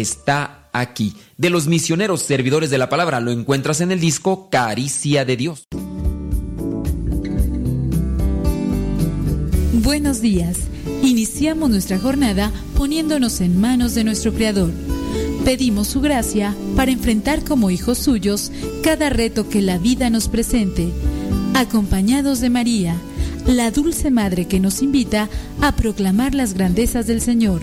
está aquí. De los misioneros servidores de la palabra lo encuentras en el disco Caricia de Dios. Buenos días. Iniciamos nuestra jornada poniéndonos en manos de nuestro Creador. Pedimos su gracia para enfrentar como hijos suyos cada reto que la vida nos presente, acompañados de María, la dulce madre que nos invita a proclamar las grandezas del Señor.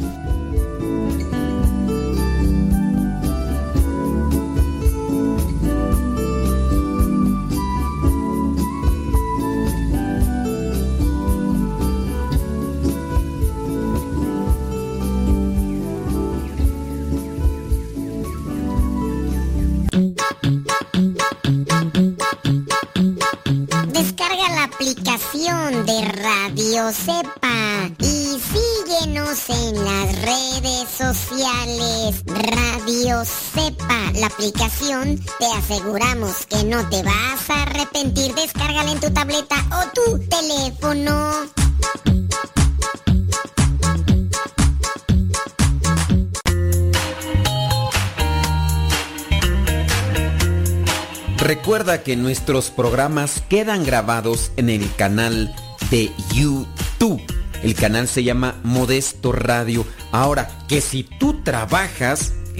Te aseguramos que no te vas a arrepentir. Descárgala en tu tableta o tu teléfono. Recuerda que nuestros programas quedan grabados en el canal de YouTube. El canal se llama Modesto Radio. Ahora, que si tú trabajas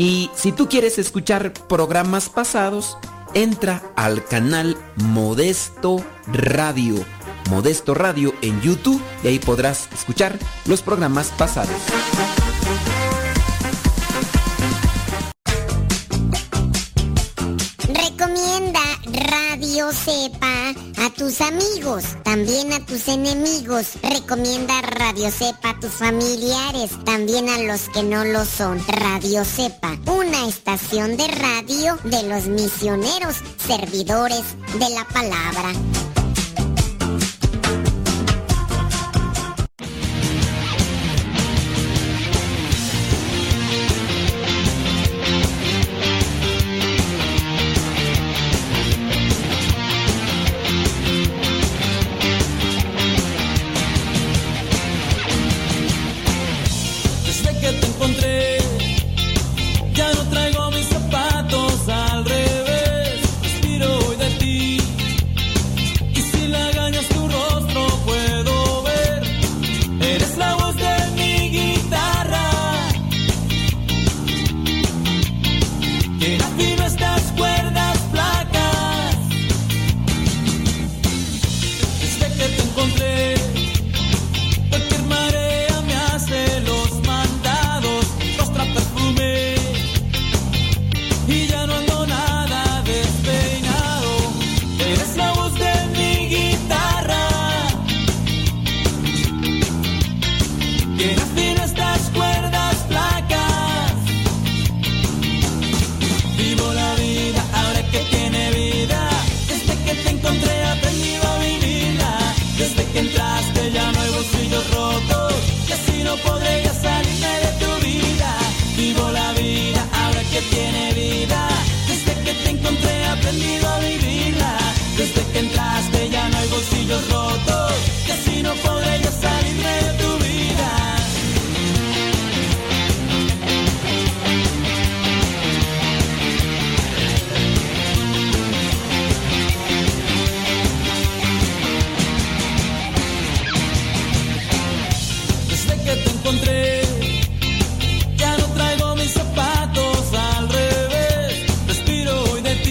Y si tú quieres escuchar programas pasados, entra al canal Modesto Radio. Modesto Radio en YouTube y ahí podrás escuchar los programas pasados. Recomienda Radio Cepa tus amigos, también a tus enemigos. Recomienda Radio Cepa a tus familiares, también a los que no lo son. Radio Cepa, una estación de radio de los misioneros, servidores de la palabra.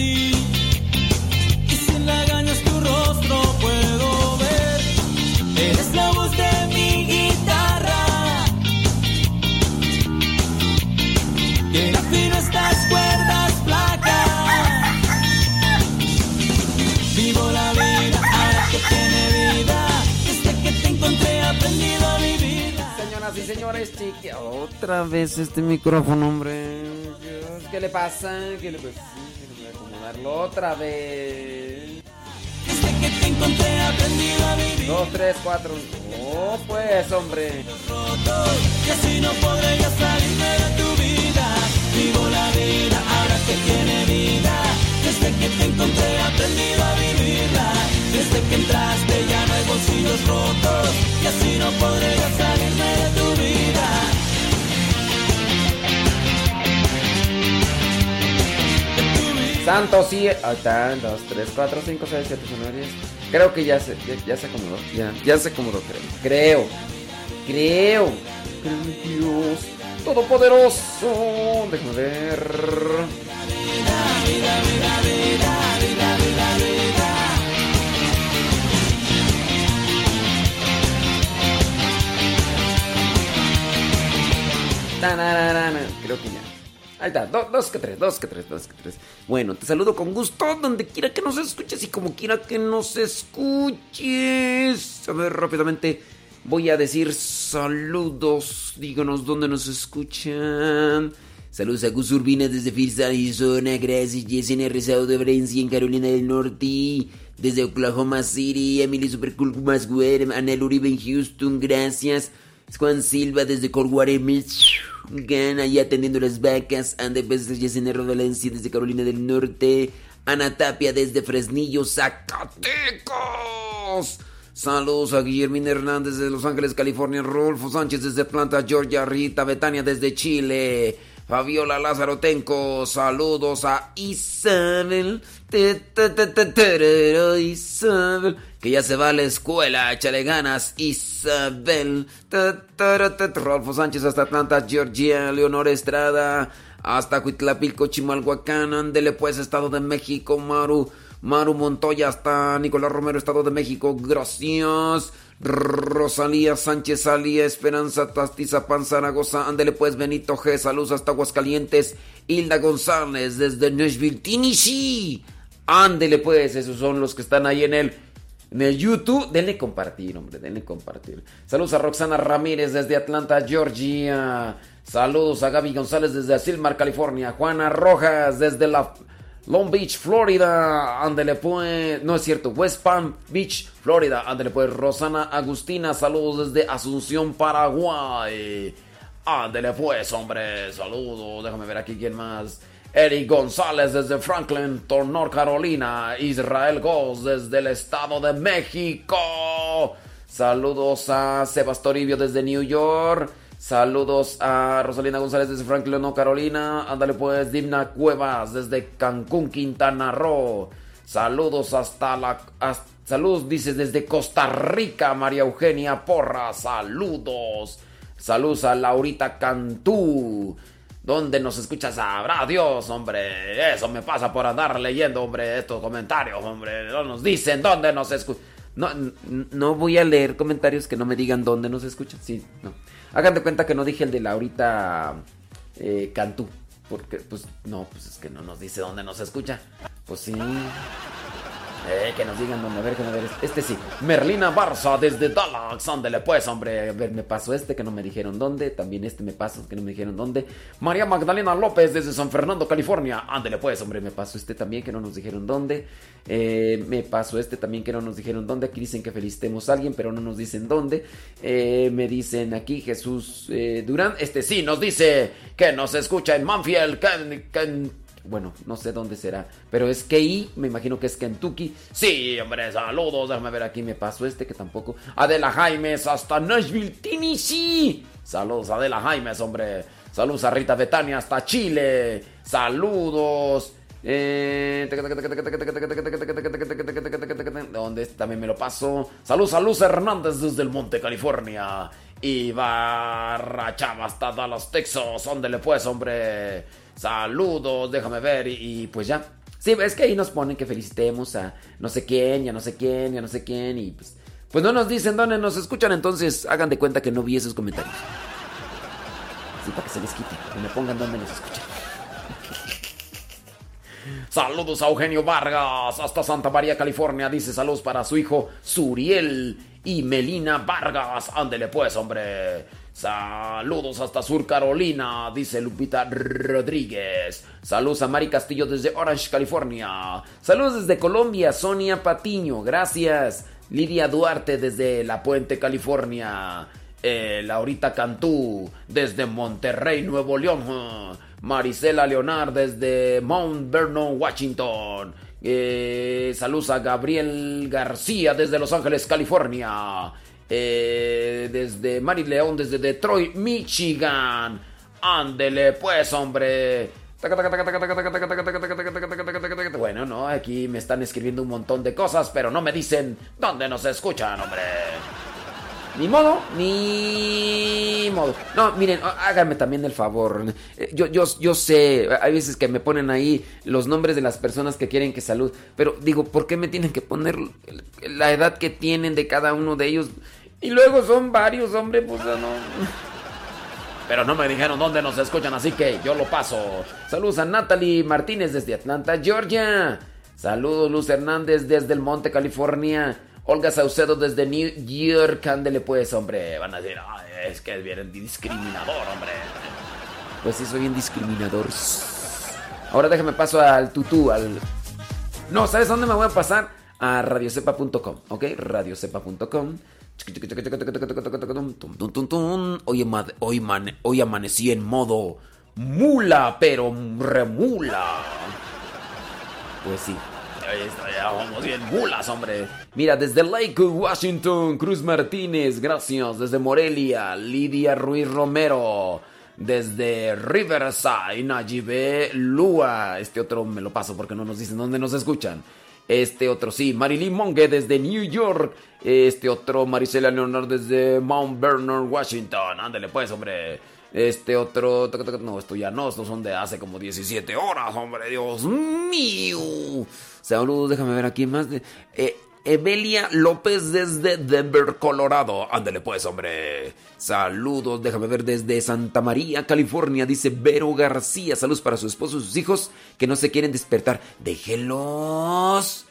ti. Y sin lagaños tu rostro puedo ver. Eres la voz de mi guitarra. Que afino estas cuerdas flacas. Vivo la vida, ahora que tiene vida. Desde que te encontré he aprendido a vivir. Señoras y señores, chique, otra vez este micrófono, hombre. ¿Qué le pasa? ¿Qué le pasa? Acomodarlo otra vez. Desde que te encontré aprendido a vivir. Dos, tres, cuatro. Oh, pues, hombre. y así no podré ya salirme de tu vida. Vivo la vida ahora que tiene vida. Desde que te encontré aprendido a vivirla. Desde que entraste ya no hay bolsillos rotos y así no podré ya salirme de tu vida. Santo, sí. Ahí están. Dos, tres, cuatro, cinco, seis, siete, ocho, nueve, diez. Creo que ya se, ya, ya se acomodó. Ya, ya se acomodó, creo. Creo. Creo. Dios. Todopoderoso. Déjame ver. Creo que ya. Ahí está, do- dos que tres, dos que tres, dos que tres. Bueno, te saludo con gusto donde quiera que nos escuches y como quiera que nos escuches. A ver, rápidamente voy a decir saludos. Díganos dónde nos escuchan. Saludos a Gus Urbina desde Phoenix, Arizona. Gracias, Jason R. de Valencia en Carolina del Norte. Desde Oklahoma City, Emily Supercool Masguer, Anel Uribe en Houston, gracias. Juan Silva desde Coldwater Michigan, allá atendiendo las vacas. Ande desde Yesenero Valencia desde Carolina del Norte. Ana Tapia desde Fresnillo, Zacatecos. Saludos a Guillermina Hernández desde Los Ángeles, California. Rolfo Sánchez desde Atlanta, Georgia. Rita Betania desde Chile. Fabiola Lázaro Tenco, saludos a Isabel, Isabel, que ya se va a la escuela, échale ganas, Isabel, Rolfo Sánchez hasta Atlanta, Georgia, Leonor Estrada, hasta Cuitlapilco, Chimalhuacán, ándele pues, Estado de México, Maru, Maru Montoya, hasta Nicolás Romero, Estado de México, gracias. Rosalía Sánchez Salía, Esperanza Tastizapán Zaragoza, ándele pues Benito G, saludos hasta Aguascalientes, Hilda González desde Nashville, Tennessee, ándele pues, esos son los que están ahí en el, en el YouTube, denle compartir, hombre, denle compartir. Saludos a Roxana Ramírez desde Atlanta, Georgia, saludos a Gaby González desde Silmar, California, Juana Rojas desde la... Long Beach, Florida, ándele pues, no es cierto, West Palm Beach, Florida, ándele pues, Rosana Agustina, saludos desde Asunción, Paraguay. Ándele pues, hombre, saludos, déjame ver aquí quién más. Eric González desde Franklin, North Carolina, Israel Goss desde el Estado de México. Saludos a Sebas Toribio desde New York. Saludos a Rosalina González desde Franklin, North Carolina. Ándale pues, Dimna Cuevas desde Cancún, Quintana Roo. Saludos hasta la... saludos, dices, desde Costa Rica, María Eugenia Porra. Saludos. Saludos a Laurita Cantú. ¿Dónde nos escuchas? Sabrá Dios, hombre. Eso me pasa por andar leyendo, hombre, estos comentarios, hombre. No nos dicen dónde nos escuchan. No, no voy a leer comentarios que no me digan dónde nos escuchan. Sí, no. Hagan de cuenta que no dije el de Laurita eh, Cantú. Porque, pues, no, pues es que no nos dice dónde nos escucha. Pues sí. Eh, que nos digan dónde, ver, que a ver. Este sí. Merlina Barza desde Dallas. Ándele pues, hombre. A ver, me pasó este que no me dijeron dónde. También este me pasó que no me dijeron dónde. María Magdalena López desde San Fernando, California. Ándele pues, hombre. Me pasó este también que no nos dijeron dónde. Eh, me pasó este también que no nos dijeron dónde. Aquí dicen que felicitemos a alguien, pero no nos dicen dónde. Eh, me dicen aquí Jesús eh, Durán. Este sí nos dice que nos escucha en Manfield, bueno, no sé dónde será, pero es KI, me imagino que es Kentucky. Sí, hombre, saludos, déjame ver aquí, me paso este que tampoco. Adela Jaimes hasta Nashville, Tennessee. Saludos, Adela Jaimes, hombre. Saludos a Rita Betania hasta Chile. Saludos. Eh, donde también me lo paso. Saludos a Luz Hernández desde el Monte, California. Y Barra Chava hasta Dallas, Texas. Ándele pues, hombre. Saludos, déjame ver. Y, pues ya. Sí, es que ahí nos ponen que felicitemos a no sé quién, ya no sé quién, ya no sé quién. Y pues, pues no nos dicen dónde nos escuchan. Entonces hagan de cuenta que no vi esos comentarios. Sí, para que se les quite. Que me pongan dónde nos escuchan. Saludos a Eugenio Vargas, hasta Santa María, California. Dice saludos para su hijo Suriel y Melina Vargas. Ándele pues, hombre. Saludos hasta Sur Carolina, dice Lupita Rodríguez. Saludos a Mari Castillo desde Orange, California. Saludos desde Colombia, Sonia Patiño, gracias. Lidia Duarte desde La Puente, California. Eh, Laurita Cantú desde Monterrey, Nuevo León. Marisela Leonard desde Mount Vernon, Washington. Eh, saludos a Gabriel García desde Los Ángeles, California. Eh, desde Mari León, desde Detroit, Michigan. Ándele, pues, hombre. Bueno, no, aquí me están escribiendo un montón de cosas, pero no me dicen dónde nos escuchan, hombre. Ni modo, ni modo. No, miren, háganme también el favor. Yo, yo, yo sé, hay veces que me ponen ahí los nombres de las personas que quieren que salud. Pero digo, ¿por qué me tienen que poner la edad que tienen de cada uno de ellos? Y luego son varios, hombre, pues no. Pero no me dijeron dónde nos escuchan, así que yo lo paso. Saludos a Natalie Martínez desde Atlanta, Georgia. Saludos Luz Hernández desde el Monte, California. Olga Saucedo desde New York. Ándele pues, hombre. Van a decir, es que es bien discriminador, hombre. Pues sí, soy bien discriminador. Ahora déjame paso al tutú, al... No, ¿sabes dónde me voy a pasar? A radiocepa.com, ¿ok? Radiocepa.com. Hoy, hoy, hoy amanecí en modo mula, pero remula. Pues sí. Ya vamos bien mulas, hombre. Mira, desde Lake Washington, Cruz Martínez, gracias. Desde Morelia, Lidia Ruiz Romero. Desde Riverside, Nayibe Lua. Este otro me lo paso porque no nos dicen dónde nos escuchan. Este otro sí, Marilyn Monge desde New York. Este otro, Marisela Leonard desde Mount Vernon, Washington. Ándale pues, hombre. Este otro, no, esto ya no, estos son de hace como 17 horas, hombre, Dios mío. Saludos, déjame ver aquí más. De, eh, Evelia López desde Denver, Colorado. Ándale pues, hombre. Saludos, déjame ver desde Santa María, California. Dice Vero García. Saludos para su esposo y sus hijos que no se quieren despertar. Déjelos.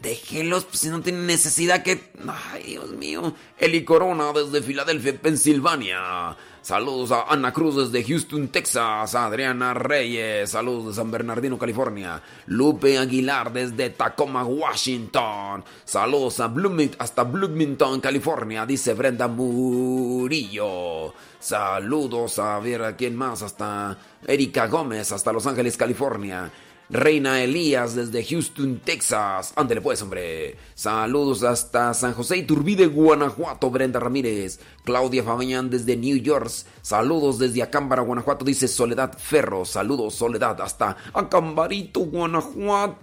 Déjelos, pues si no tienen necesidad que... Ay, Dios mío. Eli Corona desde Filadelfia, Pensilvania. Saludos a Ana Cruz desde Houston, Texas. Adriana Reyes. Saludos de San Bernardino, California. Lupe Aguilar desde Tacoma, Washington. Saludos a Bloomington, hasta Bloomington, California. Dice Brenda Murillo. Saludos a ver a quién más. Hasta Erika Gómez, hasta Los Ángeles, California. Reina Elías desde Houston, Texas. Ándele pues, hombre. Saludos hasta San José Iturbide, Guanajuato. Brenda Ramírez. Claudia Fabián desde New York. Saludos desde Acámbara, Guanajuato. Dice Soledad Ferro. Saludos, Soledad, hasta Acambarito, Guanajuato.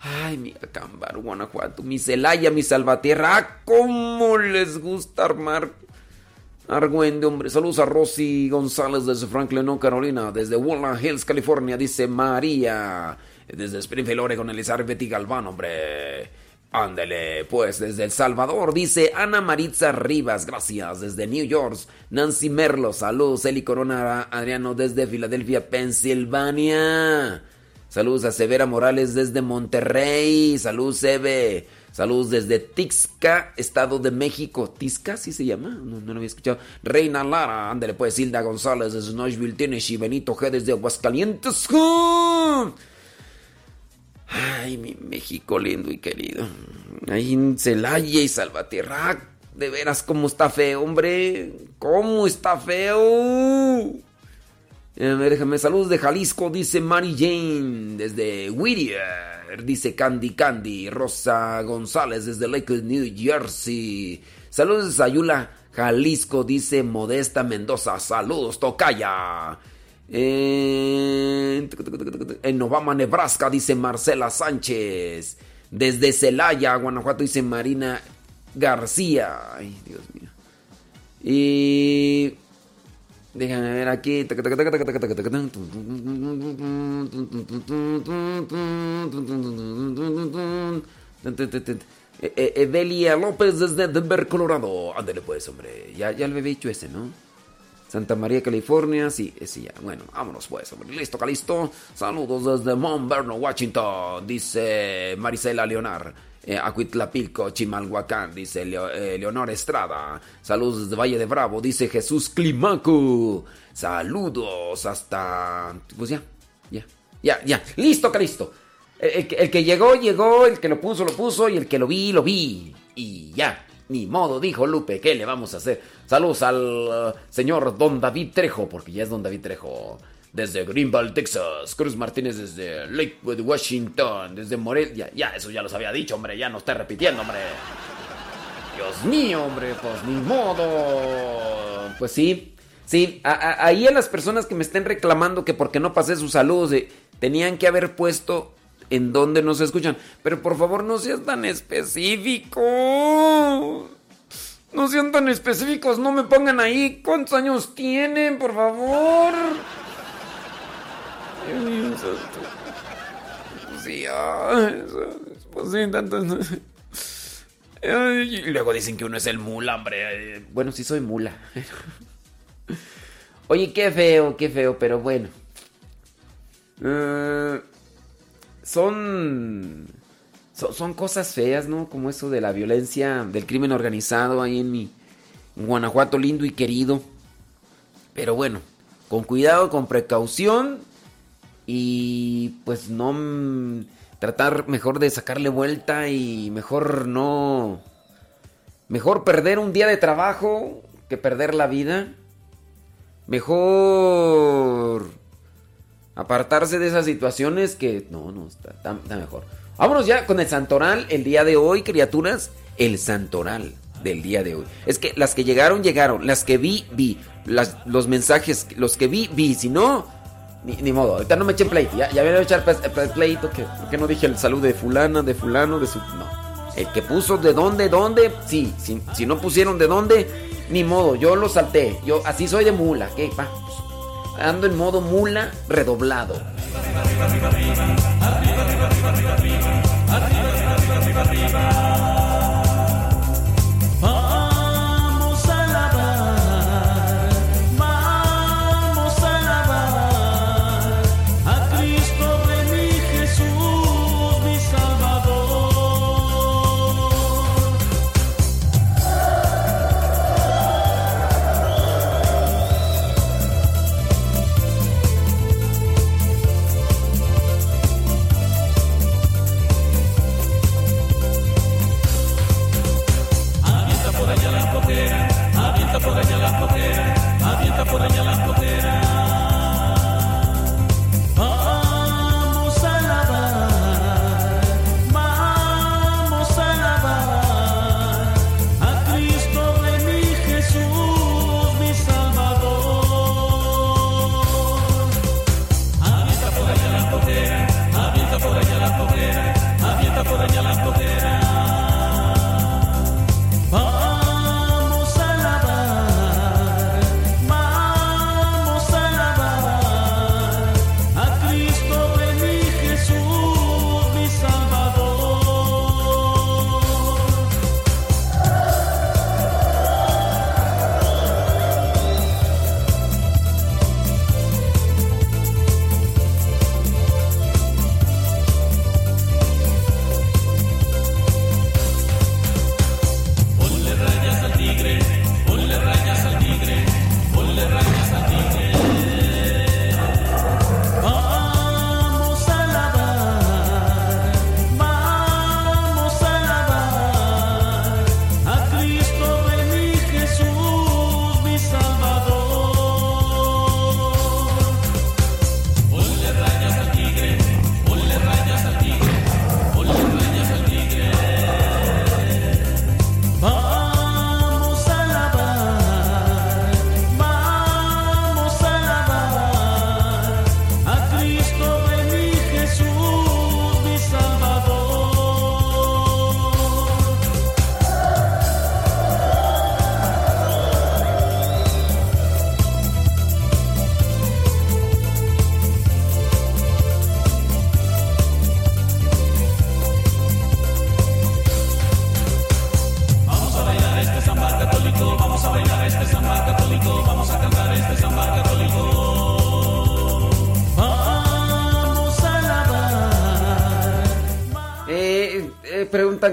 Ay, mi Acámbaro, Guanajuato. Mi Celaya, mi Salvatierra. Ah, ¿Cómo les gusta armar Argüende, hombre. Saludos a Rosy González desde Franklin, no, Carolina. Desde Walnut Hills, California, dice María. Desde Springfield, Oregon, Elizabeth Betty Galván, hombre. Ándele, pues desde El Salvador, dice Ana Maritza Rivas, gracias. Desde New York, Nancy Merlo, saludos. Eli Corona Adriano desde Filadelfia, Pensilvania. Saludos a Severa Morales desde Monterrey. Saludos, Sebe. Saludos desde Tixca, Estado de México. ¿Tixca sí se llama? No, lo había escuchado. Reina Lara, ándale pues, Hilda González desde Nashville, Tennessee. Benito G desde Aguascalientes. Ay, mi México lindo y querido. Ahí en Celaya y Salvatierra. De veras, cómo está feo, hombre. ¿Cómo está feo? Déjame saludos de Jalisco, dice Mary Jane, desde Whittier dice Candy Candy. Rosa González desde Lake New Jersey. Saludos de Sayula, Jalisco, dice Modesta Mendoza. Saludos, Tocaya. En, en Obama, Nebraska, dice Marcela Sánchez. Desde Celaya, Guanajuato, dice Marina García. Ay, Dios mío. Y Déjame ver aquí. Evelia López desde Denver, Colorado. Ándale pues, hombre. Ya, ya le había dicho ese, ¿no? Santa María, California. Sí, sí, ya. Bueno, vámonos pues. Listo, Calisto. Saludos desde Mount Vernon, Washington. Dice Marisela Leonar. Eh, Chimalhuacán. Dice eh, Leonor Estrada. Saludos desde Valle de Bravo. Dice Jesús Climaco. Saludos hasta... Pues ya, ya, ya, ya. Listo, Calisto. El, que llegó, llegó. El que lo puso, lo puso. Y el que lo vi, lo vi. Y ya. Ni modo, dijo Lupe, ¿qué le vamos a hacer? Saludos al uh, señor Don David Trejo, porque ya es Don David Trejo. Desde Greenville, Texas. Cruz Martínez desde Lakewood, Washington. Desde Morelia. Ya, eso ya los había dicho, hombre. Ya no está repitiendo, hombre. Dios mío, hombre. Pues ni modo. Pues sí. Sí, ahí a las personas que me estén reclamando que porque no pasé sus saludos, tenían que haber puesto en dónde nos escuchan. Pero por favor no sean tan específicos. No sean tan específicos, no me pongan ahí cuántos años tienen, por favor. Y luego dicen que uno es el mula, hombre. Bueno, sí soy mula. Oye, qué feo, qué feo, pero bueno. Eh, son, son, cosas feas, ¿no? Como eso de la violencia, del crimen organizado ahí en mi Guanajuato lindo y querido. Pero bueno, con cuidado, con precaución y pues no tratar mejor de sacarle vuelta y mejor no mejor perder un día de trabajo que perder la vida. Mejor apartarse de esas situaciones que no, no, está, mejor. Vámonos ya con el santoral el día de hoy, criaturas. El santoral del día de hoy. Es que las que llegaron, llegaron. Las que vi, vi. Los mensajes, los que vi, vi. Si no, ni, ni modo, ahorita no me echen pleito. Ya, ya viene a echar pleito. Que, ¿Por qué no dije el saludo de fulana, de fulano, de su. No. El que puso de dónde, dónde, sí. Si, si no pusieron de dónde, ni modo. Yo lo salté. Yo así soy de mula. ¿Qué? Va. Pues, ando en modo mula redoblado. arriba, arriba, arriba, arriba, arriba, arriba, arriba, arriba, arriba, arriba, arriba.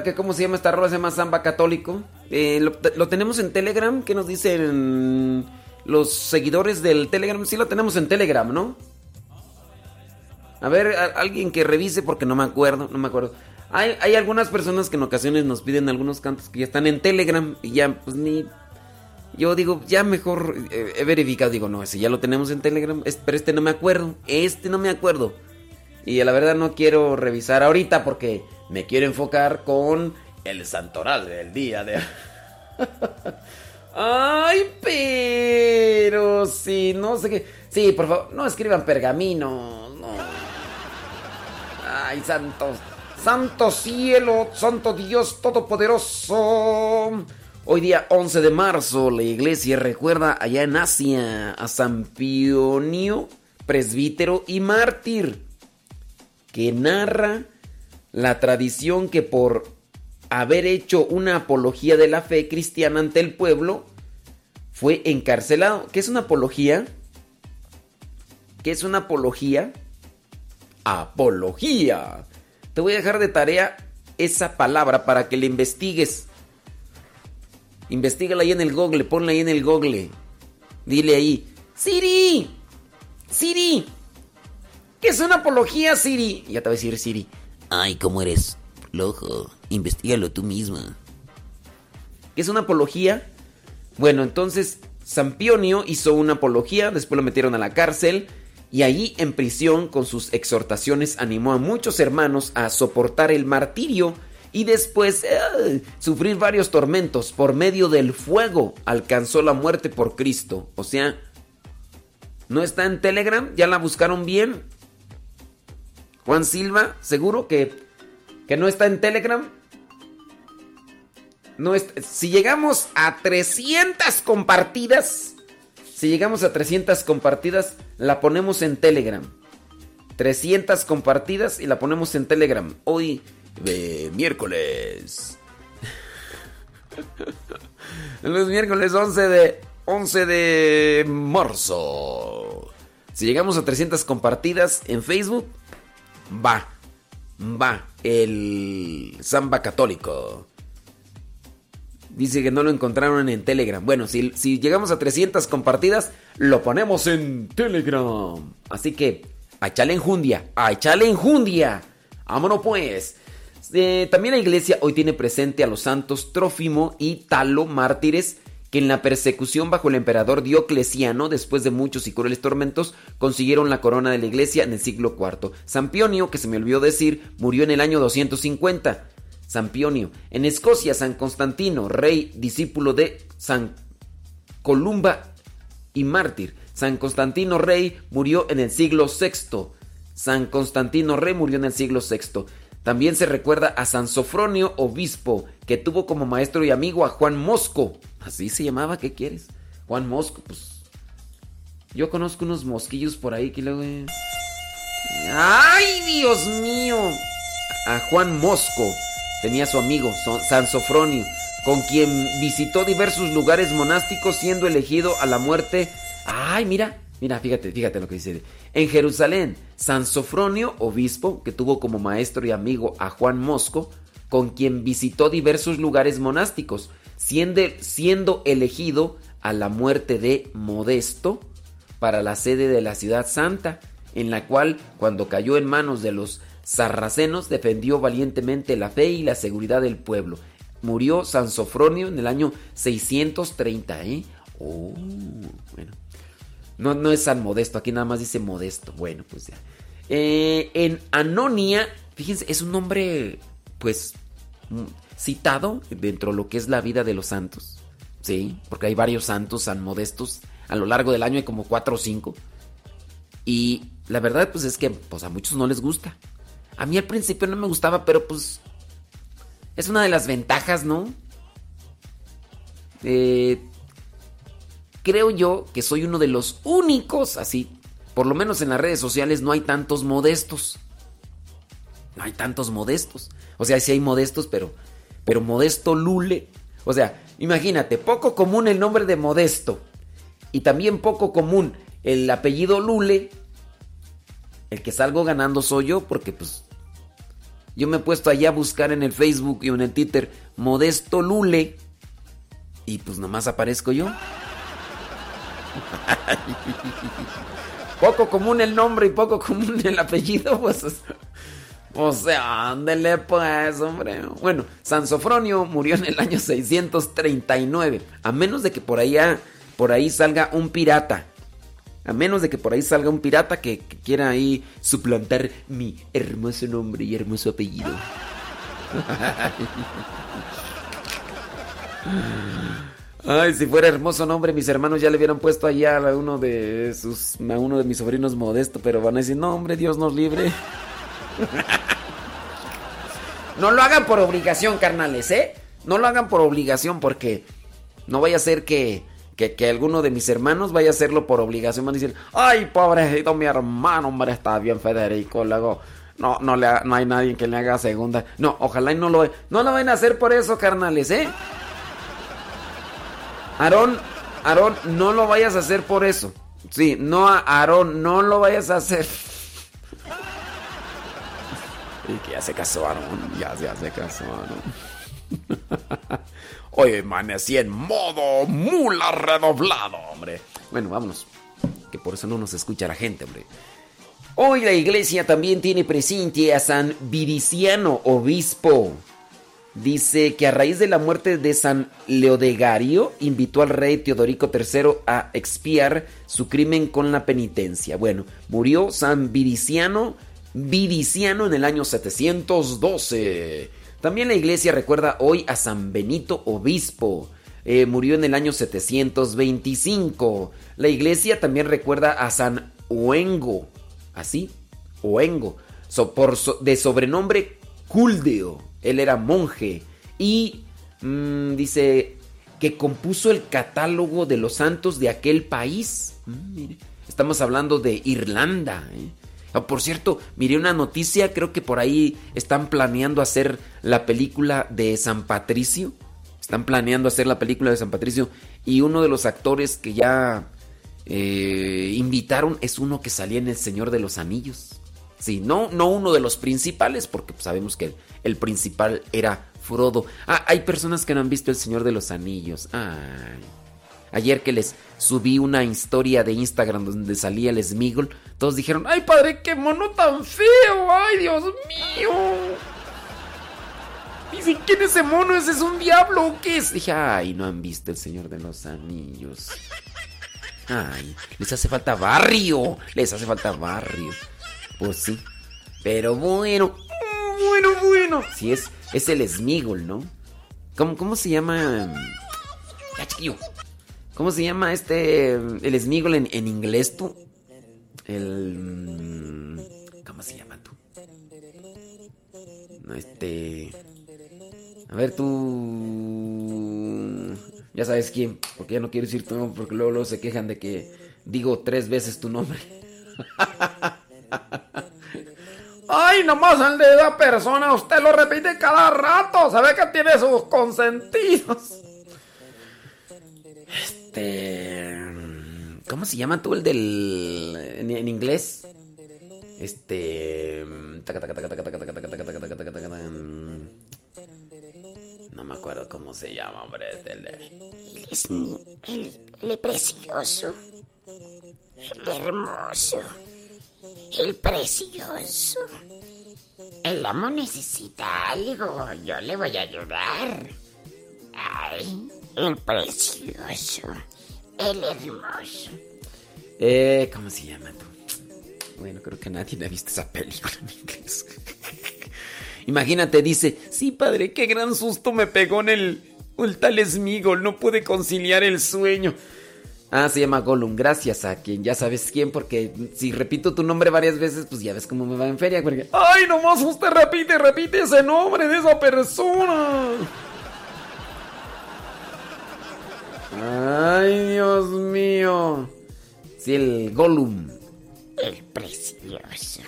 Que cómo se llama esta rola, se llama Samba Católico. Eh, lo, tenemos en Telegram, ¿qué nos dicen los seguidores del Telegram? Sí lo tenemos en Telegram, ¿no? A ver, alguien que revise porque no me acuerdo, no me acuerdo. Hay, hay, algunas personas que en ocasiones nos piden algunos cantos que ya están en Telegram y ya pues ni... Yo digo, ya mejor he verificado, digo, no, ese ya lo tenemos en Telegram, pero este no me acuerdo, este no me acuerdo. Y la verdad no quiero revisar ahorita porque me quiero enfocar con el santoral del día de... Ay, pero sí, no sé qué... Sí, por favor, no escriban pergamino. No. Ay, santos. Santo cielo, santo Dios todopoderoso. Hoy día 11 de marzo la iglesia recuerda allá en Asia a San Pionio, presbítero y mártir que narra la tradición que por haber hecho una apología de la fe cristiana ante el pueblo, fue encarcelado. ¿Qué es una apología? ¿Qué es una apología? Apología. Te voy a dejar de tarea esa palabra para que la investigues. Investígala ahí en el Google, ponla ahí en el Google. Dile ahí, Siri, Siri, ¿Qué es una apología, Siri? ya te va a decir Siri. Ay, ¿cómo eres? Lojo, investigalo tú misma. ¿Qué es una apología? Bueno, entonces Sampionio hizo una apología, después lo metieron a la cárcel y allí en prisión con sus exhortaciones animó a muchos hermanos a soportar el martirio y después eh, sufrir varios tormentos por medio del fuego alcanzó la muerte por Cristo. O sea, ¿no está en Telegram? ¿Ya la buscaron bien? Juan Silva, seguro que, que no está en Telegram. No si llegamos a 300 compartidas, si llegamos a 300 compartidas, la ponemos en Telegram. 300 compartidas y la ponemos en Telegram. Hoy, de miércoles. Los miércoles 11 de 11 de marzo. Si llegamos a 300 compartidas en Facebook, va, va, el samba católico. Dice que no lo encontraron en Telegram. Bueno, si, llegamos a 300 compartidas, lo ponemos en Telegram. Así que, a echarle enjundia, a echarle enjundia. Vámonos pues. Eh, también la iglesia hoy tiene presente a los santos Trófimo y Talo, mártires que en la persecución bajo el emperador Diocleciano, después de muchos y crueles tormentos, consiguieron la corona de la iglesia en el siglo IV. San Pionio, que se me olvidó decir, murió en el año 250. San Pionio. En Escocia, San Constantino, rey discípulo de San Columba y mártir. San Constantino Rey murió en el siglo VI. San Constantino Rey murió en el siglo VI. También se recuerda a San Sofronio, obispo, que tuvo como maestro y amigo a Juan Mosco. Así se llamaba, ¿qué quieres? Juan Mosco, pues. Yo conozco unos mosquillos por ahí que luego. ¡Ay, Dios mío! A Juan Mosco tenía su amigo, San Sofronio, con quien visitó diversos lugares monásticos, siendo elegido a la muerte. ¡Ay, mira! Mira, fíjate, fíjate lo que dice. En Jerusalén, San Sofronio, obispo, que tuvo como maestro y amigo a Juan Mosco, con quien visitó diversos lugares monásticos, siendo, siendo elegido a la muerte de Modesto para la sede de la ciudad santa, en la cual, cuando cayó en manos de los sarracenos, defendió valientemente la fe y la seguridad del pueblo. Murió San Sofronio en el año 630, ¿eh? Oh, bueno. No, no es San Modesto, aquí nada más dice Modesto. Bueno, pues ya. Eh, en Anonia, fíjense, es un nombre, pues, citado dentro de lo que es la vida de los santos. Sí, porque hay varios santos, San Modestos. A lo largo del año hay como cuatro o cinco. Y la verdad, pues es que pues, a muchos no les gusta. A mí al principio no me gustaba, pero pues es una de las ventajas, ¿no? Eh, creo yo que soy uno de los únicos, así, por lo menos en las redes sociales no hay tantos modestos. No hay tantos modestos. O sea, sí hay modestos, pero, pero modesto Lule. O sea, imagínate, poco común el nombre de modesto. Y también poco común el apellido Lule. El que salgo ganando soy yo porque pues Yo me he puesto allá a buscar en el Facebook y en el Twitter Modesto Lule. Y pues nomás aparezco yo. poco común el nombre y poco común el apellido, pues. O sea, ándele pues, hombre. Bueno, San Sofronio murió en el año 639. A menos de que por allá, por ahí salga un pirata. A menos de que por ahí salga un pirata que, que quiera ahí suplantar mi hermoso nombre y hermoso apellido. Ay, si fuera hermoso nombre, mis hermanos ya le hubieran puesto allá a uno de sus, a uno de mis sobrinos modesto, pero van a decir, no, hombre, Dios nos libre. no lo hagan por obligación, carnales, ¿eh? No lo hagan por obligación porque no vaya a ser que, que, alguno de mis hermanos vaya a hacerlo por obligación. Van a decir, ay, pobrecito, mi hermano, hombre, está bien, Federico. Luego, no, no, le, no hay nadie que le haga segunda. No, ojalá y no lo, no lo vayan a hacer por eso, carnales, ¿eh? Aarón, Aarón, no lo vayas a hacer por eso. Sí, no, Aarón, no lo vayas a hacer. Y que ya se casó Aarón, ya, ya se casó Aarón. Hoy amanecí en modo mula redoblado, hombre. Bueno, vámonos. Que por eso no nos escucha la gente, hombre. Hoy la iglesia también tiene presente a San Vidiciano, obispo. Dice que a raíz de la muerte de San Leodegario, invitó al rey Teodorico III a expiar su crimen con la penitencia. Bueno, murió San Vidiciano, Vidiciano en el año 712. También la iglesia recuerda hoy a San Benito Obispo. Eh, murió en el año 725. La iglesia también recuerda a San Oengo. ¿Así? Oengo. de sobrenombre Culdeo él era monje y mm, dice que compuso el catálogo de los santos de aquel país. Mm, estamos hablando de Irlanda. ¿eh? Ah, por cierto, miré una noticia, creo que por ahí están planeando hacer la película de San Patricio. Están planeando hacer la película de San Patricio y uno de los actores que ya eh, invitaron es uno que salía en El Señor de los Anillos. Sí, no, no uno de los principales, porque sabemos que el, principal era Frodo. Ah, hay personas que no han visto El Señor de los Anillos. Ay. Ayer que les subí una historia de Instagram donde salía el Smigol, todos dijeron, ¡ay padre, qué mono tan feo! ¡Ay, Dios mío! Dicen, ¿quién es ese mono? ¿Ese es un diablo o qué es? Dije, ¡ay, no han visto El Señor de los Anillos! ¡Ay, les hace falta barrio! Les hace falta barrio. Pues sí. Pero bueno, bueno, bueno. Sí, es, es el Smigol, ¿no? ¿Cómo, ¿Cómo se llama? Ya, chiquillo. ¿Cómo se llama este. El Smigol en, inglés, tú? El. ¿Cómo se llama tú? No, este. A ver, tú. Ya sabes quién. Porque ya no quiero decir tu nombre. Porque luego, se quejan de que digo tres veces tu nombre. Ay, nomás el de esa persona, usted lo repite cada rato. Sabe que tiene sus consentidos. Este. ¿Cómo se llama tú el del. en, inglés? Este. No me acuerdo cómo se llama, hombre. El, el precioso. El hermoso el precioso. El amo necesita algo. Yo le voy a ayudar. Ay, el precioso. El hermoso. Eh, ¿cómo se llama tú? Bueno, creo que nadie ha visto esa película en inglés. Imagínate, dice, sí, padre, qué gran susto me pegó en el... El tal Smigol, no pude conciliar el sueño. Ah, se llama Gollum. Gracias a quien ya sabes quién, porque si repito tu nombre varias veces, pues ya ves cómo me va en feria. Porque, ¡Ay, nomás usted repite, repite ese nombre de esa persona! ¡Ay, Dios mío! Sí, el Gollum. El precioso.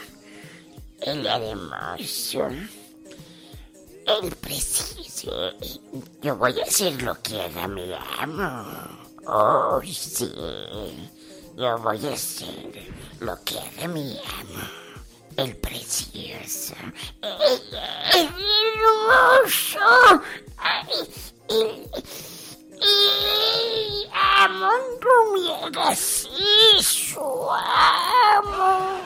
El hermoso. El preciso. Yo voy a hacer lo que haga mi amo. Oh, sí. Yo voy a hacer lo que haga mi amo. el precioso, el, hermoso, el, el, amor su amor.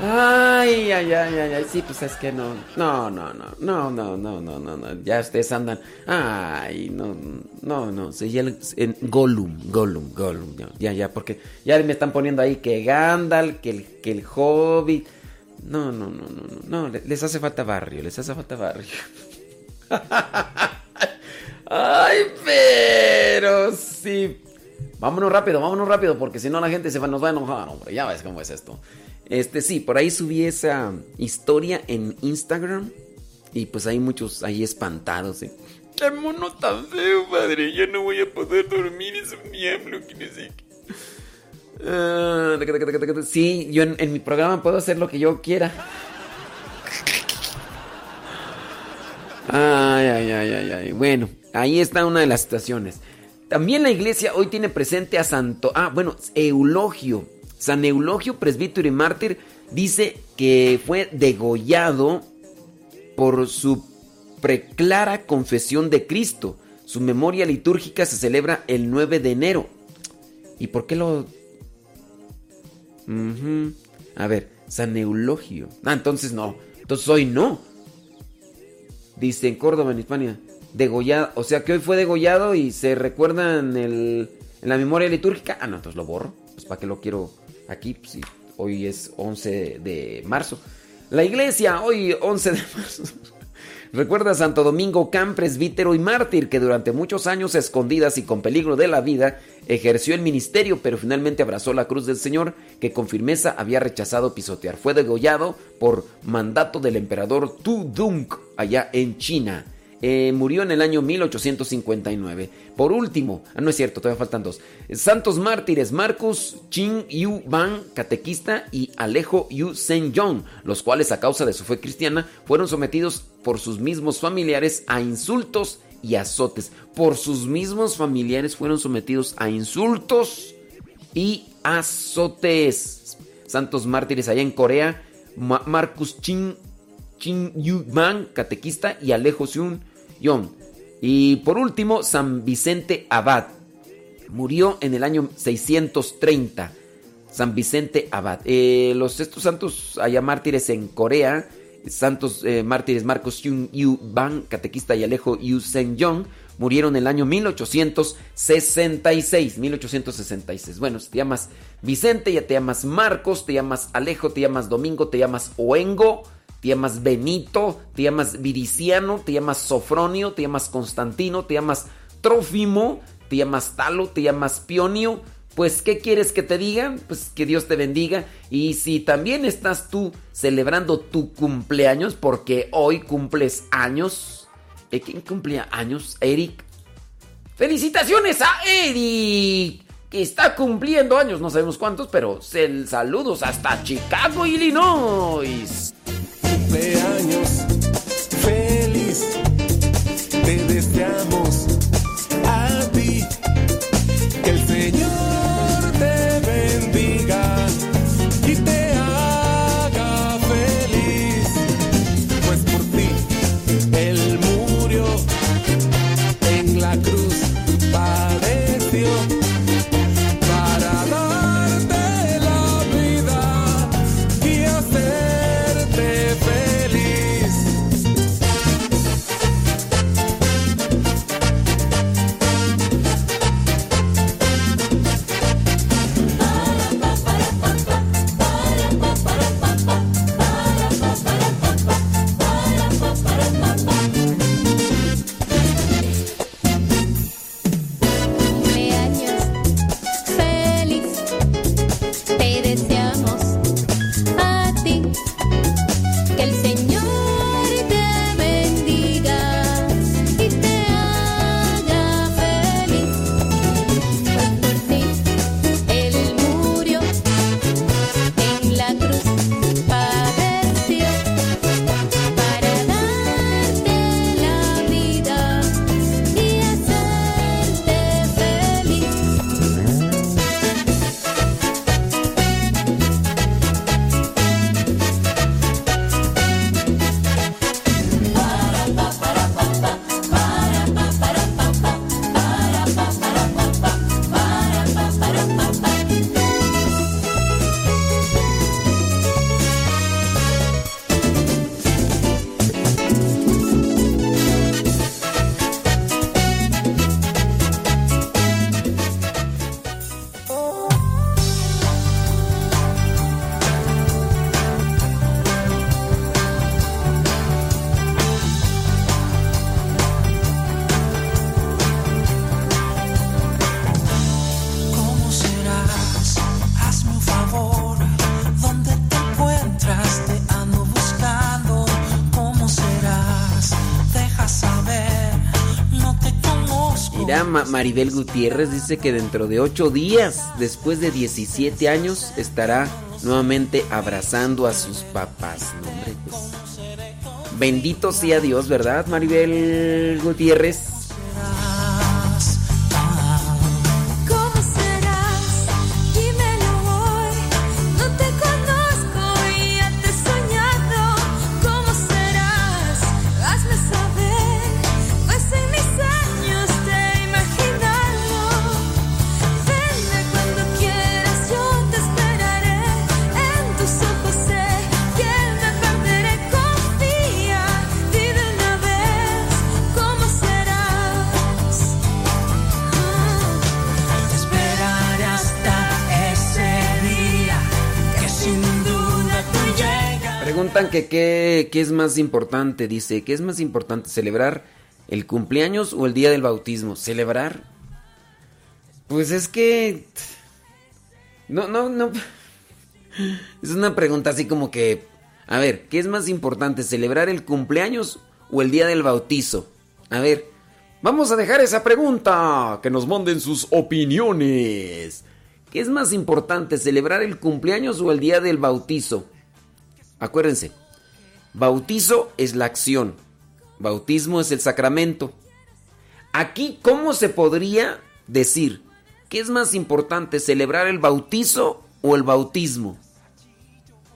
Ay, ay, ay, ay, ay, sí, pues es que no, no, no, no, no, no, no, no, no, no, ya ustedes andan, ay, no, no, no, se llama en Gollum, Gollum, Gollum, ya, ya, porque ya me están poniendo ahí que Gandalf, que el, que el Hobbit, no, no, no, no, no, no, les hace falta barrio, les hace falta barrio. Ay, pero sí. Vámonos rápido, vámonos rápido, porque si no la gente se va, nos va a enojar, hombre, ya ves cómo es esto. Este sí, por ahí subí esa historia en Instagram y pues hay muchos ahí espantados. ¿eh? ¡Qué mono tan feo, padre! Ya no voy a poder dormir, es un diablo, que no sé sí, yo en, mi programa puedo hacer lo que yo quiera. Ay, ay, ay, ay, ay. Bueno, ahí está una de las situaciones. También la iglesia hoy tiene presente a Santo. Ah, bueno, Eulogio. San Eulogio, presbítero y mártir, dice que fue degollado por su preclara confesión de Cristo. Su memoria litúrgica se celebra el 9 de enero. ¿Y por qué lo a ver, San Eulogio. Ah, entonces no. Entonces hoy no. Dice en Córdoba, en España. Degollado. O sea que hoy fue degollado y se recuerda en, la memoria litúrgica. Ah, no, entonces lo borro. Pues para qué lo quiero aquí. Pues, hoy es 11 de marzo. La iglesia, hoy 11 de marzo. Recuerda a Santo Domingo Can, presbítero y mártir, que durante muchos años, escondidas y con peligro de la vida, ejerció el ministerio, pero finalmente abrazó la cruz del Señor, que con firmeza había rechazado pisotear. Fue degollado por mandato del emperador Tu Dung, allá en China. Eh, murió en el año 1859. Por último, ah, no es cierto, todavía faltan dos. Santos mártires Marcus Chin Yu Ban, catequista, y Alejo Yu Sen Yong, los cuales a causa de su fe cristiana fueron sometidos por sus mismos familiares a insultos y azotes. Por sus mismos familiares fueron sometidos a insultos y azotes. Santos mártires allá en Corea, Marcus Chin Chin Yu Ban, catequista, y Alejo Seung Y por último, San Vicente Abad. Murió en el año 630. San Vicente Abad. Eh, los estos santos allá mártires en Corea, santos eh, mártires Marcos Yun Yu Ban, catequista y Alejo Yu Sen Yong, murieron en el año 1866. 1866. Bueno, si te llamas Vicente, ya te llamas Marcos, te llamas Alejo, te llamas Domingo, te llamas Oengo te llamas Benito, te llamas Viriciano, te llamas Sofronio, te llamas Constantino, te llamas Trófimo, te llamas Talo, te llamas Pionio. Pues, ¿qué quieres que te digan? Pues que Dios te bendiga. Y si también estás tú celebrando tu cumpleaños, porque hoy cumples años. ¿Eh, ¿Quién cumplía años? Eric. ¡Felicitaciones a Eric! Que está cumpliendo años, no sabemos cuántos, pero saludos hasta Chicago, Illinois cumpleaños feliz. Te deseamos Maribel Gutiérrez dice que dentro de ocho días, después de 17 años, estará nuevamente abrazando a sus papás. Pues, bendito sea Dios, ¿verdad, Maribel Gutiérrez? Qué es más importante. Dice, ¿qué es más importante? ¿Celebrar el cumpleaños o el día del bautismo? ¿Celebrar? Pues es que... No, no, no. Es una pregunta así como que... A ver, ¿qué es más importante? ¿Celebrar el cumpleaños o el día del bautizo? A ver, vamos a dejar esa pregunta. Que nos manden sus opiniones. ¿Qué es más importante? ¿Celebrar el cumpleaños o el día del bautizo? Acuérdense, bautizo es la acción, bautismo es el sacramento. Aquí, ¿cómo se podría decir? ¿Qué es más importante, celebrar el bautizo o el bautismo?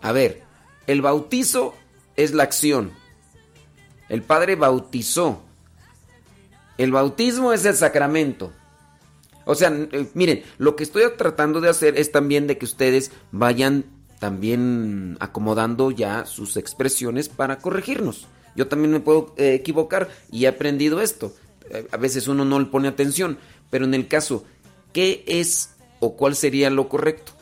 A ver, el bautizo es la acción. El Padre bautizó. El bautismo es el sacramento. O sea, eh, miren, lo que estoy tratando de hacer es también de que ustedes vayan también acomodando ya sus expresiones para corregirnos. Yo también me puedo eh, equivocar y he aprendido esto. Eh, a veces uno no le pone atención, pero en el caso, ¿qué es o cuál sería lo correcto?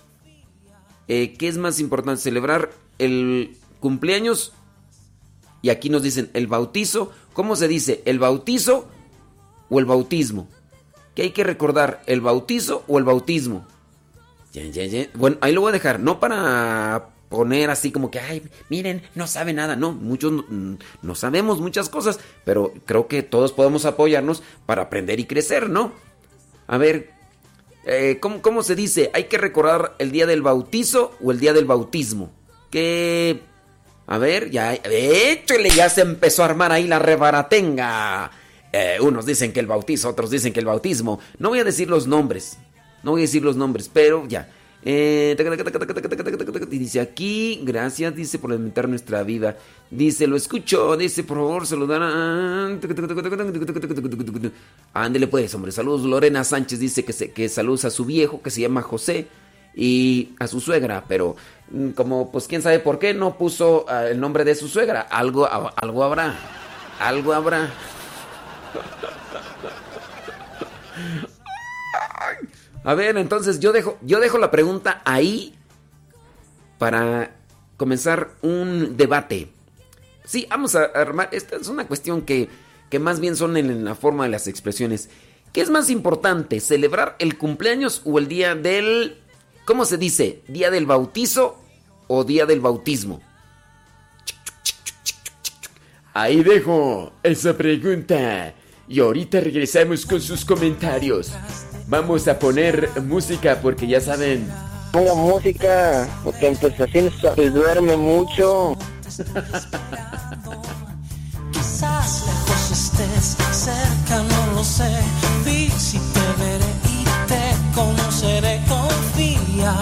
Eh, ¿Qué es más importante? ¿Celebrar el cumpleaños? Y aquí nos dicen el bautizo. ¿Cómo se dice? ¿El bautizo o el bautismo? ¿Qué hay que recordar? ¿El bautizo o el bautismo? Bueno, ahí lo voy a dejar, no para poner así como que, ay, miren, no sabe nada. No, muchos no, sabemos muchas cosas, pero creo que todos podemos apoyarnos para aprender y crecer, ¿no? A ver, eh, ¿cómo, se dice? ¿Hay que recordar el día del bautizo o el día del bautismo? Que... A ver, ya... Échale, ya se empezó a armar ahí la rebaratenga. Eh, unos dicen que el bautizo, otros dicen que el bautismo. No voy a decir los nombres. No voy a decir los nombres, pero ya. Eh, dice aquí, gracias, dice por alimentar nuestra vida. Dice, lo escucho, dice, por favor, saludar a... Ándele pues, hombre, saludos. Lorena Sánchez dice que, se, saludos a su viejo, que se llama José, y a su suegra, pero como, pues, quién sabe por qué no puso el nombre de su suegra. Algo, algo habrá, algo habrá. A ver, entonces yo dejo, yo dejo la pregunta ahí para comenzar un debate. Sí, vamos a armar. Esta es una cuestión que, que más bien son en la forma de las expresiones. ¿Qué es más importante, celebrar el cumpleaños o el día del... ¿Cómo se dice? ¿Día del bautizo o día del bautismo? Ahí dejo esa pregunta. Y ahorita regresamos con sus comentarios. Vamos a poner música porque ya saben. Ponga música, porque en prestaciones se duerme mucho. Quizás lejos estés, cerca no lo sé. Vi si te veré y te conoceré. Confía,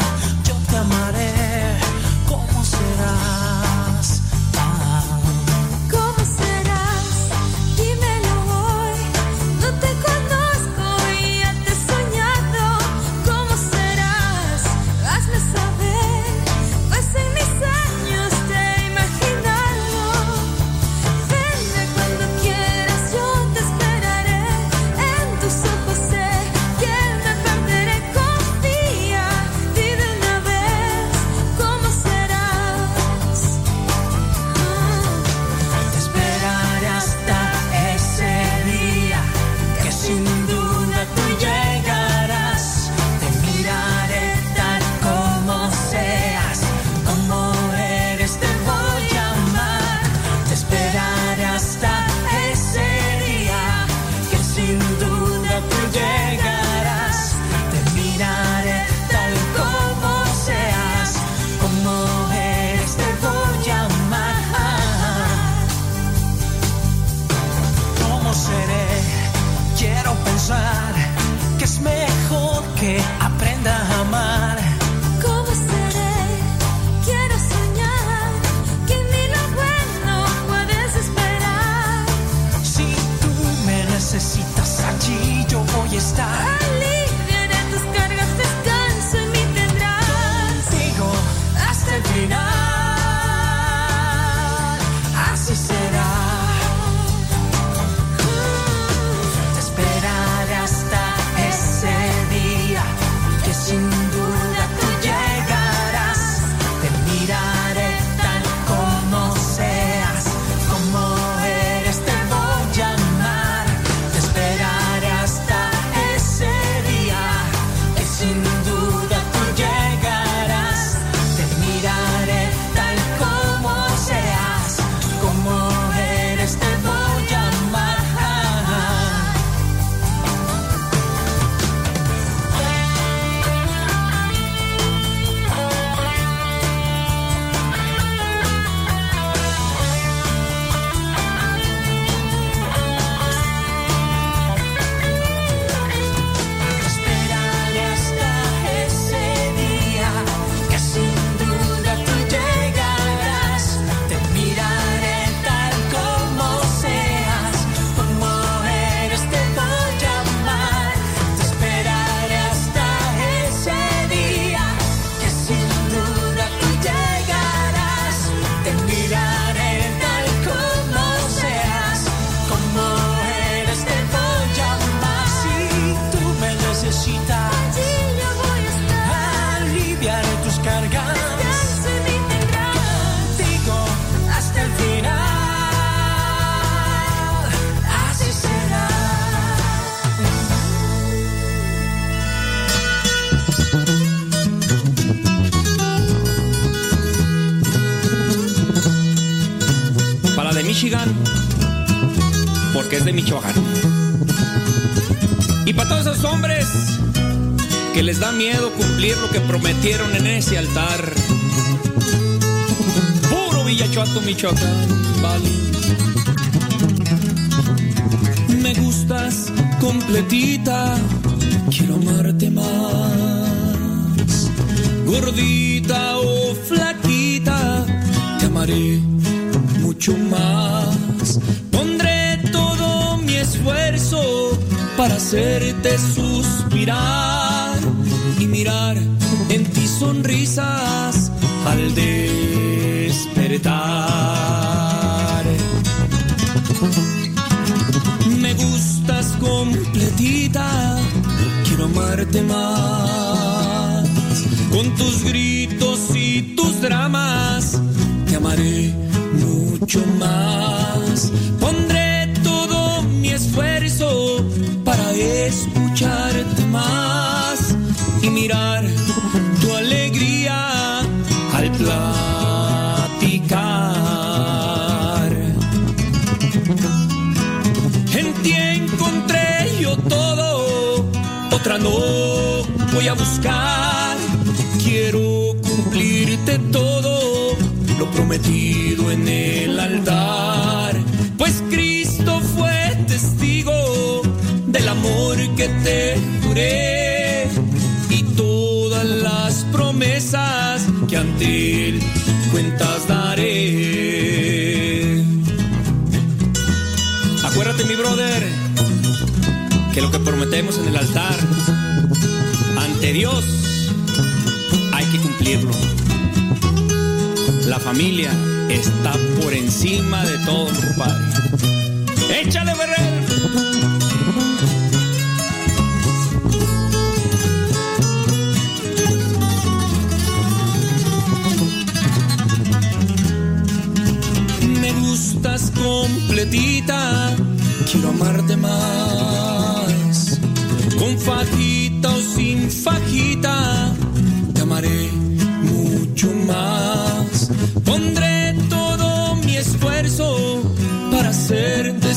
cumplir lo que prometieron en ese altar. Puro Villachuato, Michoacán, vale. Me gustas completita, quiero amarte más. Gordita o flaquita, te amaré mucho más. Pondré todo mi esfuerzo para hacerte suspirar mirar en ti sonrisas al despertar. Me gustas completita, quiero amarte más. Con tus gritos y tus dramas, te amaré mucho más. A buscar. Quiero cumplirte todo, lo prometido en el altar. Pues Cristo fue testigo del amor que te juré y todas las promesas que ante él cuentas daré. Acuérdate, mi brother, que lo que prometemos en el altar ante Dios hay que cumplirlo. La familia está por encima de todo, compadre.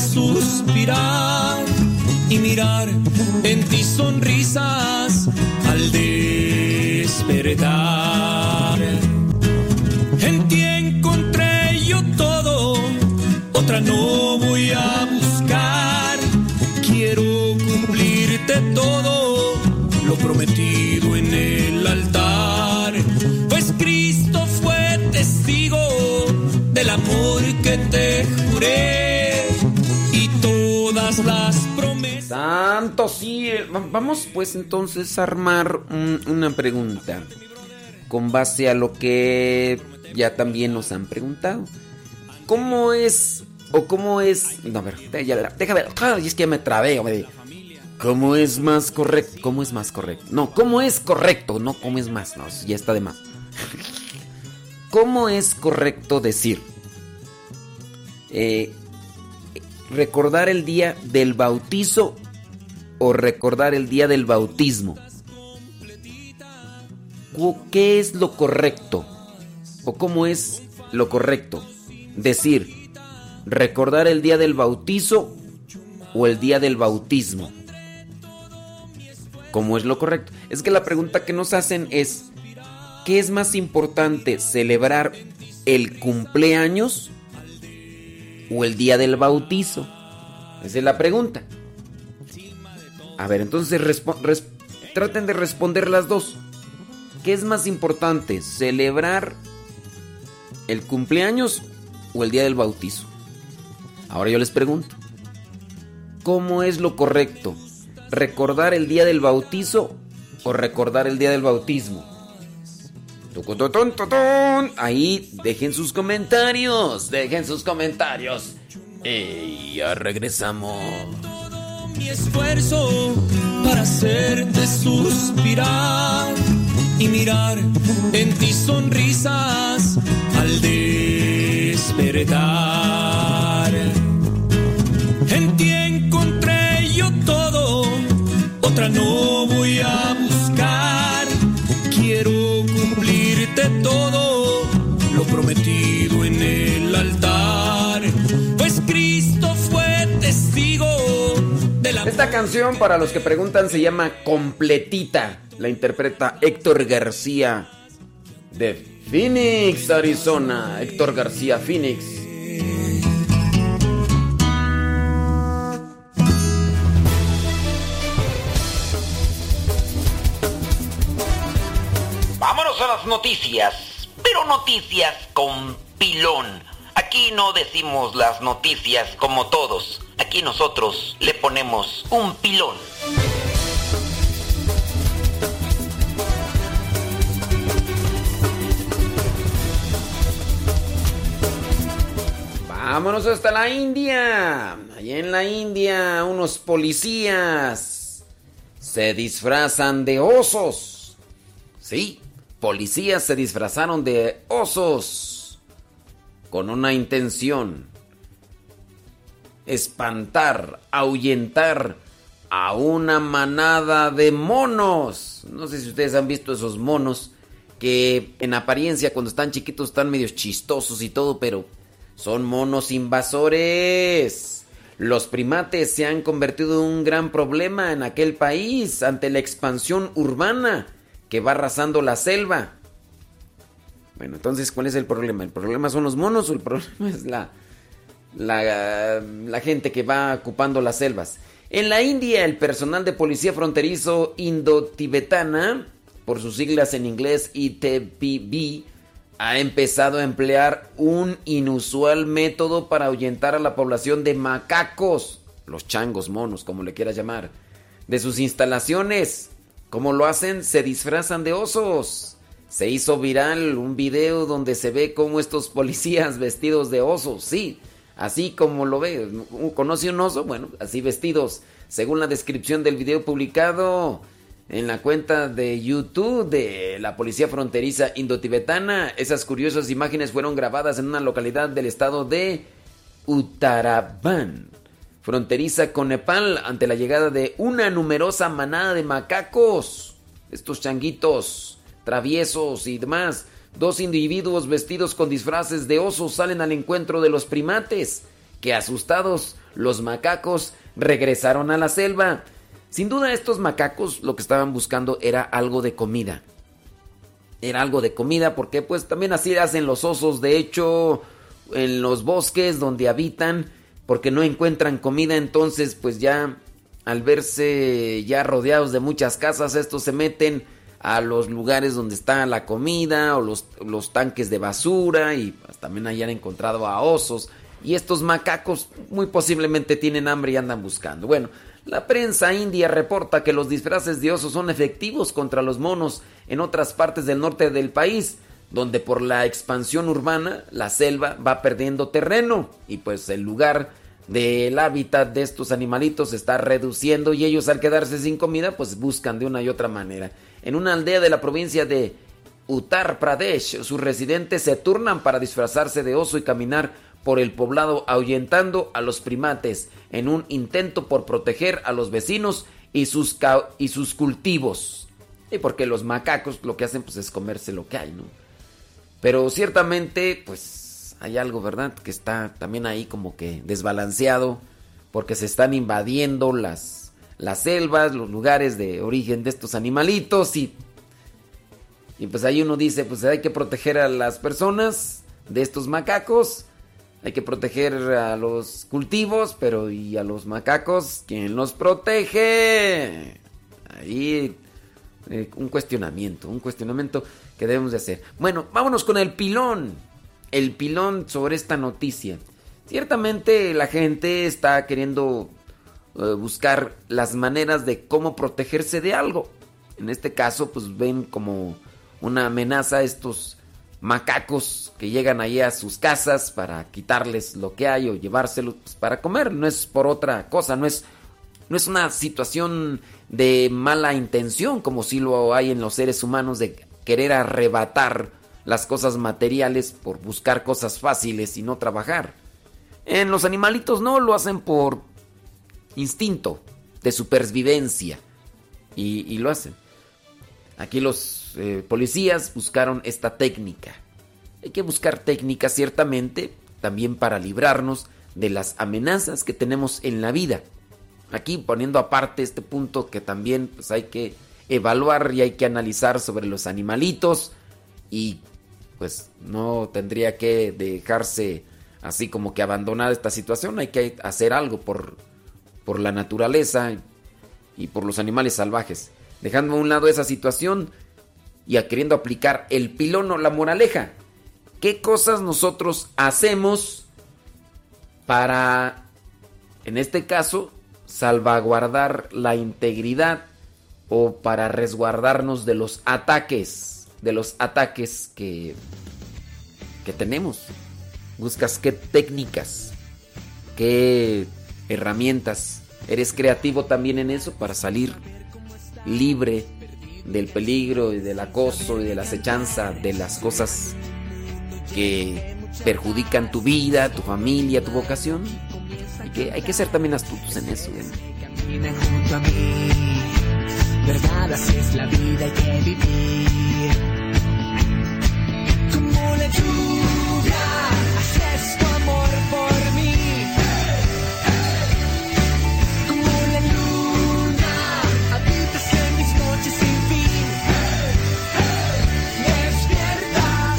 Suspirar y mirar en ti sonrisas al despertar. En ti encontré yo todo, otra no voy a buscar. todo lo prometido en el altar. Pues Cristo fue testigo del amor que te juré las promesas. Cielo. Va- Vamos pues entonces a armar un- una pregunta con base a lo que ya también nos han preguntado. ¿Cómo es o cómo es... No, a ver, déjame ver. Ay, es que me trabé. ¿Cómo es más correcto? ¿Cómo es más correcto? No, ¿cómo es correcto? No, ¿cómo es más? No, ya está de más. ¿Cómo es correcto decir? eh, recordar el día del bautizo o recordar el día del bautismo. ¿Qué es lo correcto? ¿O cómo es lo correcto? Decir, recordar el día del bautizo o el día del bautismo. ¿Cómo es lo correcto? Es que la pregunta que nos hacen es, ¿qué es más importante, celebrar el cumpleaños o el día del bautizo? Esa es la pregunta. A ver, entonces traten de responder las dos. ¿Qué es más importante, celebrar el cumpleaños o el día del bautizo? Ahora yo les pregunto, ¿cómo es lo correcto? ¿Recordar el día del bautizo o recordar el día del bautismo? Ahí dejen sus comentarios, dejen sus comentarios. Y ya regresamos. mi esfuerzo para hacerte suspirar y mirar en ti sonrisas al despertar. En ti encontré yo todo, otra no voy a todo lo prometido en el altar. Pues Cristo fue testigo de la Esta canción, para los que preguntan, se llama Completita. La interpreta Héctor García de Phoenix, Arizona. Héctor García, Phoenix. Noticias, pero noticias con pilón. Aquí no decimos las noticias como todos. Aquí nosotros le ponemos un pilón. Vámonos hasta la India. Allá en la India, unos policías se disfrazan de osos. Sí, policías se disfrazaron de osos con una intención. Espantar, ahuyentar a una manada de monos. No sé si ustedes han visto esos monos que en apariencia cuando están chiquitos están medio chistosos y todo, pero son monos invasores. Los primates se han convertido en un gran problema en aquel país ante la expansión urbana que va arrasando la selva. Bueno, entonces, ¿cuál es el problema? ¿El problema son los monos o el problema es la, la, gente que va ocupando las selvas? En la India, el personal de policía fronterizo indo-tibetana, por sus siglas en inglés ITPB, ha empezado a emplear un inusual método para ahuyentar a la población de macacos, los changos monos, como le quieras llamar, de sus instalaciones. ¿Cómo lo hacen? Se disfrazan de osos. Se hizo viral un video donde se ve cómo estos policías vestidos de osos, sí, así como lo ve. ¿Conoce un oso? Bueno, así vestidos. Según la descripción del video publicado en la cuenta de YouTube de la Policía Fronteriza Indotibetana, esas curiosas imágenes fueron grabadas en una localidad del estado de Uttarakhand, fronteriza con Nepal, ante la llegada de una numerosa manada de macacos. Estos changuitos traviesos y demás. Dos individuos vestidos con disfraces de osos salen al encuentro de los primates, que asustados los macacos regresaron a la selva. Sin duda estos macacos lo que estaban buscando era algo de comida. Era algo de comida porque pues también así hacen los osos, de hecho, en los bosques donde habitan, porque no encuentran comida, entonces pues ya al verse ya rodeados de muchas casas, estos se meten a los lugares donde está la comida o los, los tanques de basura y pues, también hayan encontrado a osos. Y estos macacos muy posiblemente tienen hambre y andan buscando. Bueno, la prensa india reporta que los disfraces de osos son efectivos contra los monos en otras partes del norte del país, donde por la expansión urbana la selva va perdiendo terreno y pues el lugar del hábitat de estos animalitos se está reduciendo y ellos al quedarse sin comida pues buscan de una y otra manera. En una aldea de la provincia de Uttar Pradesh, sus residentes se turnan para disfrazarse de oso y caminar por el poblado ahuyentando a los primates en un intento por proteger a los vecinos y sus, y sus cultivos. Y porque los macacos lo que hacen pues es comerse lo que hay, ¿no? Pero ciertamente pues hay algo, ¿verdad? Que está también ahí como que desbalanceado porque se están invadiendo las, las selvas, los lugares de origen de estos animalitos y y pues ahí uno dice, pues hay que proteger a las personas de estos macacos, hay que proteger a los cultivos, pero ¿y a los macacos quién los protege? Ahí eh, un cuestionamiento, un cuestionamiento que debemos de hacer. Bueno, vámonos con el pilón, el pilón sobre esta noticia. Ciertamente la gente está queriendo eh, buscar las maneras de cómo protegerse de algo. En este caso, pues ven como una amenaza a estos macacos que llegan ahí a sus casas para quitarles lo que hay o llevárselos pues, para comer. No es por otra cosa, no es, no es una situación de mala intención como si lo hay en los seres humanos de querer arrebatar las cosas materiales por buscar cosas fáciles y no trabajar. En los animalitos no, lo hacen por instinto de supervivencia y, lo hacen. Aquí los eh, policías buscaron esta técnica. Hay que buscar técnicas ciertamente también para librarnos de las amenazas que tenemos en la vida. Aquí poniendo aparte este punto que también pues, hay que evaluar y hay que analizar sobre los animalitos y pues no tendría que dejarse así como que abandonada esta situación, hay que hacer algo por, por la naturaleza y por los animales salvajes. Dejando a un lado esa situación y queriendo aplicar el pilón o la moraleja. ¿Qué cosas nosotros hacemos para, en este caso, salvaguardar la integridad o para resguardarnos de los ataques, de los ataques que, que tenemos? Buscas qué técnicas, qué herramientas. ¿Eres creativo también en eso para salir libre del peligro y del acoso y de la acechanza de las cosas que perjudican tu vida, tu familia, tu vocación? Hay que, hay que ser también astutos en eso. ¿eh? Verdad, así es la vida, hay que vivir. Como la lluvia, así es tu amor por mí. Como la luna, habitas en mis noches sin fin. Despierta.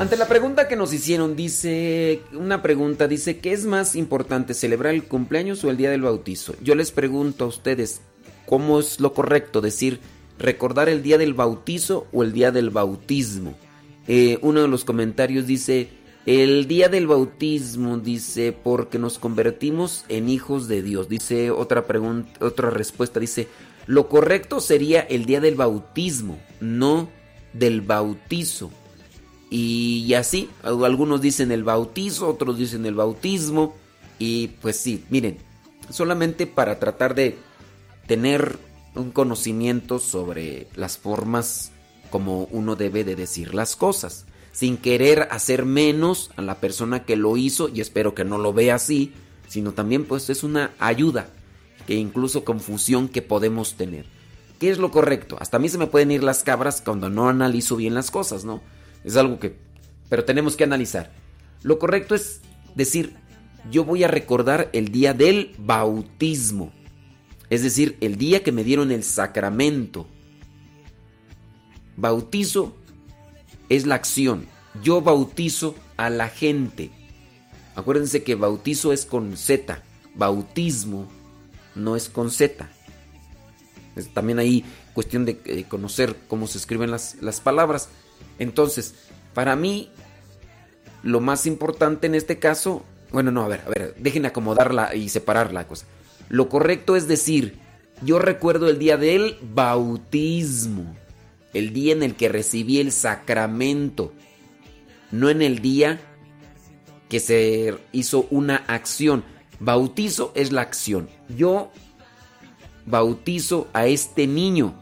Ante la pregunta que nos hicieron, dice, una pregunta, dice, ¿qué es más importante, celebrar el cumpleaños o el día del bautizo? Yo les pregunto a ustedes, ¿cómo es lo correcto decir recordar el día del bautizo o el día del bautismo? Eh, uno de los comentarios dice, el día del bautismo, dice, porque nos convertimos en hijos de Dios. Dice otra pregunta, otra respuesta, dice, lo correcto sería el día del bautismo, no del bautizo. Y así, algunos dicen el bautizo, otros dicen el bautismo. Y pues sí, miren, solamente para tratar de tener un conocimiento sobre las formas como uno debe de decir las cosas, sin querer hacer menos a la persona que lo hizo, y espero que no lo vea así, sino también pues es una ayuda, que incluso confusión que podemos tener. ¿Qué es lo correcto? Hasta a mí se me pueden ir las cabras cuando no analizo bien las cosas, ¿no? Es algo que... Pero tenemos que analizar. Lo correcto es decir, yo voy a recordar el día del bautismo. Es decir, el día que me dieron el sacramento. Bautizo es la acción. Yo bautizo a la gente. Acuérdense que bautizo es con Z. Bautismo no es con Z. También ahí cuestión de eh, conocer cómo se escriben las, las palabras. Entonces, para mí, lo más importante en este caso, bueno, no, a ver, a ver, dejen acomodarla y separar la cosa. Lo correcto es decir, yo recuerdo el día del bautismo, el día en el que recibí el sacramento, no en el día que se hizo una acción. Bautizo es la acción. Yo bautizo a este niño.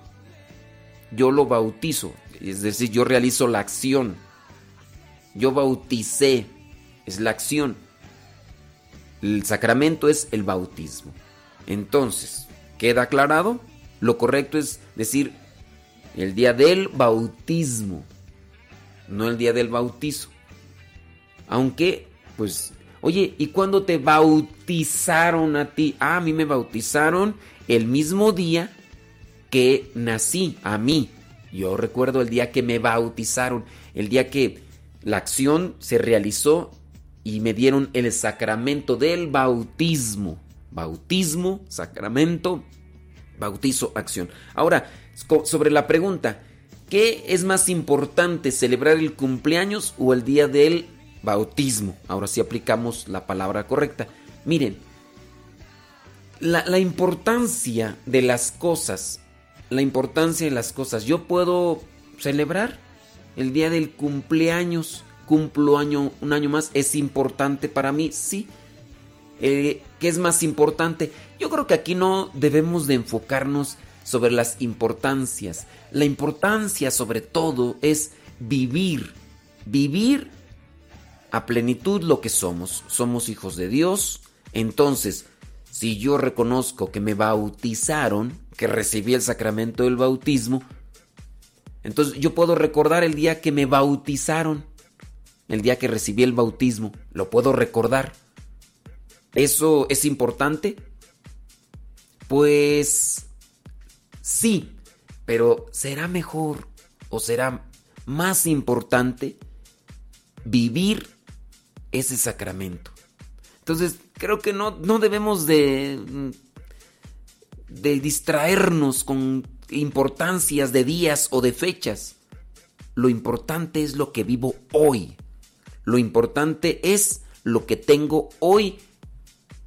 Yo lo bautizo, es decir, yo realizo la acción. Yo bauticé, es la acción. El sacramento es el bautismo. Entonces, ¿queda aclarado? Lo correcto es decir el día del bautismo, no el día del bautizo. Aunque, pues, oye, ¿y cuándo te bautizaron a ti? Ah, a mí me bautizaron el mismo día que nací, a mí. Yo recuerdo el día que me bautizaron, el día que la acción se realizó y me dieron el sacramento del bautismo. Bautismo, sacramento, bautizo, acción. Ahora, sobre la pregunta, ¿qué es más importante, celebrar el cumpleaños o el día del bautismo? Ahora sí aplicamos la palabra correcta. Miren, la, la importancia de las cosas, la importancia de las cosas, yo puedo celebrar el día del cumpleaños, cumplo año, un año más, es importante para mí, sí. Eh, ¿Qué es más importante? Yo creo que aquí no debemos de enfocarnos sobre las importancias. La importancia sobre todo es vivir, vivir a plenitud lo que somos. Somos hijos de Dios. Entonces, si yo reconozco que me bautizaron, que recibí el sacramento del bautismo, entonces yo puedo recordar el día que me bautizaron, el día que recibí el bautismo, lo puedo recordar. ¿Eso es importante? Pues sí, pero ¿será mejor o será más importante vivir ese sacramento? Entonces, creo que no, no debemos de, de distraernos con importancias de días o de fechas. Lo importante es lo que vivo hoy. Lo importante es lo que tengo hoy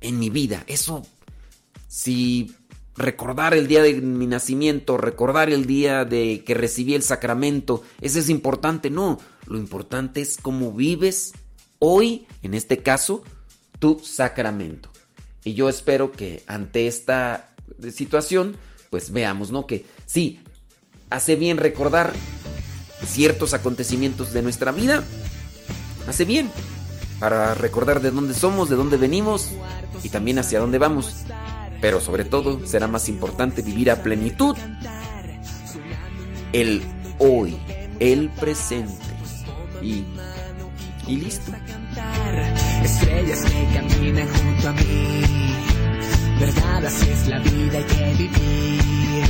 en mi vida. Eso, si recordar el día de mi nacimiento, recordar el día de que recibí el sacramento, eso es importante. No, lo importante es cómo vives hoy, en este caso, tu sacramento. Y yo espero que ante esta situación, pues veamos, ¿no? Que sí, hace bien recordar ciertos acontecimientos de nuestra vida. Hace bien para recordar de dónde somos, de dónde venimos y también hacia dónde vamos. Pero sobre todo será más importante vivir a plenitud el hoy, el presente. Y, listo. Estrellas que caminan junto a mí. Verdad, es la vida, que vivir.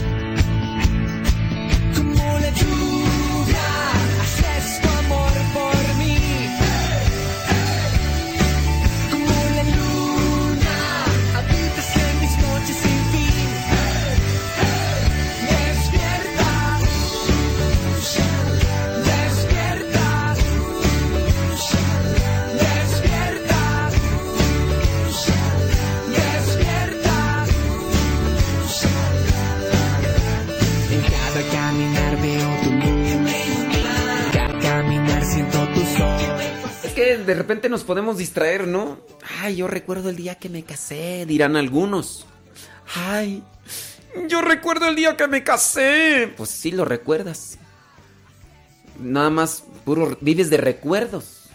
Como la de repente nos podemos distraer, ¿no? Ay, yo recuerdo el día que me casé, dirán algunos. Ay, yo recuerdo el día que me casé. Pues sí, lo recuerdas. Nada más, puro, vives de recuerdos.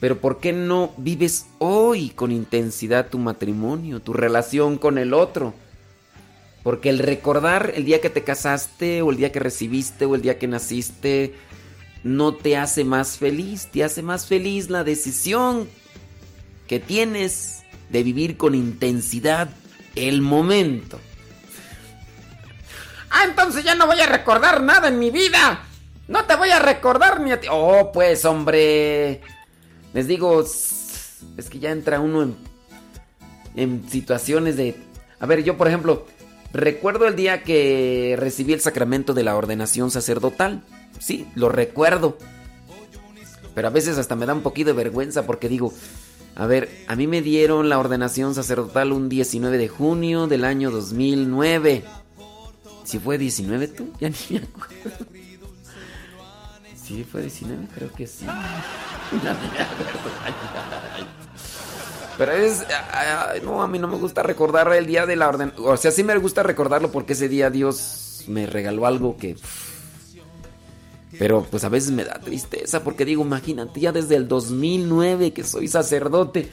Pero ¿por qué no vives hoy con intensidad tu matrimonio, tu relación con el otro? Porque el recordar el día que te casaste o el día que recibiste o el día que naciste no te hace más feliz, te hace más feliz la decisión que tienes de vivir con intensidad el momento. Ah, entonces ya no voy a recordar nada en mi vida. No te voy a recordar ni a ti. Oh, pues, hombre. Les digo, es que ya entra uno en, en situaciones de... A ver, yo por ejemplo, recuerdo el día que recibí el sacramento de la ordenación sacerdotal. Sí, lo recuerdo. Pero a veces hasta me da un poquito de vergüenza porque digo, a ver, a mí me dieron la ordenación sacerdotal un 19 de junio del año 2009. ¿Si fue 19 tú? Ya ni me acuerdo. ¿Sí fue 19? Creo que sí. Pero es. ay, no, a mí no me gusta recordar el día de la orden. O sea, sí me gusta recordarlo porque ese día Dios me regaló algo que. Pero pues a veces me da tristeza porque digo, imagínate, ya desde el 2009 que soy sacerdote.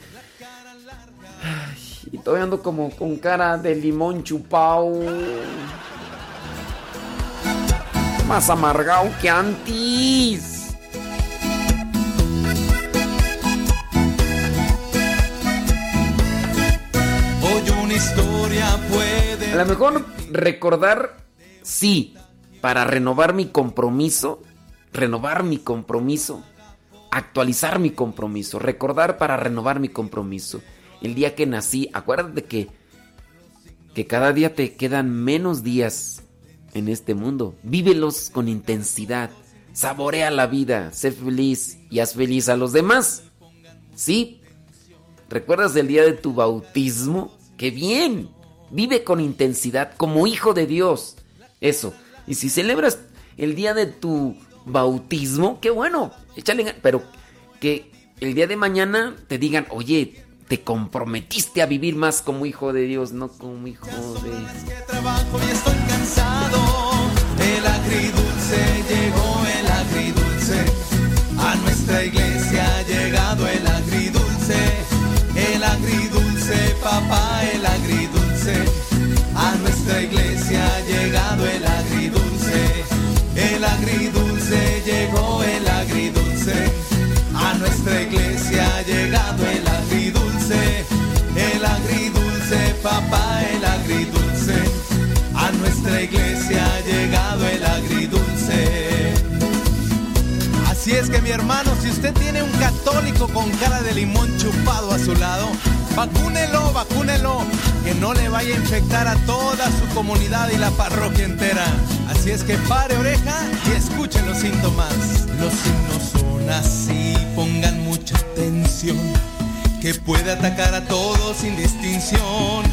Ay, y todavía ando como con cara de limón chupao. Más amargado que antes. Historia puede. A lo mejor recordar, sí, para renovar mi compromiso, renovar mi compromiso, actualizar mi compromiso, recordar para renovar mi compromiso. El día que nací, acuérdate que, que cada día te quedan menos días en este mundo. Vívelos con intensidad, saborea la vida, sé feliz y haz feliz a los demás. ¿Sí? ¿Recuerdas el día de tu bautismo? ¡Qué bien! Vive con intensidad como hijo de Dios. Eso. Y si celebras el día de tu bautismo, qué bueno. Échale Pero que el día de mañana te digan, oye, te comprometiste a vivir más como hijo de Dios, no como hijo de... cansado. El agridulce llegó, el agridulce. A nuestra iglesia ha llegado el agridulce. El agridulce, papá, el agridulce. A nuestra iglesia ha llegado el agridulce. El agridulce agridulce. A nuestra iglesia ha llegado el agridulce. Así es que mi hermano, si usted tiene un católico con cara de limón chupado a su lado, vacúnelo, vacúnelo, que no le vaya a infectar a toda su comunidad y la parroquia entera. Así es que pare oreja y escuche los síntomas. Los signos son así, pongan mucha atención, que puede atacar a todos sin distinción.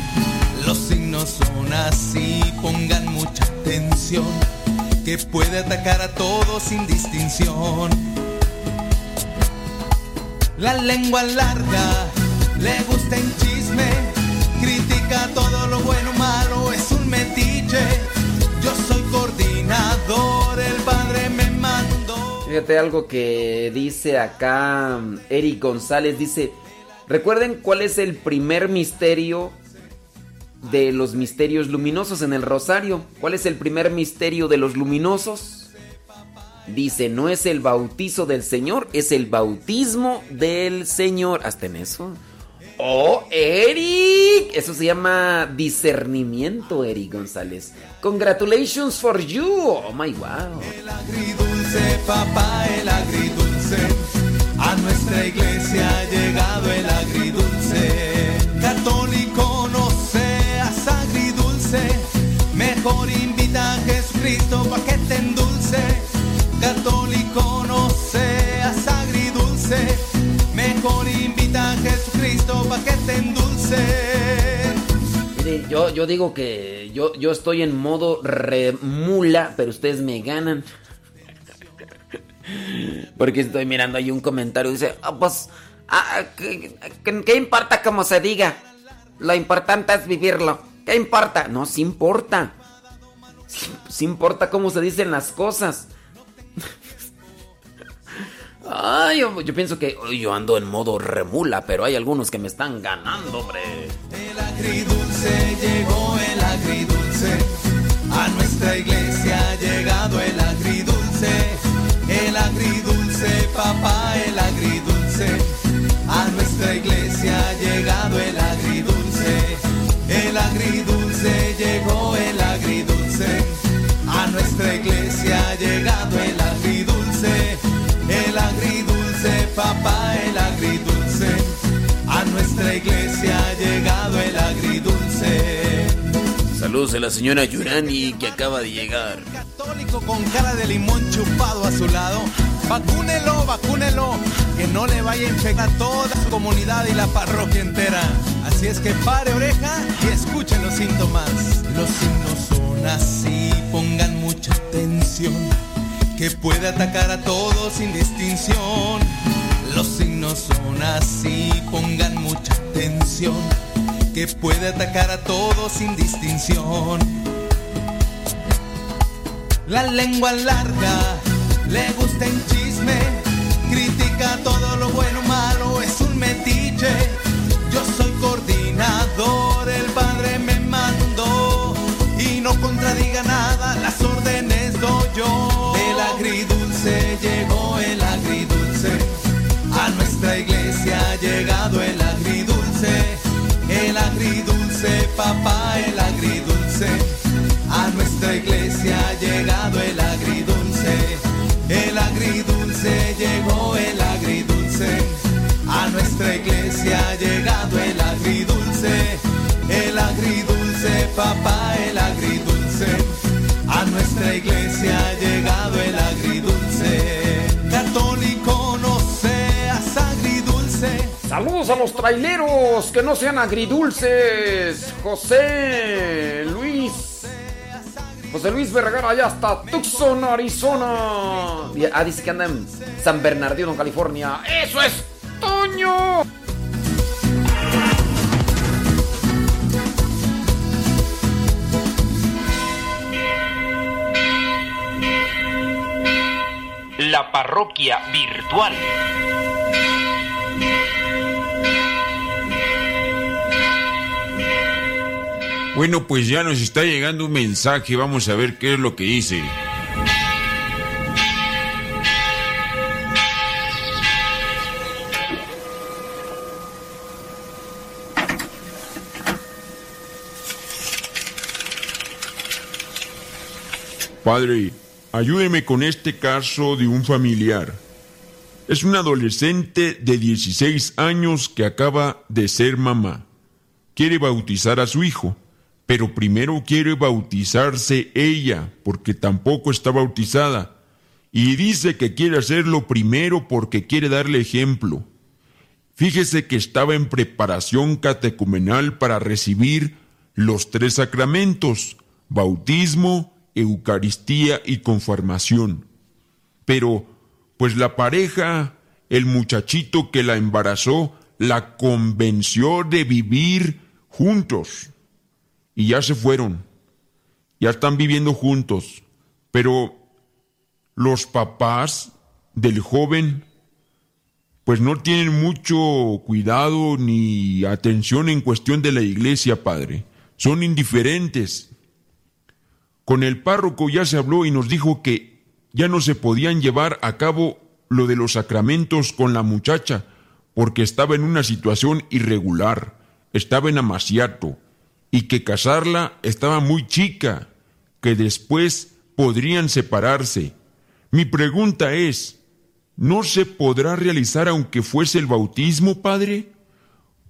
Los signos son así, pongan mucha atención, que puede atacar a todos sin distinción. La lengua larga, le gusta en chisme, critica todo lo bueno malo, es un metiche. Yo soy coordinador, el padre me mandó. Fíjate algo que dice acá mm, Eric González, dice, recuerden cuál es el primer misterio de los misterios luminosos en el rosario. ¿Cuál es el primer misterio de los luminosos? Dice, no es el bautizo del Señor, es el bautismo del Señor. Hasta en eso. Oh, Eric. Eso se llama discernimiento, Eric González. Congratulations for you. Oh my wow. El agridulce, papá, el agridulce. A nuestra iglesia ha llegado el agridulce. Mejor invita a Jesucristo pa' que te endulce. Católico, no seas agridulce. Mejor invita a Jesucristo pa' que te endulce. Mire, yo, yo digo que yo, yo estoy en modo remula, pero ustedes me ganan. Porque estoy mirando ahí un comentario. Dice, "Ah, pues, ah, ¿qué, importa cómo se diga? Lo importante es vivirlo. ¿Qué importa? No, sí importa. Sí, importa cómo se dicen las cosas. Ay, yo, yo pienso que "Ay, yo ando en modo remula, pero hay algunos que me están ganando, hombre. El agridulce llegó el agridulce. A nuestra iglesia ha llegado el agridulce. El agridulce, papá, el agridulce. A nuestra iglesia ha llegado el agridulce. El agridulce llegó el agridulce. A nuestra iglesia ha llegado el agridulce. El agridulce, papá, el agridulce. A nuestra iglesia ha llegado el agridulce. Saludos a la señora Yurani que acaba de llegar. Católico con cara de limón chupado a su lado. Vacúnelo, vacúnelo, que no le vaya a infectar a toda su comunidad y la parroquia entera. Así es que pare oreja y escuche los síntomas. Los signos son así, pongan mucha atención, que puede atacar a todos sin distinción. Los signos son así, pongan mucha atención, que puede atacar a todos sin distinción. La lengua larga, le gusta en chisme, critica todo lo bueno o malo, es un metiche. Yo soy coordinador, el padre me mandó y no contradiga llegado el agridulce, el agridulce, papá, el agridulce. A nuestra iglesia ha llegado el agridulce, el agridulce llegó el agridulce. A nuestra iglesia ha llegado el agridulce, el agridulce, papá, el agridulce. A nuestra iglesia Saludos a los traileros, que no sean agridulces. José Luis. José Luis Vergara, allá hasta Tucson, Arizona. Ah, dice que San Bernardino, California. ¡Eso es Toño! La parroquia virtual. Bueno, pues ya nos está llegando un mensaje, vamos a ver qué es lo que dice. Padre, ayúdeme con este caso de un familiar. Es un adolescente de 16 años que acaba de ser mamá. Quiere bautizar a su hijo, pero primero quiere bautizarse ella, porque tampoco está bautizada. Y dice que quiere hacerlo primero porque quiere darle ejemplo. Fíjese que estaba en preparación catecumenal para recibir los tres sacramentos, bautismo, Eucaristía y confirmación. Pero, pues la pareja, el muchachito que la embarazó, la convenció de vivir juntos. Y ya se fueron. Ya están viviendo juntos. Pero los papás del joven, pues no tienen mucho cuidado ni atención en cuestión de la iglesia, padre. Son indiferentes. Con el párroco ya se habló y nos dijo que ya no se podían llevar a cabo lo de los sacramentos con la muchacha, porque estaba en una situación irregular, estaba en amaciato, y que casarla estaba muy chica, que después podrían separarse. Mi pregunta es, ¿no se podrá realizar aunque fuese el bautismo, padre?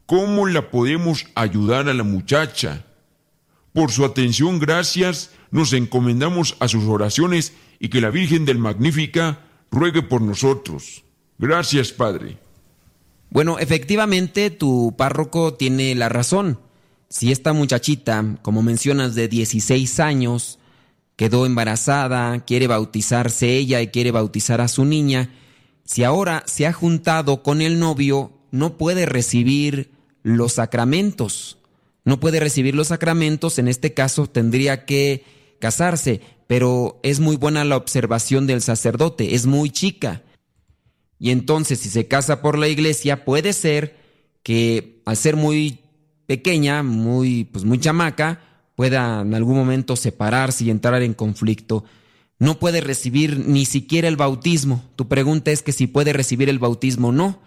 ¿Cómo la podemos ayudar a la muchacha? Por su atención, gracias, nos encomendamos a sus oraciones y que la Virgen del Magnífica ruegue por nosotros. Gracias, Padre. Bueno, efectivamente, tu párroco tiene la razón. Si esta muchachita, como mencionas, de 16 años, quedó embarazada, quiere bautizarse ella y quiere bautizar a su niña, si ahora se ha juntado con el novio, no puede recibir los sacramentos. No puede recibir los sacramentos, en este caso tendría que casarse, pero es muy buena la observación del sacerdote, es muy chica. Y entonces si se casa por la iglesia, puede ser que al ser muy pequeña, muy pues muy chamaca, pueda en algún momento separarse y entrar en conflicto. No puede recibir ni siquiera el bautismo. Tu pregunta es que si puede recibir el bautismo, no.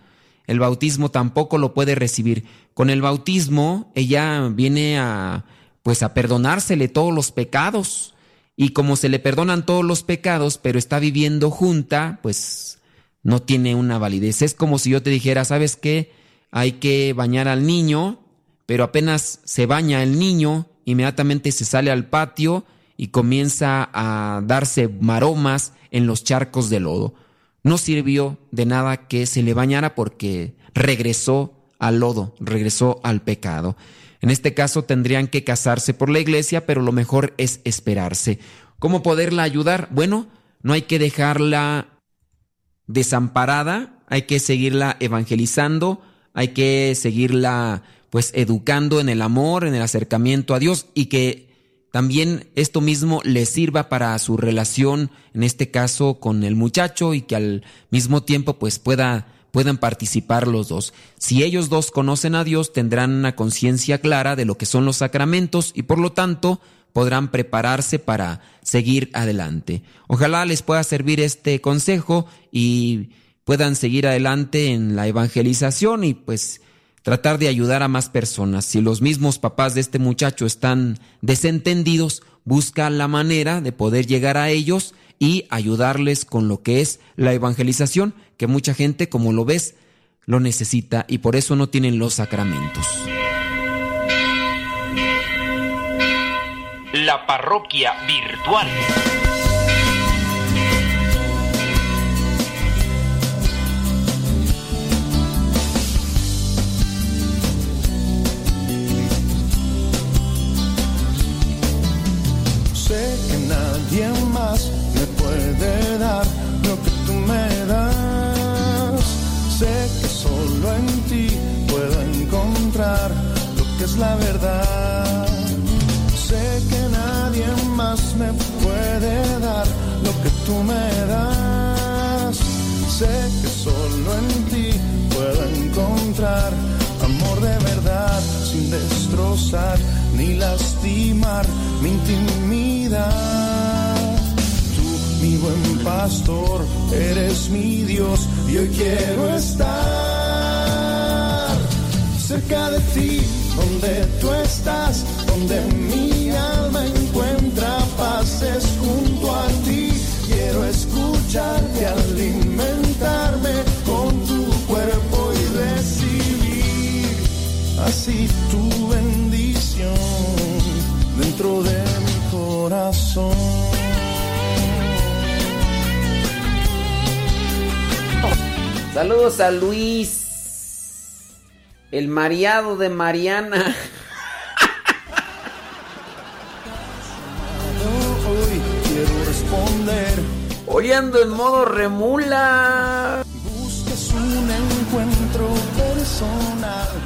El bautismo tampoco lo puede recibir. Con el bautismo ella viene a pues a perdonársele todos los pecados. Y como se le perdonan todos los pecados, pero está viviendo junta, pues no tiene una validez. Es como si yo te dijera, ¿sabes qué? Hay que bañar al niño, pero apenas se baña el niño inmediatamente se sale al patio y comienza a darse maromas en los charcos de lodo. No sirvió de nada que se le bañara porque regresó al lodo, regresó al pecado. En este caso tendrían que casarse por la iglesia, pero lo mejor es esperarse. ¿Cómo poderla ayudar? Bueno, no hay que dejarla desamparada, hay que seguirla evangelizando, hay que seguirla pues educando en el amor, en el acercamiento a Dios y que también esto mismo le sirva para su relación, en este caso con el muchacho y que al mismo tiempo pues pueda puedan participar los dos. Si ellos dos conocen a Dios, tendrán una conciencia clara de lo que son los sacramentos y por lo tanto podrán prepararse para seguir adelante. Ojalá les pueda servir este consejo y puedan seguir adelante en la evangelización y pues tratar de ayudar a más personas. Si los mismos papás de este muchacho están desentendidos, busca la manera de poder llegar a ellos y ayudarles con lo que es la evangelización, que mucha gente, como lo ves, lo necesita y por eso no tienen los sacramentos. La parroquia virtual. Nadie más me puede dar lo que tú me das. Sé que solo en ti puedo encontrar lo que es la verdad. Sé que nadie más me puede dar lo que tú me das. Sé que solo en ti puedo encontrar amor de verdad destrozar ni lastimar mi intimidad. Tú, mi buen pastor, eres mi Dios y hoy quiero estar cerca de ti, donde tú estás, donde mi alma encuentra paz, es junto a ti. Quiero escucharte, alimentarme así tu bendición dentro de mi corazón. Saludos a Luis, el mareado de Mariana. Hoy quiero responder. Hoy ando en modo remula. Buscas un encuentro personal.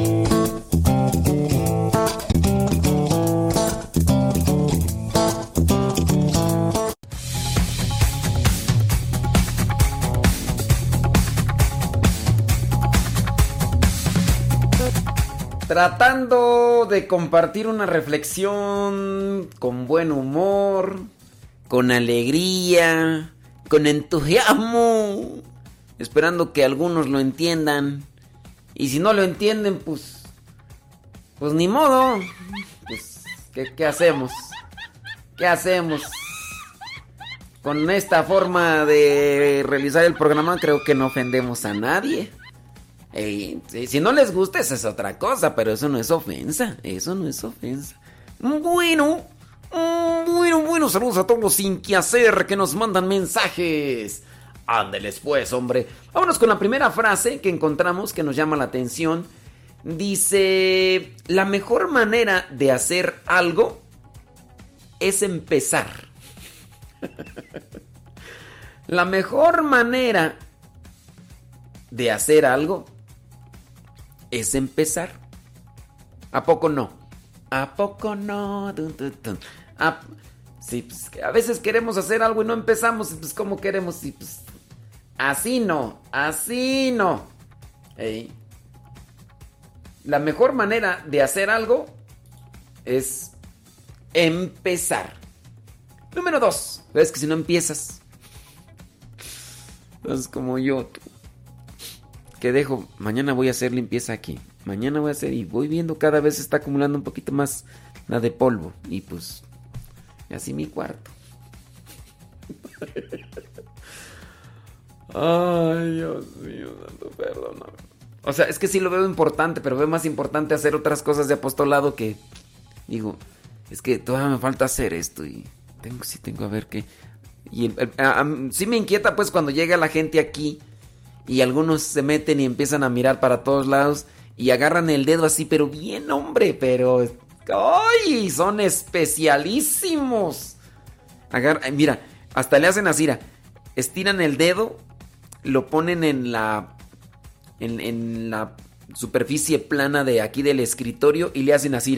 Tratando de compartir una reflexión con buen humor, con alegría, con entusiasmo, esperando que algunos lo entiendan. Y si no lo entienden, pues. Pues ni modo. Pues, ¿qué, qué hacemos? ¿Qué hacemos? Con esta forma de realizar el programa, creo que no ofendemos a nadie. Si, no les gusta, esa es otra cosa, pero eso no es ofensa. Eso no es ofensa. Bueno, bueno, bueno, saludos a todos sin que hacer que nos mandan mensajes. Ándeles pues, hombre. Vámonos con la primera frase que encontramos que nos llama la atención. Dice, la mejor manera de hacer algo es empezar. la mejor manera de hacer algo es empezar. ¿A poco no? ¿A poco no? A- sí, pues, a veces queremos hacer algo y no empezamos, pues como queremos, y pues así no, así no. Ey. La mejor manera de hacer algo es empezar. Número dos, es que si no empiezas, Entonces, como yo, que dejo, mañana voy a hacer limpieza aquí. Mañana voy a hacer y voy viendo cada vez se está acumulando un poquito más la de polvo. Y pues, así mi cuarto. Ay, Dios mío, santo, perdóname. O sea, es que sí lo veo importante, pero veo más importante hacer otras cosas de apostolado que. Digo, es que todavía me falta hacer esto y tengo, sí tengo a ver qué. Y el- sí me inquieta pues cuando llega la gente aquí y algunos se meten y empiezan a mirar para todos lados y agarran el dedo así, pero bien hombre, pero... ¡Ay! Son especialísimos. Ay, mira, hasta le hacen así, estiran el dedo, lo ponen en la... En, en la superficie plana de aquí del escritorio y le hacen así.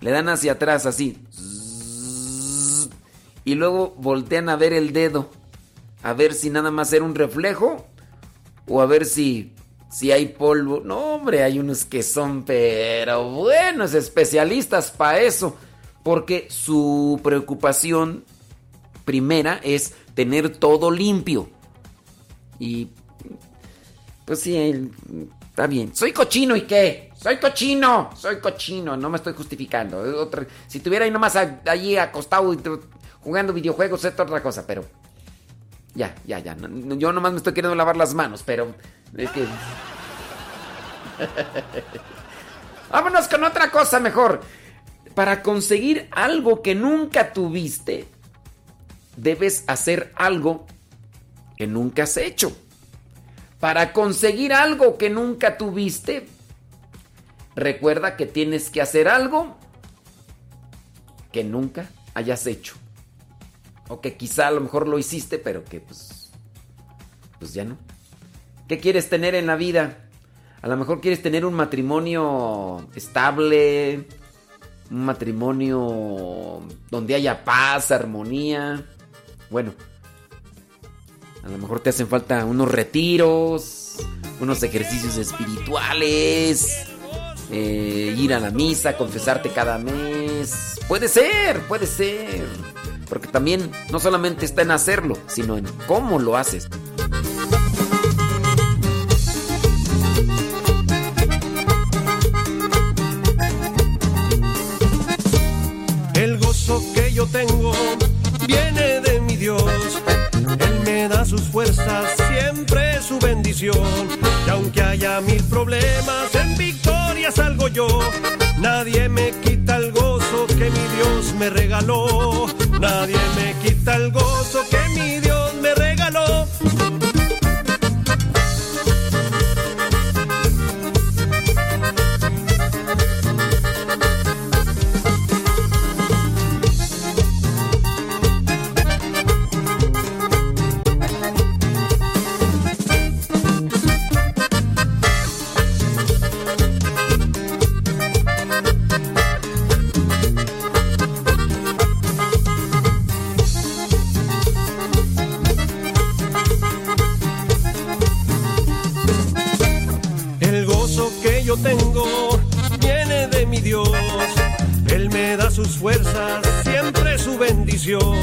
Le dan hacia atrás así. Y luego voltean a ver el dedo. A ver si nada más era un reflejo. O a ver si, si hay polvo. No, hombre, hay unos que son, pero buenos especialistas para eso. Porque su preocupación primera es tener todo limpio. Y pues sí, está bien. Soy cochino y qué? Soy cochino, soy cochino, no me estoy justificando. Si estuviera ahí nomás allí acostado jugando videojuegos, es otra cosa, pero ya, ya, ya. yo nomás me estoy queriendo lavar las manos, pero es que... Vámonos con otra cosa mejor. Para conseguir algo que nunca tuviste, debes hacer algo que nunca has hecho. Para conseguir algo que nunca tuviste, recuerda que tienes que hacer algo que nunca hayas hecho. O que quizá a lo mejor lo hiciste, pero que pues, pues ya no. ¿Qué quieres tener en la vida? A lo mejor quieres tener un matrimonio estable, un matrimonio donde haya paz, armonía. Bueno, a lo mejor te hacen falta unos retiros, unos ejercicios espirituales, eh, ir a la misa, confesarte cada mes. Puede ser, puede ser. Porque también no solamente está en hacerlo, sino en cómo lo haces. El gozo que yo tengo viene de mi Dios. Él me da sus fuerzas, siempre su bendición. Y aunque haya mil problemas, en victoria salgo yo. Nadie me quita el gozo que mi Dios me regaló. Nadie me quita el gozo que mi Dios me regaló. Sus fuerzas, siempre su bendición.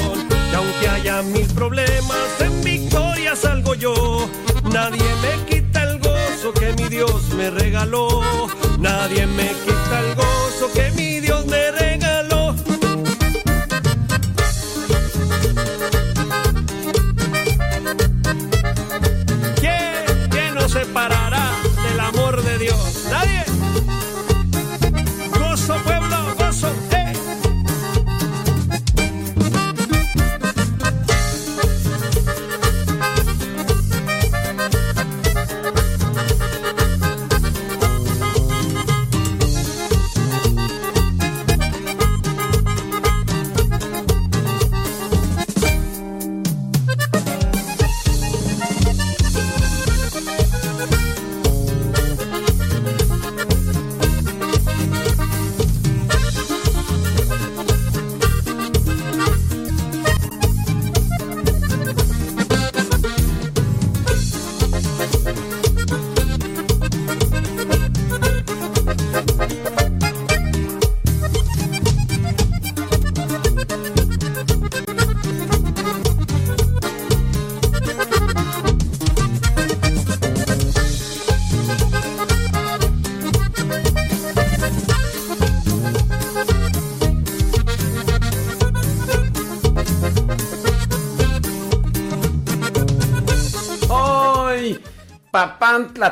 Y aunque haya mil problemas, en victoria salgo yo. Nadie me quita el gozo que mi Dios me regaló. Nadie me quita el gozo que mi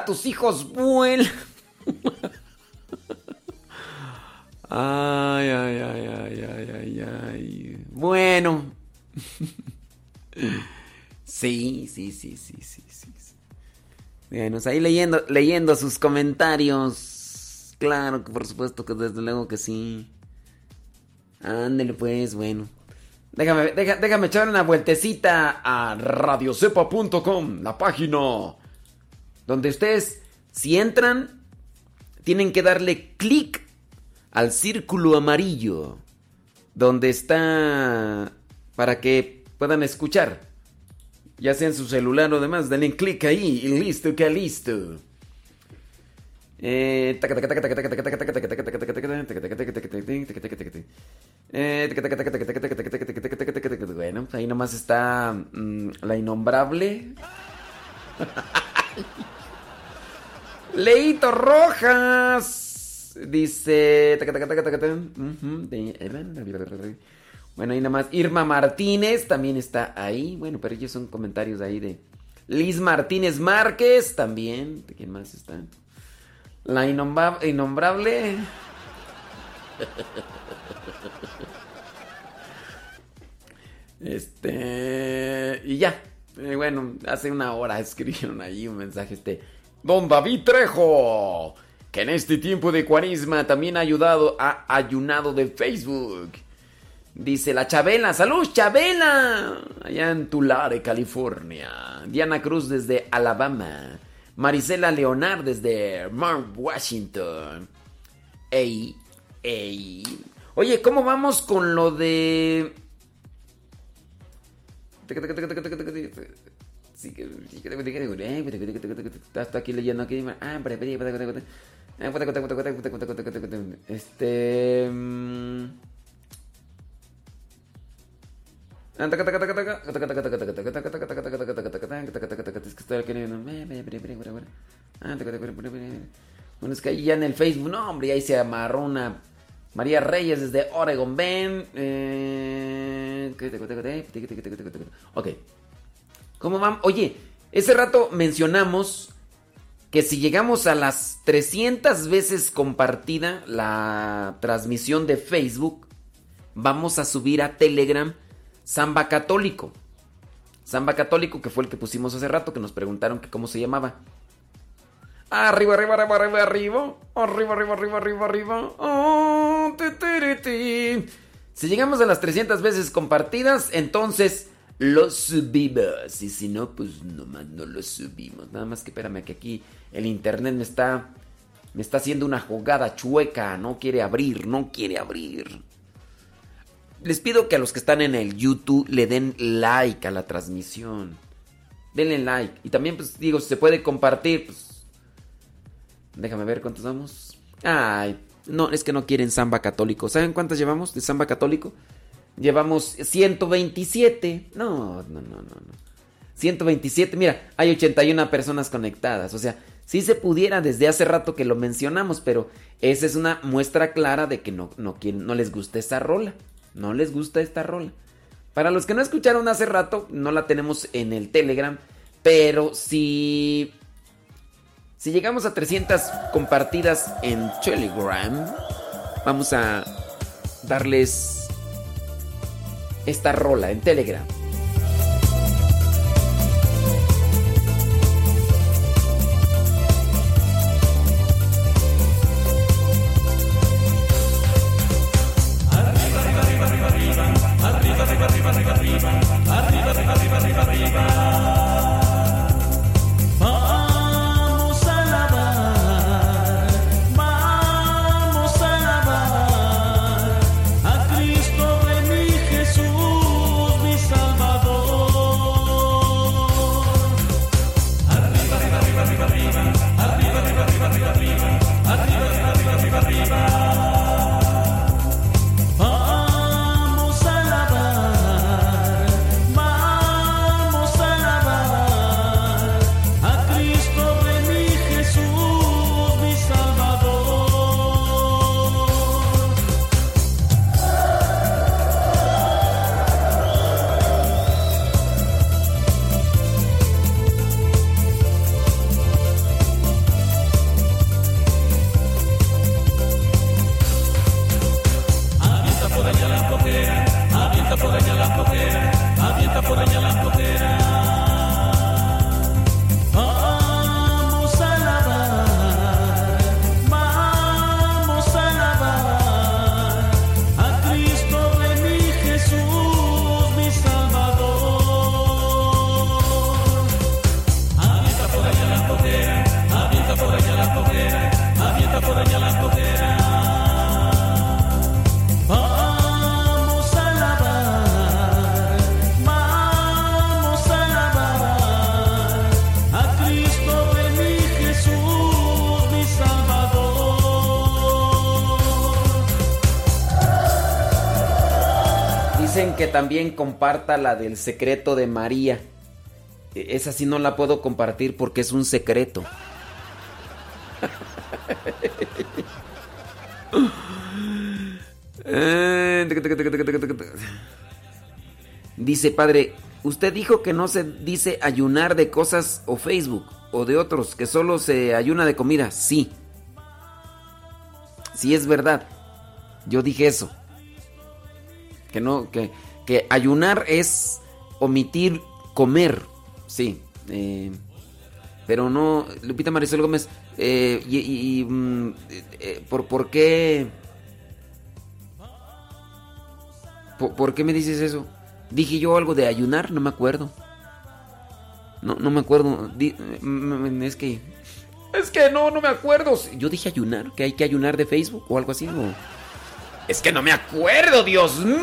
Tus hijos vuelan. Ay, ay, ay, ay, ay, ay, ay. Bueno. Sí, sí, sí, sí, sí, sí. Bueno, ahí leyendo, leyendo sus comentarios. Claro que por supuesto que desde luego que sí. Ándele pues, bueno. Déjame, déjame echar una vueltecita a radiocepa.com, la página donde ustedes, si entran, tienen que darle clic al círculo amarillo. Donde está... para que puedan escuchar. Ya sea en su celular o demás, denle clic ahí y listo, que listo. Eh, bueno, pues ahí nomás está mmm, la innombrable. Leito Rojas dice. Bueno, ahí nomás. Irma Martínez también está ahí. Bueno, pero ellos son comentarios ahí de. Liz Martínez Márquez también. ¿De quién más está? La innomba- innombrable. Este. Y ya. Eh, bueno, hace una hora escribieron ahí un mensaje este. Don David Trejo. Que en este tiempo de cuaresma también ha ayudado, ha ayunado de Facebook. Dice la Chabela, salud Chabela, allá en Tulare, California. Diana Cruz desde Alabama. Marisela Leonard desde Mount Washington. Ey, ey. Oye, ¿cómo vamos con lo de... Está aquí leyendo aquí. Ah, Este... mm, Es que estoy aquí leyendo. Bueno, es que ahí ya en el Facebook, no, hombre, ahí se amarró una María Reyes desde Oregon, ven. Eh... Ok. ¿Cómo vamos? Oye, ese rato mencionamos que si llegamos a las 300 veces compartida la transmisión de Facebook, vamos a subir a Telegram Samba Católico. Samba Católico, que fue el que pusimos hace rato, que nos preguntaron que cómo se llamaba. Arriba, arriba, arriba, arriba, arriba. Arriba, arriba, arriba, arriba, arriba. Oh, ti, ti, ti. Si llegamos a las 300 veces compartidas, entonces lo subimos. Y si no, pues nomás no lo subimos. Nada más que espérame que aquí el internet me está me está haciendo una jugada chueca, no quiere abrir, no quiere abrir. Les pido que a los que están en el YouTube le den like a la transmisión. Denle like. Y también, pues digo, si se puede compartir, pues. Déjame ver cuántos vamos. Ay, no, es que no quieren samba católico. ¿Saben cuántas llevamos de samba católico? Llevamos 127. No, no, no, no, no. 127. Mira, hay 81 personas conectadas. O sea, sí se pudiera desde hace rato que lo mencionamos, pero esa es una muestra clara de que no, no, no les gusta esta rola. No les gusta esta rola. Para los que no escucharon hace rato, no la tenemos en el Telegram, pero si si llegamos a 300 compartidas en Telegram, vamos a darles esta rola en Telegram. Que también comparta la del secreto de María. E- Esa sí no la puedo compartir porque es un secreto. Eh, Dice, padre, usted dijo que no se dice ayunar de cosas o Facebook o de otros, que solo se ayuna de comida. Sí. Sí es verdad. Yo dije eso. Que no, que, que ayunar es omitir comer. Sí. eh, pero no, Lupita Marisol Gómez, eh, y, y- mm, eh, ¿por, ¿por qué? ¿Por, qué me dices eso? Dije yo algo de ayunar, no me acuerdo. No, no me acuerdo. Mm, mm, es que. Es que no, no me acuerdo. Yo dije ayunar, que hay que ayunar de Facebook o algo así. Es que no me acuerdo, Dios mío.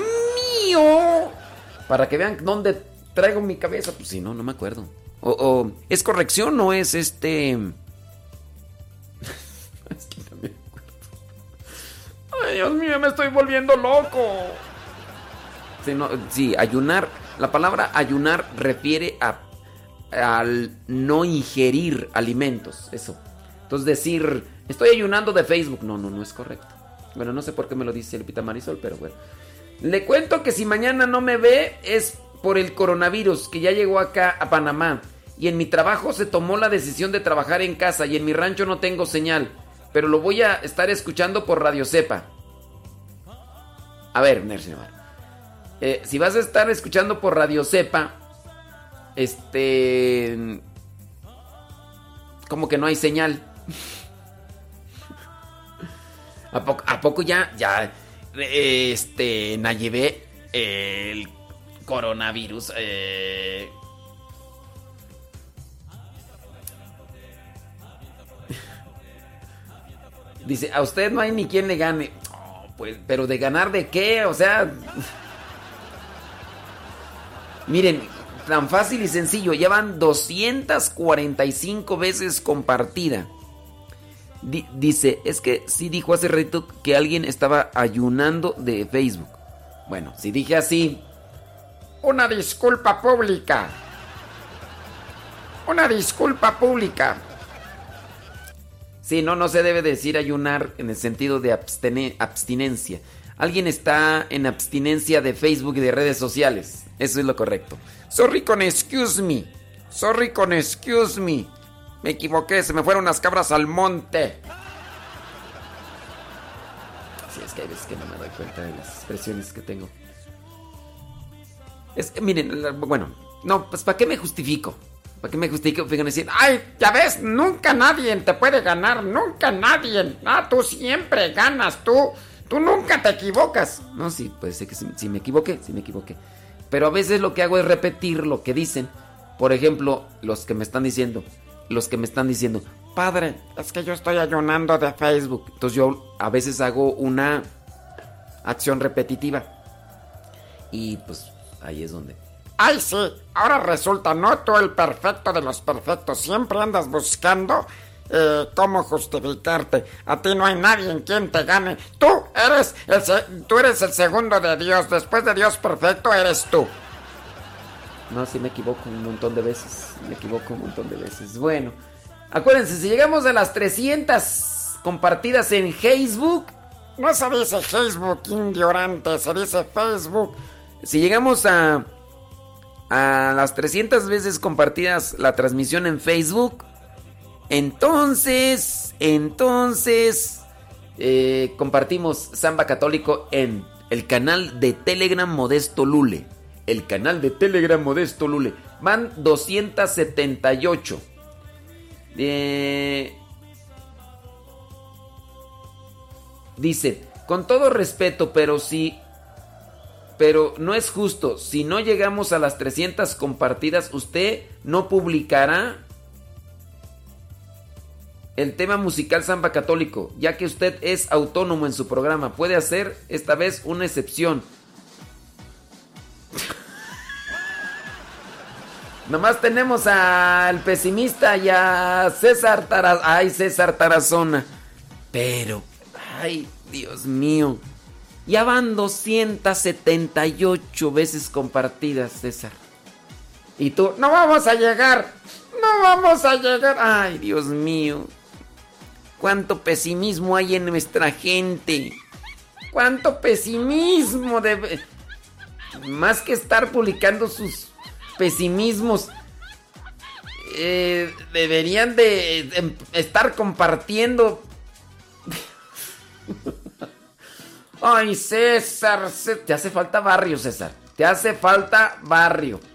Para que vean dónde traigo mi cabeza. Pues sí, no, no me acuerdo. O, ¿Es corrección o es este.? Ay, Dios mío, me estoy volviendo loco. Sí, no, sí, ayunar. La palabra ayunar refiere a al no ingerir alimentos, eso. Entonces decir, estoy ayunando de Facebook, no, no, no es correcto. Bueno, no sé por qué me lo dice Lupita Marisol, pero bueno. Le cuento que si mañana no me ve es por el coronavirus que ya llegó acá a Panamá. Y en mi trabajo se tomó la decisión de trabajar en casa y en mi rancho no tengo señal. Pero lo voy a estar escuchando por Radio Cepa. A ver. Eh, si vas a estar escuchando por Radio Cepa, este. Como que no hay señal. ¿A poco, a poco ya, ya, este, Nayevé, eh, el coronavirus, eh, Dice, a usted no hay ni quien le gane. Pues, pero de ganar de qué, o sea. Miren, tan fácil y sencillo, ya van 245 veces compartida. Di- dice, es que sí dijo hace rato que alguien estaba ayunando de Facebook. Bueno, si dije así, una disculpa pública. Una disculpa pública. Sí, no, no se debe decir ayunar en el sentido de abstinencia. Alguien está en abstinencia de Facebook y de redes sociales. Eso es lo correcto. Sorry con excuse me. Sorry con excuse me. Me equivoqué, se me fueron las cabras al monte. Sí, es que hay veces que no me doy cuenta de las expresiones que tengo. Es que, miren, bueno, no, pues ¿para qué me justifico? ¿Para qué me justifico? Fíjense ay, ya ves, nunca nadie te puede ganar, nunca nadie. Ah, tú siempre ganas, tú, tú nunca te equivocas. No, sí, puede ser que sí, sí me equivoqué, sí me equivoqué. Pero a veces lo que hago es repetir lo que dicen. Por ejemplo, los que me están diciendo, los que me están diciendo, padre, es que yo estoy ayunando de Facebook. Entonces yo a veces hago una acción repetitiva. Y pues ahí es donde. Ay, sí, ahora resulta, ¿no? Tú el perfecto de los perfectos. Siempre andas buscando eh, cómo justificarte. A ti no hay nadie en quien te gane. Tú eres, el tú eres el segundo de Dios. Después de Dios perfecto, eres tú. No, sí me equivoco un montón de veces. Me equivoco un montón de veces. Bueno, acuérdense, si llegamos a las 300 compartidas en Facebook. No se dice Facebook, ignorante, se dice Facebook. Si llegamos a, a las 300 veces compartidas la transmisión en Facebook, entonces, entonces, eh, compartimos Samba Católico en el canal de Telegram Modesto Lule. El canal de Telegram Modesto Lule. Van 278. Eh, dice, con todo respeto, pero si... Pero no es justo. Si no llegamos a las 300 compartidas, usted no publicará el tema musical samba católico, ya que usted es autónomo en su programa. Puede hacer esta vez una excepción. Nomás tenemos al pesimista y a César Tarazona. Ay, César Tarazona. Pero, ay, Dios mío. Ya van 278 veces compartidas, César. Y tú, no vamos a llegar. No vamos a llegar. Ay, Dios mío. Cuánto pesimismo hay en nuestra gente. Cuánto pesimismo de... Más que estar publicando sus pesimismos. eh, deberían de, estar compartiendo. Ay, César, Cé- te hace falta barrio, César. Te hace falta barrio.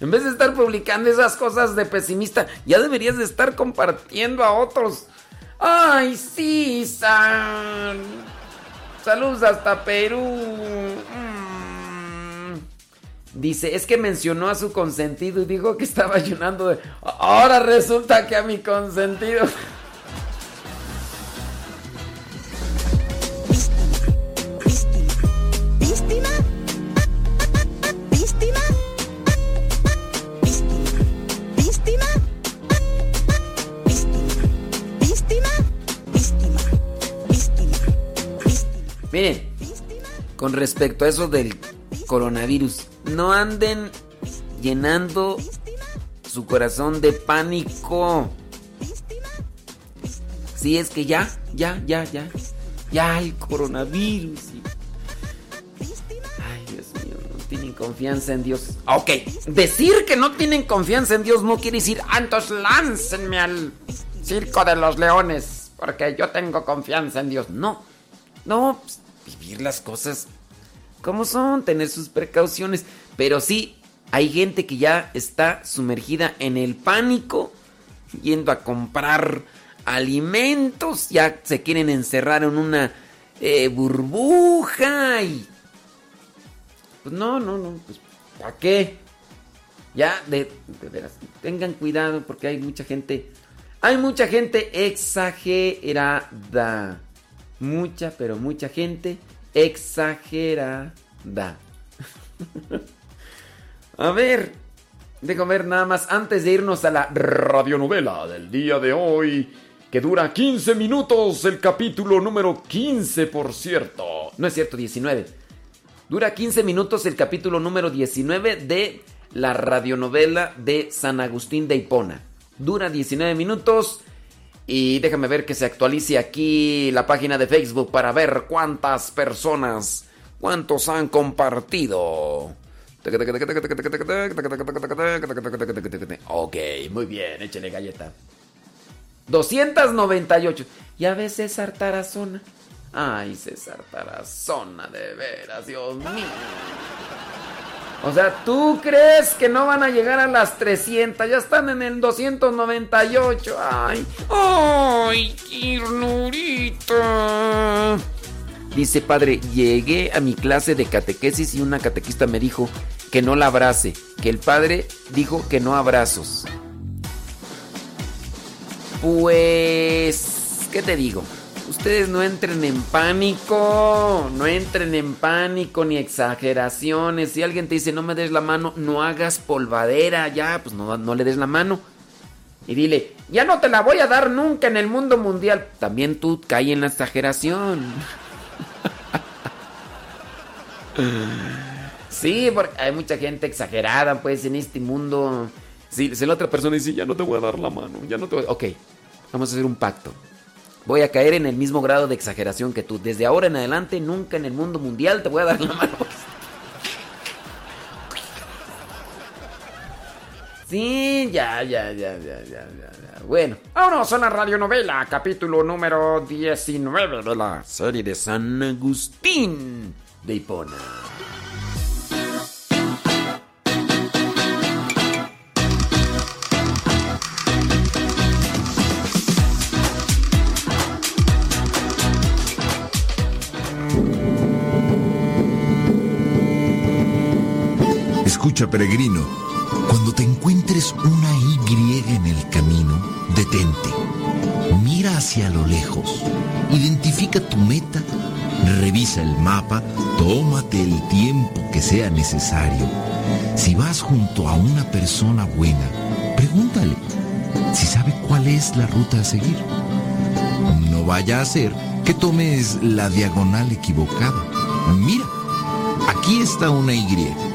En vez de estar publicando esas cosas de pesimista, ya deberías de estar compartiendo a otros. Ay, San. Saludos hasta Perú. Mm. Dice, es que mencionó a su consentido y dijo que estaba ayunando de... Ahora resulta que a mi consentido... Miren, con respecto a eso del coronavirus, no anden llenando su corazón de pánico. Sí, es que ya, ya, ya, ya. Ya el coronavirus. Ay, Dios mío, no tienen confianza en Dios. Ok, decir que no tienen confianza en Dios no quiere decir, "Ah, entonces láncenme al circo de los leones, porque yo tengo confianza en Dios. No, no, pues, vivir las cosas como son, tener sus precauciones. Pero sí, hay gente que ya está sumergida en el pánico, yendo a comprar alimentos, ya se quieren encerrar en una eh, burbuja y... Pues no, no, no, pues ¿para qué? Ya, de, de veras, tengan cuidado porque hay mucha gente, hay mucha gente exagerada. Mucha, pero mucha gente exagerada. A ver, déjame ver nada más antes de irnos a la radionovela del día de hoy, que dura 15 minutos, el capítulo número 15, por cierto. No es cierto, 19. Dura 15 minutos el capítulo número 19 de la radionovela de San Agustín de Hipona. Dura 19 minutos. Y déjame ver que se actualice aquí la página de Facebook para ver cuántas personas, cuántos han compartido. Ok, muy bien, échale galleta. 298. Ya ves César Tarazona. Ay, César Tarazona, de veras, Dios mío. O sea, ¿tú crees que no van a llegar a las 300? Ya están en el 298. Ay, ay, ternurita. Dice, padre, llegué a mi clase de catequesis y una catequista me dijo que no la abrace, que el padre dijo que no abrazos. Pues, ¿qué te digo? Ustedes no entren en pánico, no entren en pánico ni exageraciones. Si alguien te dice no me des la mano, no hagas polvadera, ya, pues no, no le des la mano. Y dile, ya no te la voy a dar nunca en el mundo mundial. También tú cae en la exageración. Sí, porque hay mucha gente exagerada, pues, en este mundo. Si, si la otra persona dice, ya no te voy a dar la mano, ya no te voy a... Ok, vamos a hacer un pacto. Voy a caer en el mismo grado de exageración que tú. Desde ahora en adelante, nunca en el mundo mundial te voy a dar la mano. Sí, ya, ya, ya, ya, ya, ya. Bueno, vámonos a la radionovela, capítulo número 19 de la serie de San Agustín de Hipona. Peregrino, cuando te encuentres una Y en el camino, detente. Mira hacia lo lejos. Identifica tu meta. Revisa el mapa. Tómate el tiempo que sea necesario. Si vas junto a una persona buena, pregúntale si sabe cuál es la ruta a seguir. No vaya a ser que tomes la diagonal equivocada. Mira, aquí está una Y.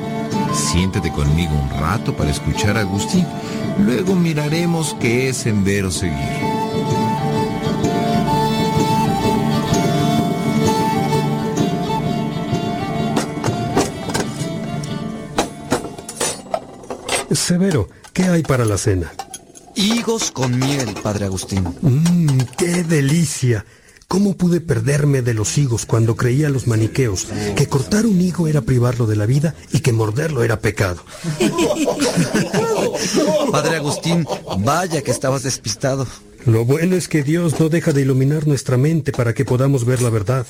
Siéntate conmigo un rato para escuchar a Agustín. Luego miraremos qué sendero seguir. Severo, ¿qué hay para la cena? Higos con miel, padre Agustín. Mmm, qué delicia. ¿Cómo pude perderme de los higos cuando creía a los maniqueos que cortar un higo era privarlo de la vida y que morderlo era pecado? Padre Agustín, vaya que estabas despistado. Lo bueno es que Dios no deja de iluminar nuestra mente para que podamos ver la verdad.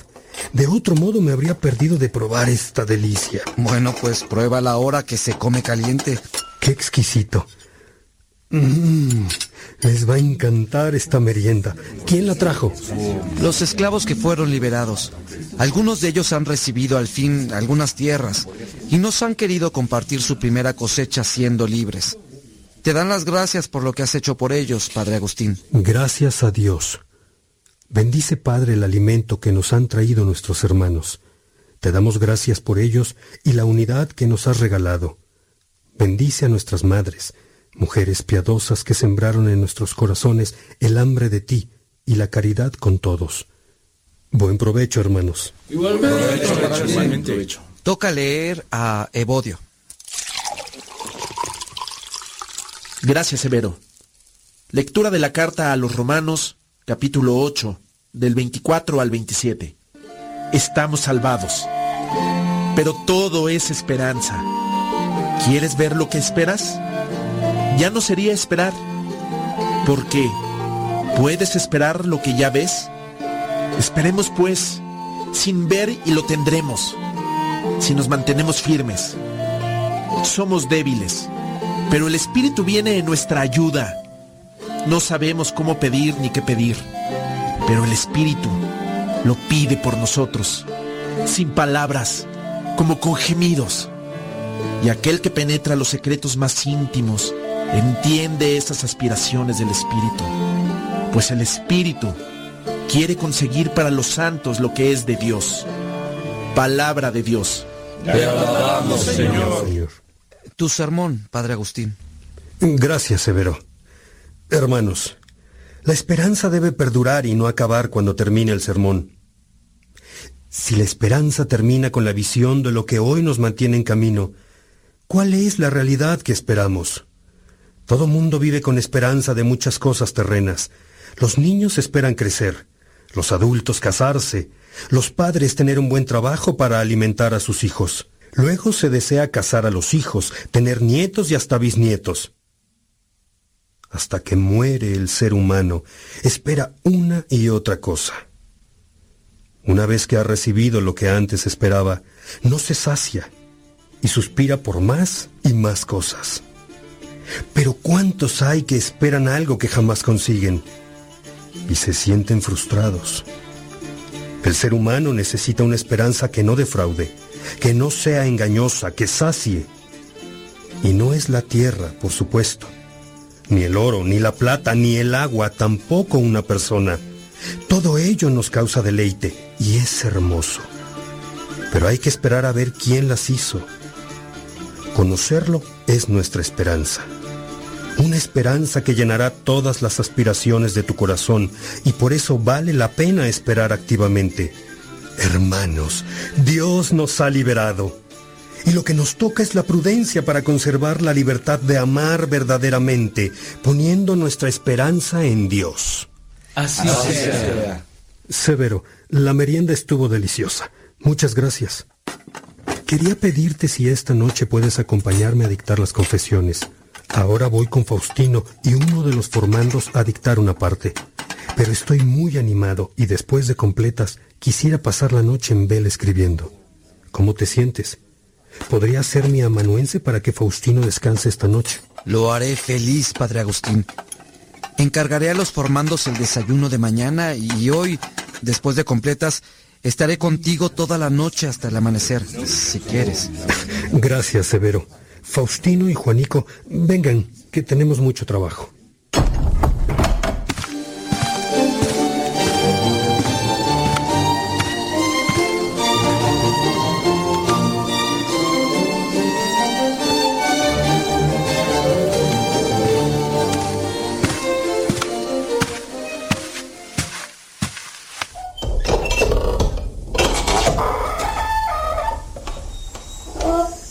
De otro modo me habría perdido de probar esta delicia. Bueno, pues prueba la hora que se come caliente. Qué exquisito. Mm, les va a encantar esta merienda. ¿Quién la trajo? Los esclavos que fueron liberados. Algunos de ellos han recibido al fin algunas tierras y nos han querido compartir su primera cosecha siendo libres. Te dan las gracias por lo que has hecho por ellos, Padre Agustín. Gracias a Dios. Bendice, Padre, el alimento que nos han traído nuestros hermanos. Te damos gracias por ellos y la unidad que nos has regalado. Bendice a nuestras madres, mujeres piadosas que sembraron en nuestros corazones el hambre de ti y la caridad con todos. Buen provecho, hermanos. Igualmente. Toca leer a Evodio. Gracias, Severo. Lectura de la carta a los Romanos, capítulo 8, del 24 al 27. Estamos salvados, pero todo es esperanza. ¿Quieres ver lo que esperas? Ya no sería esperar. ¿Por qué? ¿Puedes esperar lo que ya ves? Esperemos pues, sin ver y lo tendremos, si nos mantenemos firmes. Somos débiles, pero el Espíritu viene en nuestra ayuda. No sabemos cómo pedir ni qué pedir, pero el Espíritu lo pide por nosotros, sin palabras, como con gemidos. Y aquel que penetra los secretos más íntimos entiende esas aspiraciones del Espíritu, pues el Espíritu quiere conseguir para los santos lo que es de Dios. Palabra de Dios. Te alabamos, Señor. Tu sermón, Padre Agustín. Gracias, Severo. Hermanos, la esperanza debe perdurar y no acabar cuando termine el sermón. Si la esperanza termina con la visión de lo que hoy nos mantiene en camino, ¿cuál es la realidad que esperamos? Todo mundo vive con esperanza de muchas cosas terrenas. Los niños esperan crecer, los adultos casarse, los padres tener un buen trabajo para alimentar a sus hijos. Luego se desea casar a los hijos, tener nietos y hasta bisnietos. Hasta que muere el ser humano, espera una y otra cosa. Una vez que ha recibido lo que antes esperaba, no se sacia y suspira por más y más cosas. Pero ¿cuántos hay que esperan algo que jamás consiguen y se sienten frustrados? El ser humano necesita una esperanza que no defraude, que no sea engañosa, que sacie. Y no es la tierra, por supuesto, ni el oro, ni la plata, ni el agua, tampoco una persona. Todo ello nos causa deleite y es hermoso. Pero hay que esperar a ver quién las hizo. Conocerlo es nuestra esperanza. Una esperanza que llenará todas las aspiraciones de tu corazón y por eso vale la pena esperar activamente. Hermanos, Dios nos ha liberado. Y lo que nos toca es la prudencia para conservar la libertad de amar verdaderamente, poniendo nuestra esperanza en Dios. Así sea. Severo, la merienda estuvo deliciosa. Muchas gracias. Quería pedirte si esta noche puedes acompañarme a dictar las confesiones. Ahora voy con Faustino y uno de los formandos a dictar una parte. Pero estoy muy animado y después de completas quisiera pasar la noche en vela escribiendo. ¿Cómo te sientes? ¿Podría ser mi amanuense para que Faustino descanse esta noche? Lo haré feliz, Padre Agustín. Encargaré a los formandos el desayuno de mañana y hoy, después de completas, estaré contigo toda la noche hasta el amanecer, si quieres. Gracias, Severo. Faustino y Juanico, vengan, que tenemos mucho trabajo.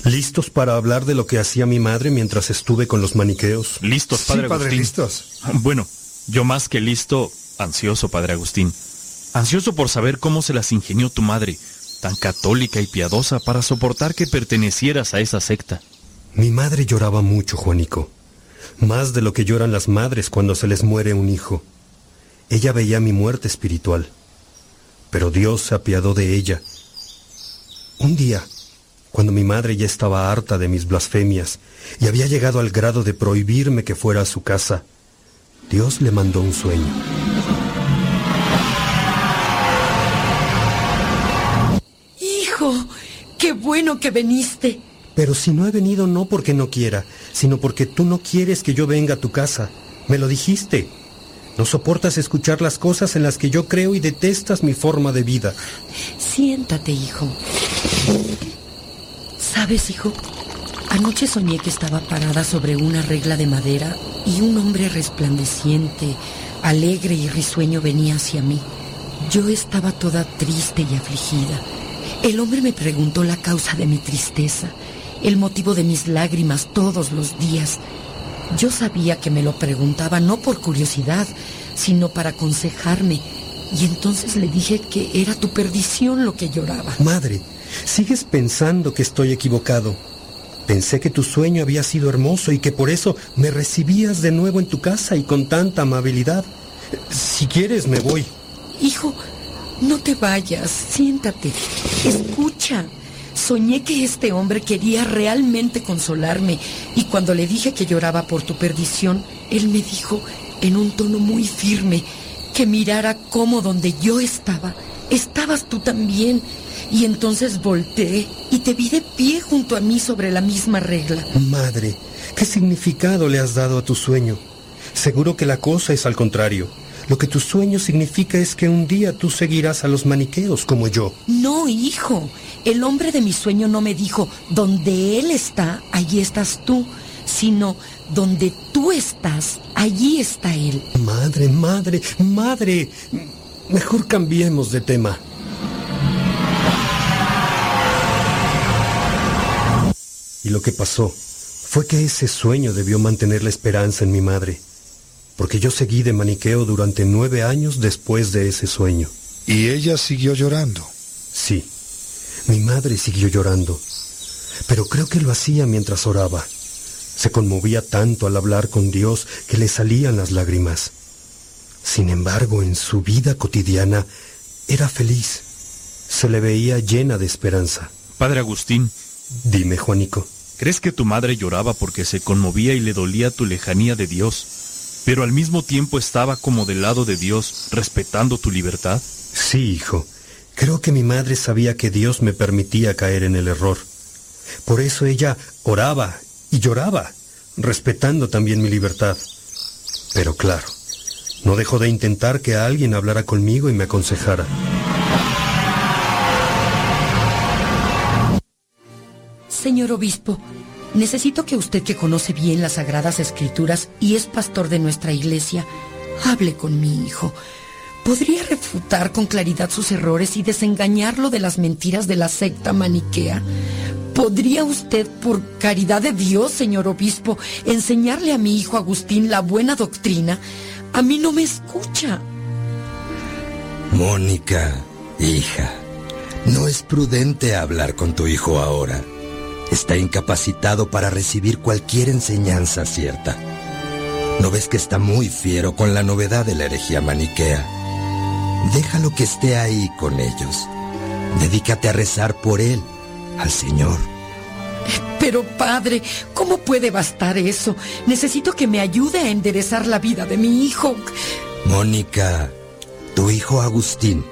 ¿Listos para hablar de lo que hacía mi madre mientras estuve con los maniqueos? Listos, padre Agustín. Bueno, yo más que listo, ansioso, padre Agustín. Ansioso por saber cómo se las ingenió tu madre, tan católica y piadosa, para soportar que pertenecieras a esa secta. Mi madre lloraba mucho, Juanico. Más de lo que lloran las madres cuando se les muere un hijo. Ella veía mi muerte espiritual. Pero Dios se apiadó de ella. Un día, cuando mi madre ya estaba harta de mis blasfemias y había llegado al grado de prohibirme que fuera a su casa, Dios le mandó un sueño. Hijo, qué bueno que viniste. Pero si no he venido no porque no quiera, sino porque tú no quieres que yo venga a tu casa. Me lo dijiste. No soportas escuchar las cosas en las que yo creo y detestas mi forma de vida. Siéntate, hijo. ¿Sabes, hijo? Anoche soñé que estaba parada sobre una regla de madera y un hombre resplandeciente, alegre y risueño venía hacia mí. Yo estaba toda triste y afligida. El hombre me preguntó la causa de mi tristeza, el motivo de mis lágrimas todos los días. Yo sabía que me lo preguntaba no por curiosidad, sino para aconsejarme. Y entonces le dije que era tu perdición lo que lloraba. Madre, sigues pensando que estoy equivocado. Pensé que tu sueño había sido hermoso y que por eso me recibías de nuevo en tu casa y con tanta amabilidad. Si quieres, me voy. Hijo, no te vayas, siéntate, escucha. Soñé que este hombre quería realmente consolarme y cuando le dije que lloraba por tu perdición, él me dijo en un tono muy firme que mirara cómo donde yo estaba, estabas tú también. Y entonces volteé y te vi de pie junto a mí sobre la misma regla. Madre, ¿qué significado le has dado a tu sueño? Seguro que la cosa es al contrario. Lo que tu sueño significa es que un día tú seguirás a los maniqueos como yo. No, hijo. El hombre de mi sueño no me dijo, donde él está, allí estás tú, sino donde tú estás, allí está él. Madre, madre, madre. Mejor cambiemos de tema. Y lo que pasó fue que ese sueño debió mantener la esperanza en mi madre, porque yo seguí de maniqueo durante nueve años después de ese sueño. ¿Y ella siguió llorando? Sí, mi madre siguió llorando, pero creo que lo hacía mientras oraba. Se conmovía tanto al hablar con Dios que le salían las lágrimas. Sin embargo, en su vida cotidiana era feliz. Se le veía llena de esperanza. Padre Agustín. Dime, Juanico. ¿Crees que tu madre lloraba porque se conmovía y le dolía tu lejanía de Dios, pero al mismo tiempo estaba como del lado de Dios, respetando tu libertad? Sí, hijo. Creo que mi madre sabía que Dios me permitía caer en el error. Por eso ella oraba y lloraba, respetando también mi libertad. Pero claro, no dejó de intentar que alguien hablara conmigo y me aconsejara. Señor obispo, necesito que usted que conoce bien las sagradas escrituras y es pastor de nuestra iglesia, hable con mi hijo. ¿Podría refutar con claridad sus errores y desengañarlo de las mentiras de la secta maniquea? ¿Podría usted, por caridad de Dios, señor obispo, enseñarle a mi hijo Agustín la buena doctrina? A mí no me escucha. Mónica, hija, no es prudente hablar con tu hijo ahora. Está incapacitado para recibir cualquier enseñanza cierta. ¿No ves que está muy fiero con la novedad de la herejía maniquea? Déjalo que esté ahí con ellos. Dedícate a rezar por él, al Señor. Pero padre, ¿cómo puede bastar eso? Necesito que me ayude a enderezar la vida de mi hijo. Mónica, tu hijo Agustín,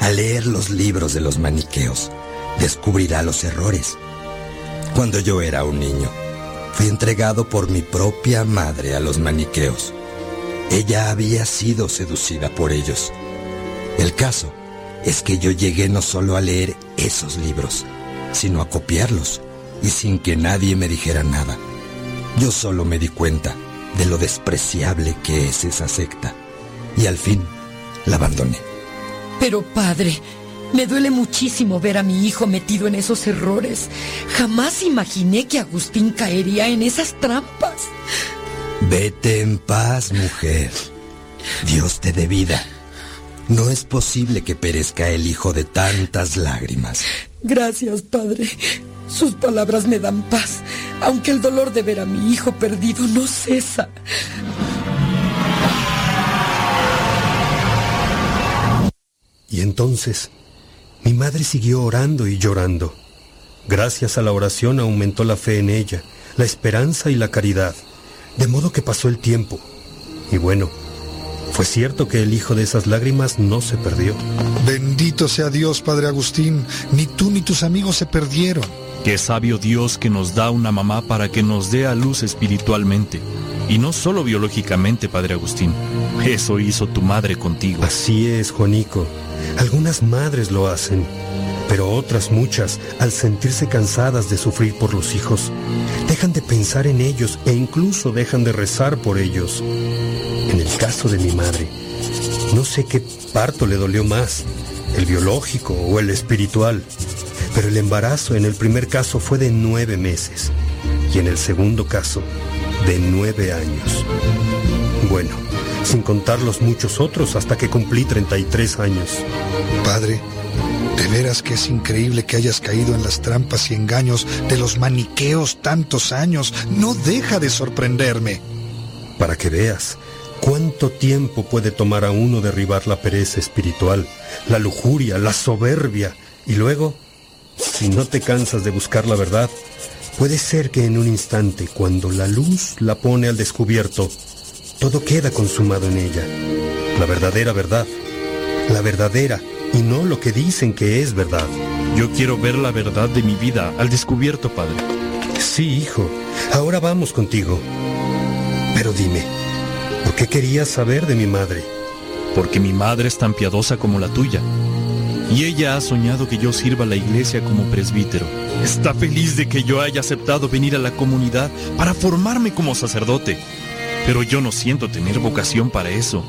al leer los libros de los maniqueos, descubrirá los errores. Cuando yo era un niño, fui entregado por mi propia madre a los maniqueos. Ella había sido seducida por ellos. El caso es que yo llegué no solo a leer esos libros, sino a copiarlos, y sin que nadie me dijera nada. Yo solo me di cuenta de lo despreciable que es esa secta, y al fin la abandoné. Pero padre, me duele muchísimo ver a mi hijo metido en esos errores. Jamás imaginé que Agustín caería en esas trampas. Vete en paz, mujer. Dios te dé vida. No es posible que perezca el hijo de tantas lágrimas. Gracias, padre. Sus palabras me dan paz, aunque el dolor de ver a mi hijo perdido no cesa. Y entonces, mi madre siguió orando y llorando. Gracias a la oración aumentó la fe en ella, la esperanza y la caridad, de modo que pasó el tiempo. Y bueno, fue cierto que el hijo de esas lágrimas no se perdió. Bendito sea Dios, Padre Agustín. Ni tú ni tus amigos se perdieron. Qué sabio Dios que nos da una mamá para que nos dé a luz espiritualmente. Y no solo biológicamente, Padre Agustín. Eso hizo tu madre contigo. Así es, Juanico. Algunas madres lo hacen, pero otras muchas, al sentirse cansadas de sufrir por los hijos, dejan de pensar en ellos e incluso dejan de rezar por ellos. En el caso de mi madre, no sé qué parto le dolió más, el biológico o el espiritual, pero el embarazo en el primer caso fue de nueve meses y en el segundo caso de nueve años. Bueno, sin contar los muchos otros hasta que cumplí 33 años. Padre, de veras que es increíble que hayas caído en las trampas y engaños de los maniqueos tantos años. No deja de sorprenderme. Para que veas cuánto tiempo puede tomar a uno derribar la pereza espiritual, la lujuria, la soberbia, y luego, si no te cansas de buscar la verdad, puede ser que en un instante, cuando la luz la pone al descubierto, todo queda consumado en ella. La verdadera verdad. La verdadera y no lo que dicen que es verdad. Yo quiero ver la verdad de mi vida al descubierto, Padre. Sí, hijo. Ahora vamos contigo. Pero dime, ¿por qué querías saber de mi madre? Porque mi madre es tan piadosa como la tuya. Y ella ha soñado que yo sirva a la iglesia como presbítero. Está feliz de que yo haya aceptado venir a la comunidad para formarme como sacerdote. Pero yo no siento tener vocación para eso.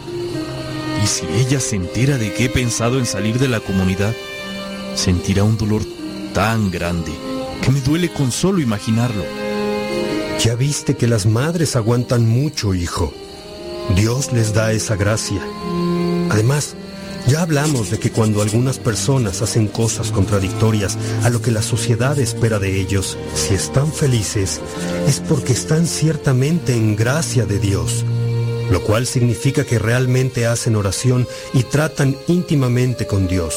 Y si ella se entera de que he pensado en salir de la comunidad, sentirá un dolor tan grande que me duele con solo imaginarlo. Ya viste que las madres aguantan mucho, hijo. Dios les da esa gracia. Además, ya hablamos de que cuando algunas personas hacen cosas contradictorias a lo que la sociedad espera de ellos, si están felices, es porque están ciertamente en gracia de Dios, lo cual significa que realmente hacen oración y tratan íntimamente con Dios.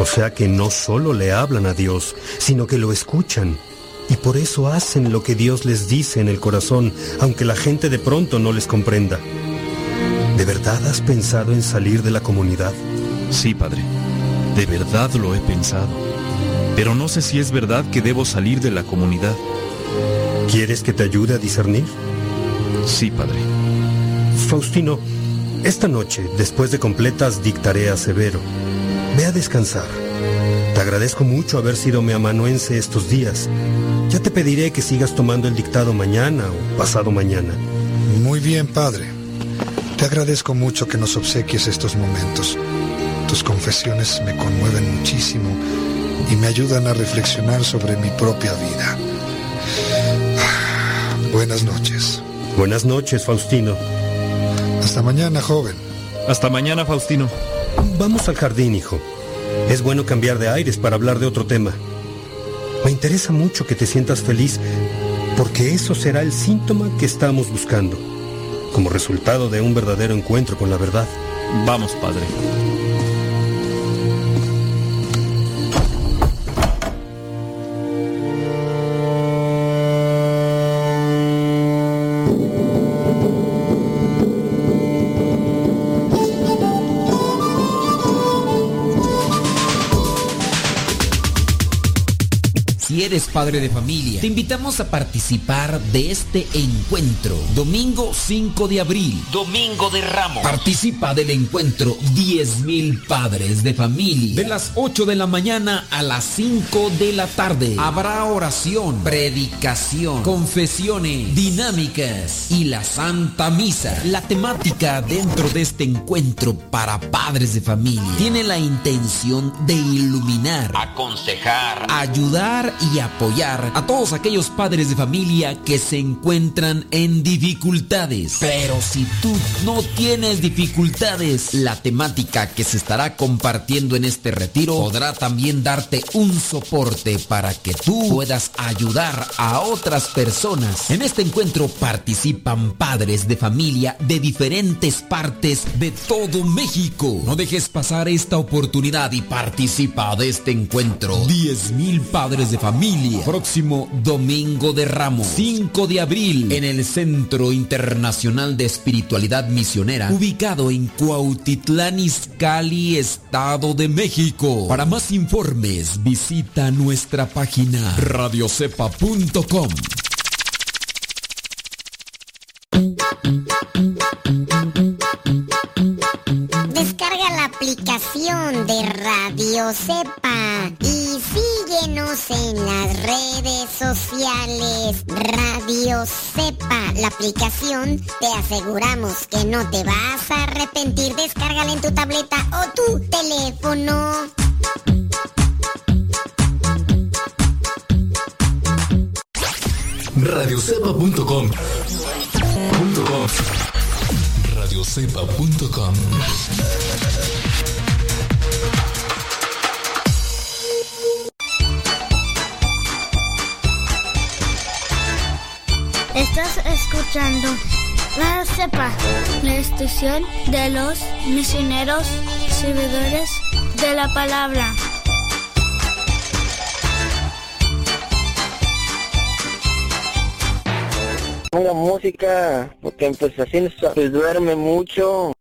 O sea que no solo le hablan a Dios, sino que lo escuchan. Y por eso hacen lo que Dios les dice en el corazón, aunque la gente de pronto no les comprenda. ¿De verdad has pensado en salir de la comunidad? Sí, padre. De verdad lo he pensado. Pero no sé si es verdad que debo salir de la comunidad. ¿Quieres que te ayude a discernir? Sí, padre. Faustino, esta noche, después de completas dictareas severo, ve a descansar. Te agradezco mucho haber sido mi amanuense estos días. Ya te pediré que sigas tomando el dictado mañana o pasado mañana. Muy bien, padre. Te agradezco mucho que nos obsequies estos momentos. Tus confesiones me conmueven muchísimo y me ayudan a reflexionar sobre mi propia vida. Buenas noches. Buenas noches, Faustino. Hasta mañana, joven. Hasta mañana, Faustino. Vamos al jardín, hijo. Es bueno cambiar de aires para hablar de otro tema. Me interesa mucho que te sientas feliz porque eso será el síntoma que estamos buscando como resultado de un verdadero encuentro con la verdad. Vamos, Padre. Padre de familia, te invitamos a participar de este encuentro. Domingo 5 de abril. Domingo de Ramos. Participa del encuentro 10.000 padres de familia. De las 8 de la mañana a las 5 de la tarde. Habrá oración, predicación, confesiones, dinámicas y la Santa Misa. La temática dentro de este encuentro para padres de familia tiene la intención de iluminar, aconsejar, ayudar y apoyar a todos aquellos padres de familia que se encuentran en dificultades. Pero si tú no tienes dificultades, la temática que se estará compartiendo en este retiro podrá también darte un soporte para que tú puedas ayudar a otras personas. En este encuentro participan padres de familia de diferentes partes de todo México. No dejes pasar esta oportunidad y participa de este encuentro. 10.000 padres de familia. Próximo domingo de Ramos, 5 de abril, en el Centro Internacional de Espiritualidad Misionera, ubicado en Cuautitlán Izcalli, Estado de México. Para más informes, visita nuestra página radiocepa.com. aplicación de Radio Cepa y síguenos en las redes sociales. Radio Cepa, la aplicación, te aseguramos que no te vas a arrepentir. Descárgala en tu tableta o tu teléfono. radiocepa.com radiocepa.com Estás escuchando La Cepa, la estación de los misioneros servidores de la palabra. Ponga música, porque pues así pues, duerme mucho.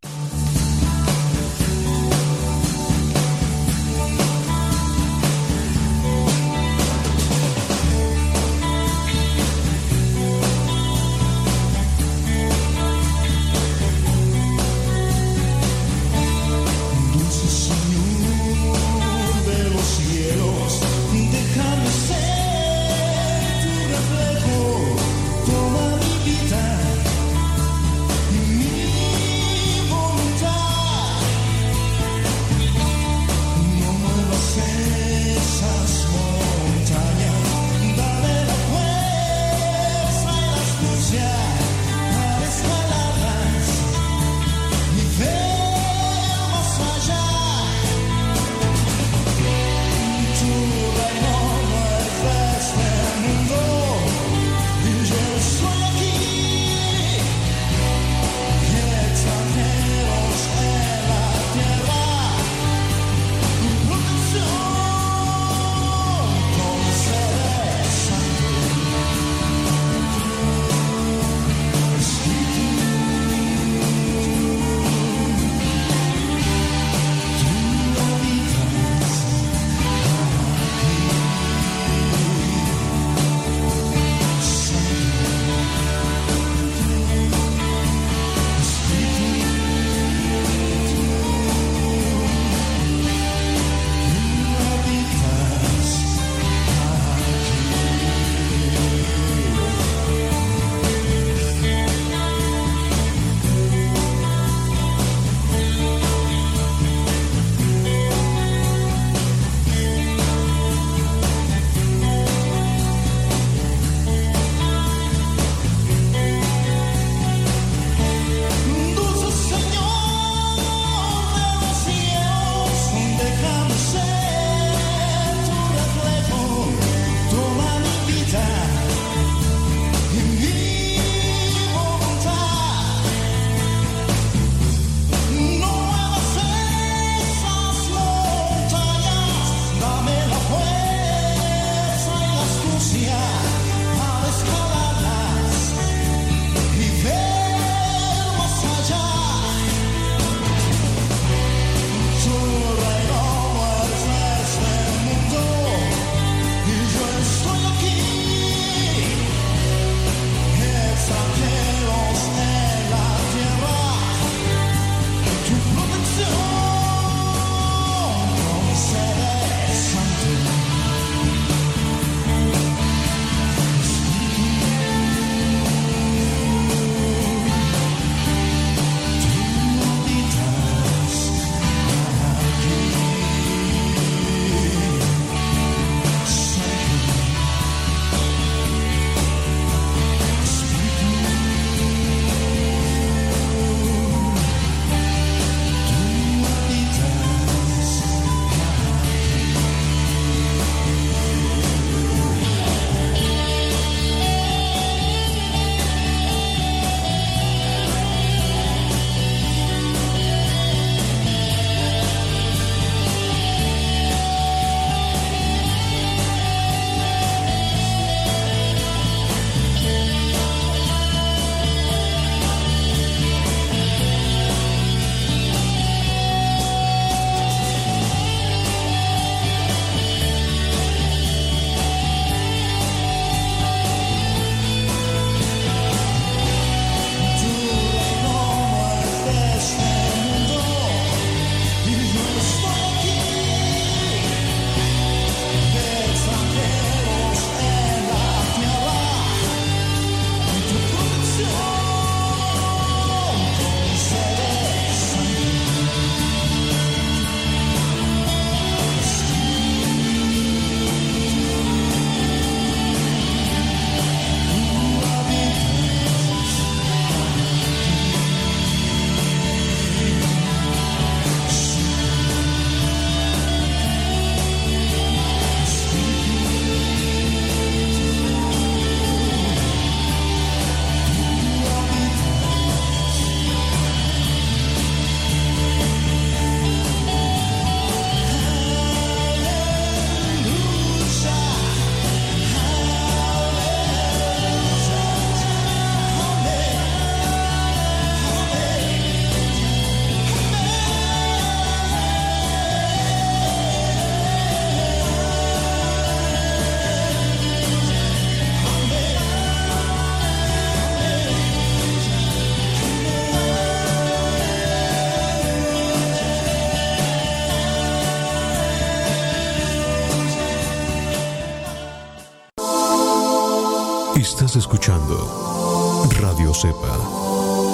Cepa,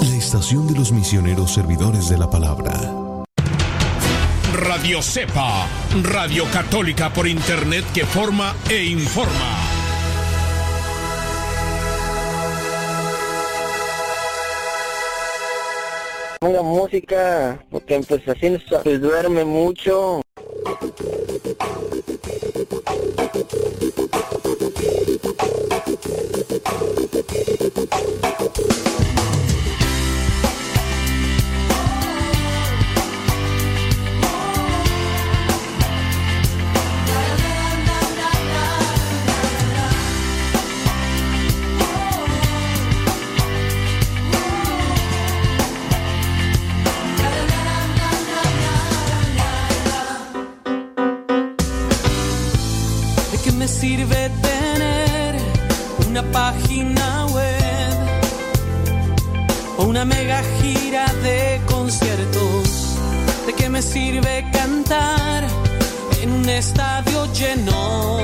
la estación de los misioneros servidores de la palabra. Radio Cepa, Radio Católica por Internet que forma e informa. Ponga música, porque pues así nos pues, duerme mucho. Una mega gira de conciertos? ¿De qué me sirve cantar en un estadio lleno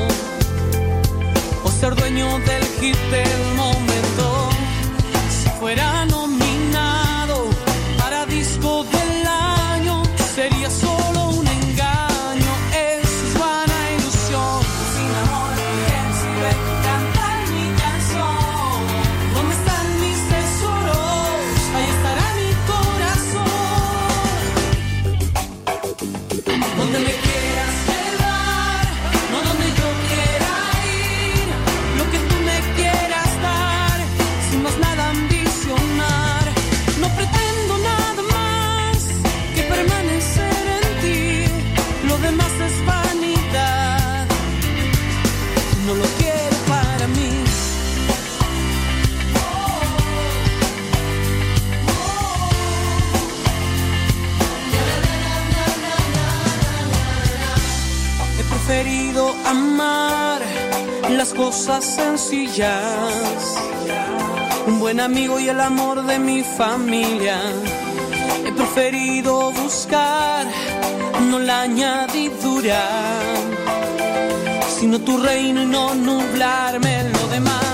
o ser dueño del hit del momento? Si fuera las cosas sencillas, un buen amigo y el amor de mi familia. He preferido buscar no la añadidura, sino tu reino y no nublarme lo demás.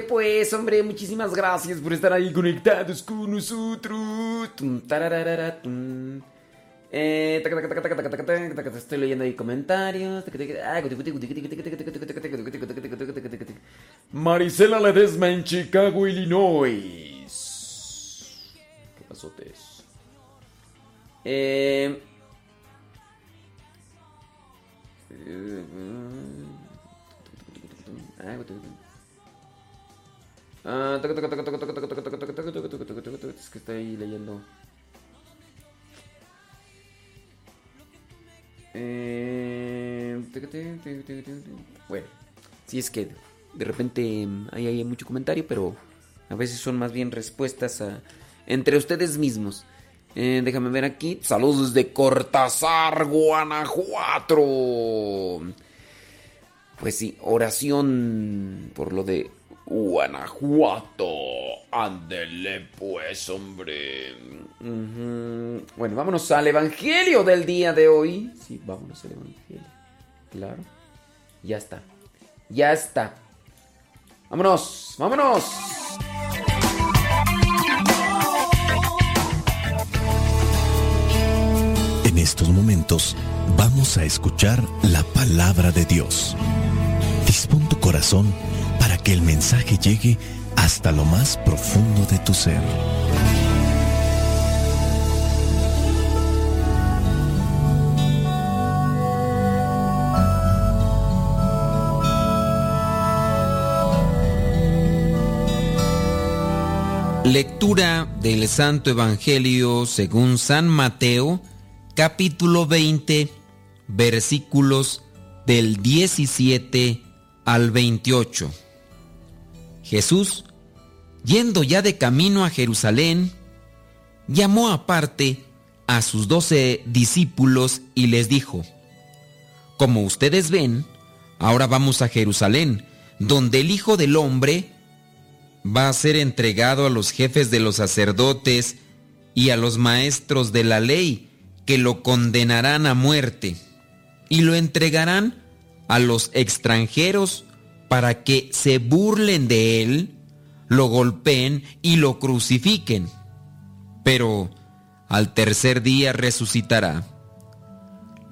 Pues, hombre, muchísimas gracias por estar ahí conectados con nosotros. Estoy leyendo ahí comentarios. Marisela Ledesma en Chicago, Illinois. ¿Qué pasó, Tess? Eh taca, Es que estoy leyendo. Eh. Bueno, sí es que de repente hay, hay mucho comentario, pero a veces son más bien respuestas entre ustedes mismos. Eh, déjame ver aquí. Saludos de Cortázar, Guanajuato. Pues sí, oración por lo de Guanajuato. Ándele pues, hombre. Bueno, vámonos al Evangelio del día de hoy. Sí, vámonos al Evangelio. Claro. Ya está. Ya está. Vámonos, vámonos. En estos momentos vamos a escuchar la palabra de Dios. Dispón tu corazón para que el mensaje llegue hasta lo más profundo de tu ser. Lectura del Santo Evangelio según San Mateo, capítulo 20, versículos del 17 al 28. Jesús, yendo ya de camino a Jerusalén, llamó aparte a sus doce discípulos y les dijo, Como ustedes ven, ahora vamos a Jerusalén, donde el Hijo del Hombre va a ser entregado a los jefes de los sacerdotes y a los maestros de la ley, que lo condenarán a muerte, y lo entregarán a los extranjeros para que se burlen de él, lo golpeen y lo crucifiquen. Pero al tercer día resucitará.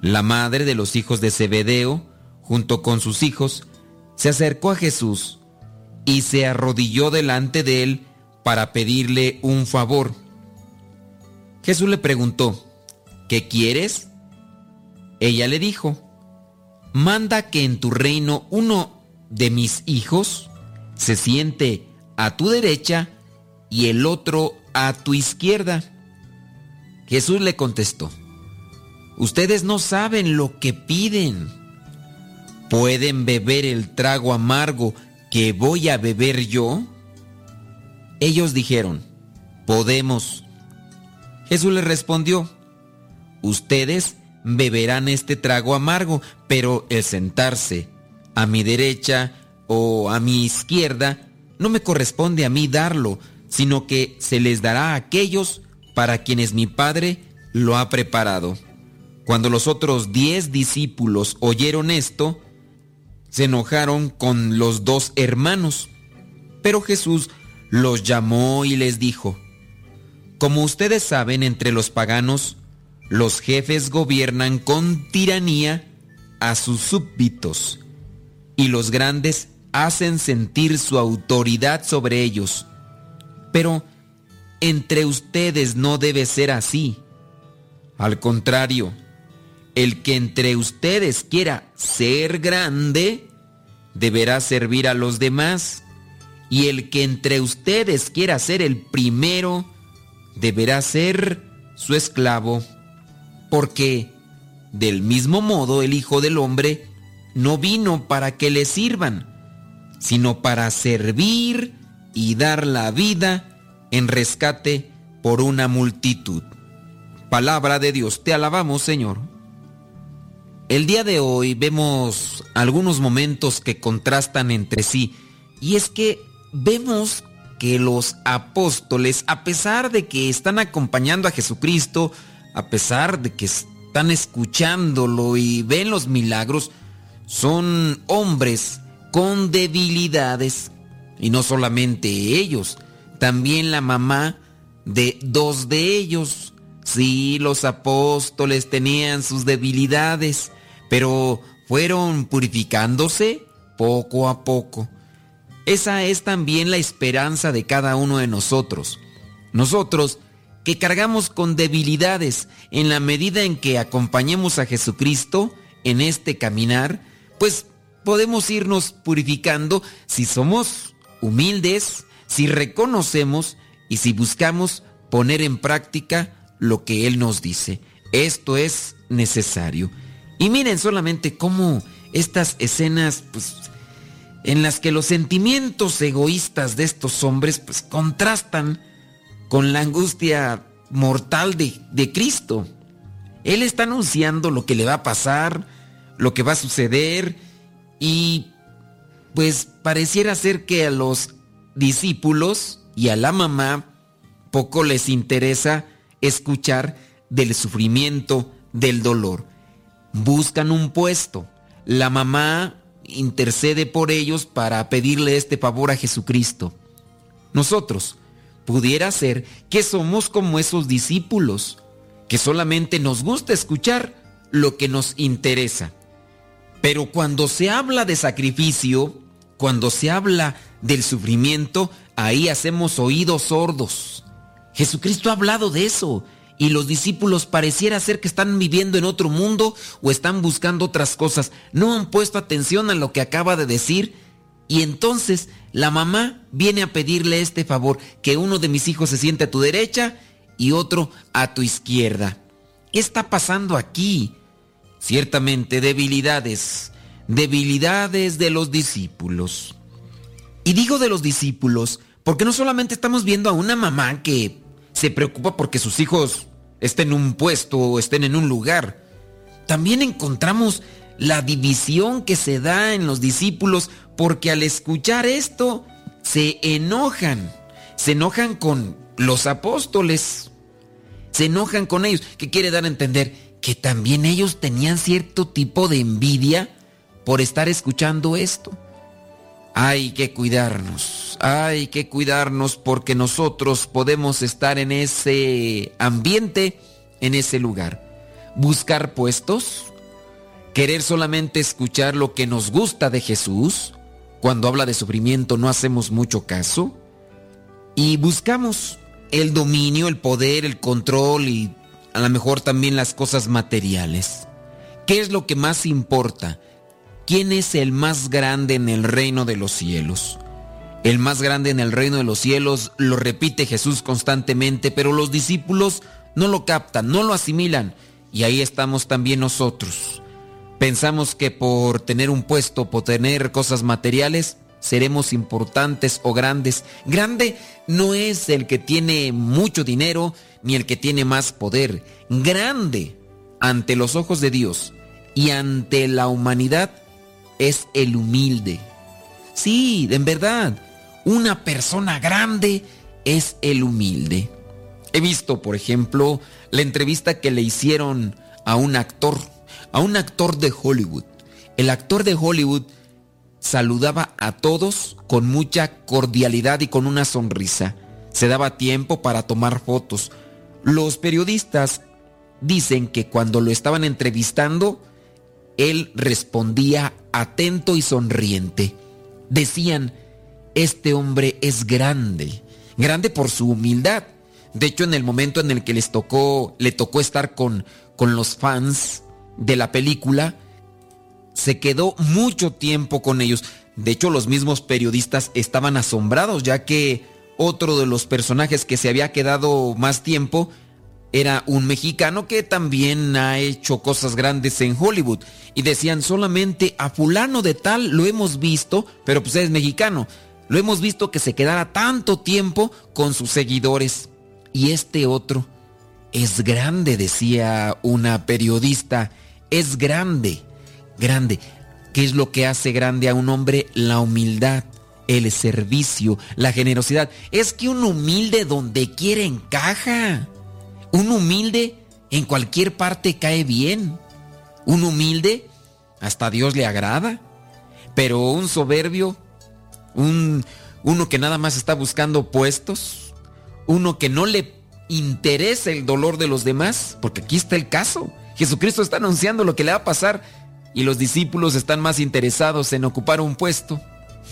La madre de los hijos de Zebedeo, junto con sus hijos, se acercó a Jesús y se arrodilló delante de él para pedirle un favor. Jesús le preguntó, ¿qué quieres? Ella le dijo, manda que en tu reino uno de mis hijos se siente a tu derecha y el otro a tu izquierda. Jesús le contestó, ustedes no saben lo que piden. ¿Pueden beber el trago amargo que voy a beber yo? Ellos dijeron, podemos. Jesús les respondió, ustedes beberán este trago amargo, pero el sentarse a mi derecha o a mi izquierda no me corresponde a mí darlo, sino que se les dará a aquellos para quienes mi Padre lo ha preparado. Cuando los otros diez discípulos oyeron esto, se enojaron con los dos hermanos. Pero Jesús los llamó y les dijo, Como ustedes saben, entre los paganos, los jefes gobiernan con tiranía a sus súbditos, y los grandes hacen sentir su autoridad sobre ellos. Pero entre ustedes no debe ser así. Al contrario, el que entre ustedes quiera ser grande, deberá servir a los demás. Y el que entre ustedes quiera ser el primero, deberá ser su esclavo. Porque del mismo modo el Hijo del Hombre no vino para que le sirvan, sino para servir y dar la vida en rescate por una multitud. Palabra de Dios, te alabamos Señor. El día de hoy vemos algunos momentos que contrastan entre sí y es que vemos que los apóstoles, a pesar de que están acompañando a Jesucristo, a pesar de que están escuchándolo y ven los milagros, son hombres con debilidades. Y no solamente ellos, también la mamá de dos de ellos. Sí, los apóstoles tenían sus debilidades, pero fueron purificándose poco a poco. Esa es también la esperanza de cada uno de nosotros. Nosotros que cargamos con debilidades en la medida en que acompañemos a Jesucristo en este caminar, pues podemos irnos purificando si somos humildes, si reconocemos y si buscamos poner en práctica lo que Él nos dice. Esto es necesario. Y miren solamente cómo estas escenas, pues, en las que los sentimientos egoístas de estos hombres, pues, contrastan con la angustia mortal de, de Cristo. Él está anunciando lo que le va a pasar, lo que va a suceder, y pues pareciera ser que a los discípulos y a la mamá poco les interesa escuchar del sufrimiento, del dolor. Buscan un puesto. La mamá intercede por ellos para pedirle este favor a Jesucristo. Nosotros, pudiera ser que somos como esos discípulos, que solamente nos gusta escuchar lo que nos interesa. Pero cuando se habla de sacrificio, cuando se habla del sufrimiento, ahí hacemos oídos sordos. Jesucristo ha hablado de eso y los discípulos pareciera ser que están viviendo en otro mundo o están buscando otras cosas. No han puesto atención a lo que acaba de decir y entonces la mamá viene a pedirle este favor, que uno de mis hijos se siente a tu derecha y otro a tu izquierda. ¿Qué está pasando aquí? Ciertamente debilidades, debilidades de los discípulos. Y digo de los discípulos porque no solamente estamos viendo a una mamá que se preocupa porque sus hijos estén en un puesto o estén en un lugar, también encontramos la división que se da en los discípulos porque al escuchar esto se enojan, se enojan con los apóstoles, se enojan con ellos, que quiere dar a entender que también ellos tenían cierto tipo de envidia por estar escuchando esto. Hay que cuidarnos, hay que cuidarnos porque nosotros podemos estar en ese ambiente, en ese lugar. Buscar puestos, querer solamente escuchar lo que nos gusta de Jesús. Cuando habla de sufrimiento no hacemos mucho caso. Y buscamos el dominio, el poder, el control y a lo mejor también las cosas materiales. ¿Qué es lo que más importa? ¿Quién es el más grande en el reino de los cielos? El más grande en el reino de los cielos lo repite Jesús constantemente, pero los discípulos no lo captan, no lo asimilan. Y ahí estamos también nosotros. Pensamos que por tener un puesto, por tener cosas materiales, seremos importantes o grandes. Grande no es el que tiene mucho dinero ni el que tiene más poder. Grande ante los ojos de Dios y ante la humanidad es el humilde. Sí, en verdad, una persona grande es el humilde. He visto, por ejemplo, la entrevista que le hicieron a un actor, a un actor de Hollywood. El actor de Hollywood saludaba a todos con mucha cordialidad y con una sonrisa. Se daba tiempo para tomar fotos. Los periodistas dicen que cuando lo estaban entrevistando, él respondía atento y sonriente. Decían, este hombre es grande, grande por su humildad. De hecho, en el momento en el que les tocó, le tocó estar con, con los fans de la película, se quedó mucho tiempo con ellos. De hecho, los mismos periodistas estaban asombrados, ya que otro de los personajes que se había quedado más tiempo era un mexicano que también ha hecho cosas grandes en Hollywood. Y decían solamente a fulano de tal lo hemos visto, pero pues es mexicano. Lo hemos visto que se quedara tanto tiempo con sus seguidores. Y este otro es grande, decía una periodista. Es grande, grande. ¿Qué es lo que hace grande a un hombre? La humildad, el servicio, la generosidad. Es que un humilde donde quiere encaja. Un humilde en cualquier parte cae bien. Un humilde hasta Dios le agrada. Pero un soberbio, un, uno que nada más está buscando puestos, uno que no le interesa el dolor de los demás, porque aquí está el caso. Jesucristo está anunciando lo que le va a pasar y los discípulos están más interesados en ocupar un puesto.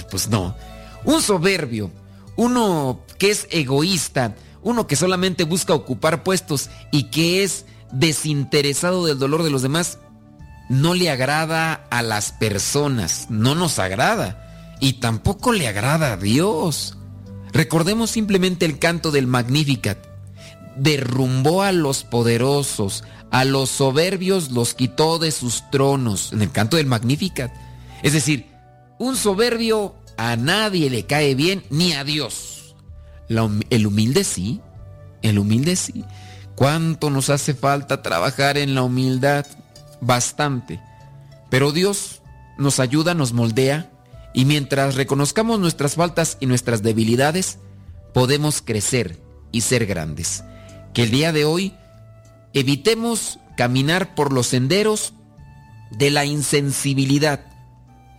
Pues no. Un soberbio, uno que es egoísta, uno que solamente busca ocupar puestos y que es desinteresado del dolor de los demás, no le agrada a las personas, no nos agrada y tampoco le agrada a Dios. Recordemos simplemente el canto del Magnificat. Derrumbó a los poderosos, a los soberbios los quitó de sus tronos, en el canto del Magnificat. Es decir, un soberbio a nadie le cae bien ni a Dios el humilde sí, el humilde sí. ¿Cuánto nos hace falta trabajar en la humildad? Bastante. Pero Dios nos ayuda, nos moldea Y mientras reconozcamos nuestras faltas y nuestras debilidades, podemos crecer y ser grandes. Que el día de hoy evitemos caminar por los senderos de la insensibilidad,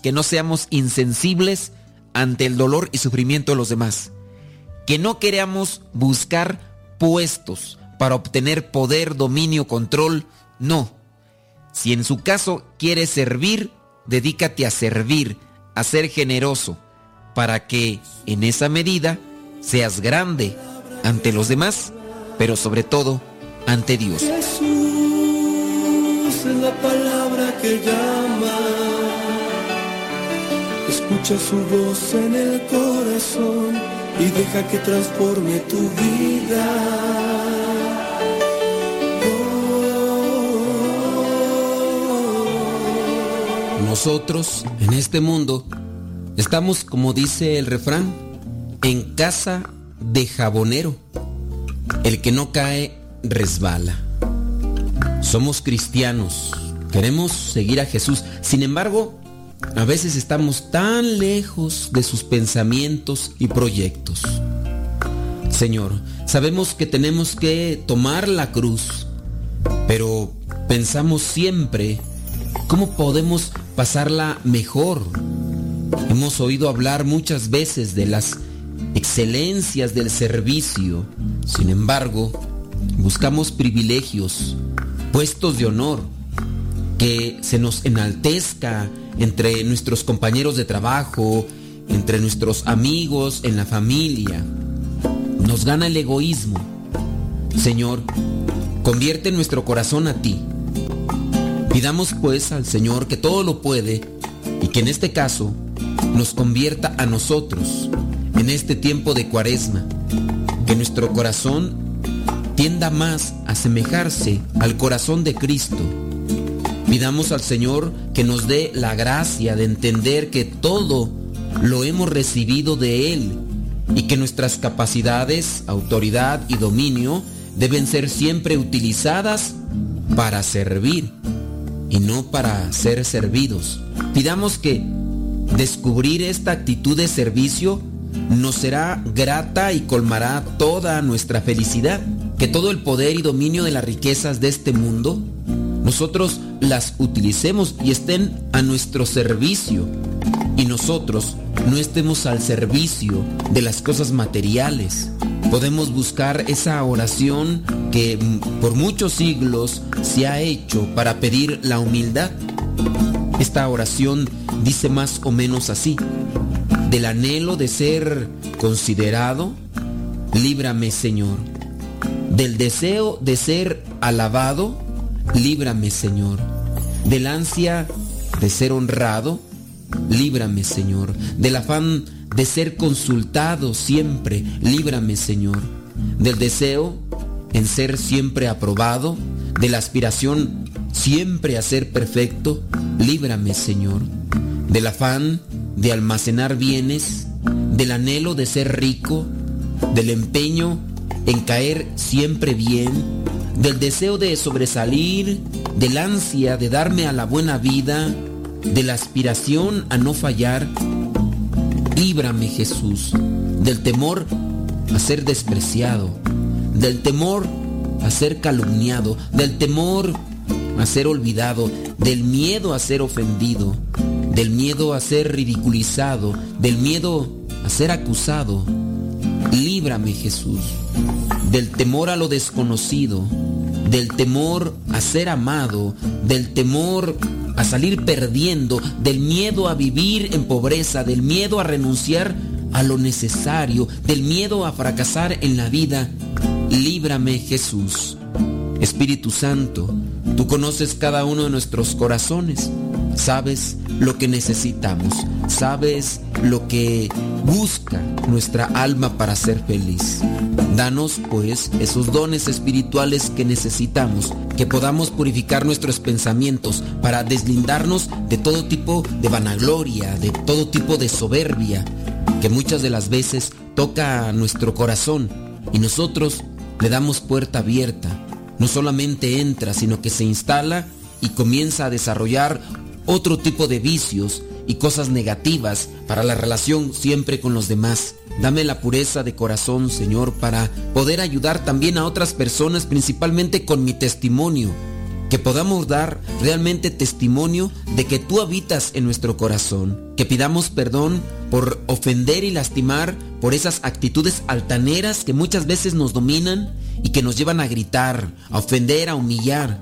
que no seamos insensibles ante el dolor y sufrimiento de los demás, que no queramos buscar puestos para obtener poder, dominio, control, no. Si en su caso quieres servir, dedícate a servir, a ser generoso, para que en esa medida seas grande ante los demás, pero sobre todo ante Dios. Jesús es la palabra que llama. Escucha su voz en el corazón y deja que transforme tu vida. Nosotros, en este mundo, estamos, como dice el refrán, en casa de jabonero. El que no cae, resbala. Somos cristianos, queremos seguir a Jesús. Sin embargo, a veces estamos tan lejos de sus pensamientos y proyectos. Señor, sabemos que tenemos que tomar la cruz, pero pensamos siempre cómo podemos pasarla mejor. Hemos oído hablar muchas veces de las excelencias del servicio. Sin embargo, buscamos privilegios, puestos de honor, que se nos enaltezca entre nuestros compañeros de trabajo, entre nuestros amigos, en la familia. Nos gana el egoísmo. Señor, convierte nuestro corazón a ti. Pidamos pues al Señor que todo lo puede y que en este caso nos convierta a nosotros en este tiempo de cuaresma. Que nuestro corazón tienda más a asemejarse al corazón de Cristo. Pidamos al Señor que nos dé la gracia de entender que todo lo hemos recibido de Él y que nuestras capacidades, autoridad y dominio deben ser siempre utilizadas para servir y no para ser servidos. Pidamos que descubrir esta actitud de servicio nos será grata y colmará toda nuestra felicidad. Que todo el poder y dominio de las riquezas de este mundo, nosotros las utilicemos y estén a nuestro servicio. Y nosotros no estemos al servicio de las cosas materiales. Podemos buscar esa oración que por muchos siglos se ha hecho para pedir la humildad. Esta oración dice más o menos así. Del anhelo de ser considerado, líbrame Señor. Del deseo de ser alabado, líbrame Señor. Del ansia de ser honrado, líbrame Señor. Del afán de ser consultado siempre, líbrame Señor. Del deseo en ser siempre aprobado, de la aspiración siempre a ser perfecto, líbrame Señor. Del afán de almacenar bienes, del anhelo de ser rico, del empeño en caer siempre bien, del deseo de sobresalir, del ansia de darme a la buena vida, de la aspiración a no fallar, líbrame Jesús, del temor a ser despreciado, del temor a ser calumniado, del temor a ser olvidado, del miedo a ser ofendido, del miedo a ser ridiculizado, del miedo a ser acusado. Líbrame Jesús, del temor a lo desconocido, del temor a ser amado, del temor a salir perdiendo, del miedo a vivir en pobreza, del miedo a renunciar a lo necesario, del miedo a fracasar en la vida. Líbrame Jesús. Espíritu Santo, tú conoces cada uno de nuestros corazones. Sabes lo que necesitamos. Sabes lo que busca nuestra alma para ser feliz. Danos pues esos dones espirituales que necesitamos, que podamos purificar nuestros pensamientos para deslindarnos de todo tipo de vanagloria, de todo tipo de soberbia, que muchas de las veces toca nuestro corazón y nosotros le damos puerta abierta. No solamente entra, sino que se instala y comienza a desarrollar otro tipo de vicios y cosas negativas para la relación siempre con los demás. Dame la pureza de corazón, Señor, para poder ayudar también a otras personas, principalmente con mi testimonio. Que podamos dar realmente testimonio de que tú habitas en nuestro corazón. Que pidamos perdón por ofender y lastimar por esas actitudes altaneras que muchas veces nos dominan y que nos llevan a gritar, a ofender, a humillar.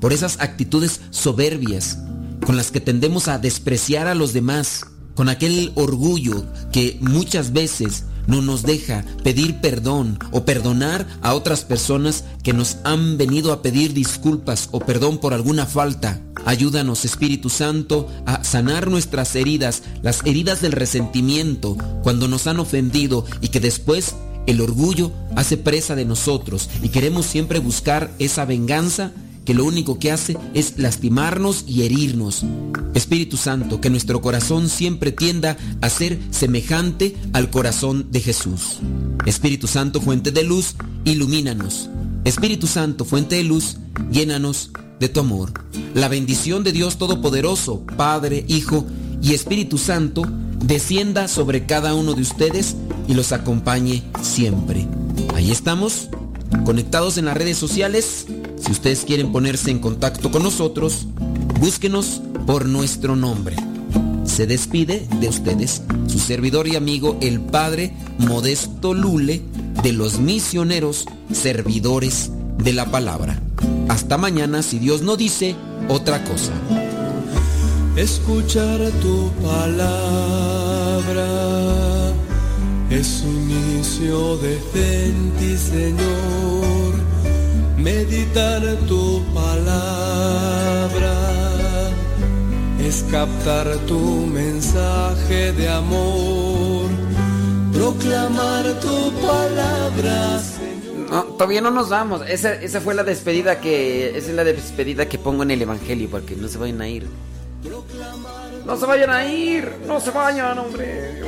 Por esas actitudes soberbias con las que tendemos a despreciar a los demás. Con aquel orgullo que muchas veces no nos deja pedir perdón o perdonar a otras personas que nos han venido a pedir disculpas o perdón por alguna falta. Ayúdanos, Espíritu Santo, a sanar nuestras heridas, las heridas del resentimiento, cuando nos han ofendido y que después el orgullo hace presa de nosotros y queremos siempre buscar esa venganza que lo único que hace es lastimarnos y herirnos. Espíritu Santo, que nuestro corazón siempre tienda a ser semejante al corazón de Jesús. Espíritu Santo, fuente de luz, ilumínanos. Espíritu Santo, fuente de luz, llénanos de tu amor. La bendición de Dios Todopoderoso, Padre, Hijo y Espíritu Santo, descienda sobre cada uno de ustedes y los acompañe siempre. Ahí estamos, conectados en las redes sociales. Si ustedes quieren ponerse en contacto con nosotros, búsquenos por nuestro nombre. Se despide de ustedes su servidor y amigo el Padre Modesto Lule de los misioneros servidores de la palabra. Hasta mañana si Dios no dice otra cosa. Escuchar tu palabra es un inicio de ti, Señor. Meditar tu palabra es captar tu mensaje de amor. Proclamar tu palabra. No, todavía no nos vamos. Esa, esa fue la despedida que. Esa es la despedida que pongo en el Evangelio porque no se vayan a ir. No se vayan a ir. No se vayan, hombre.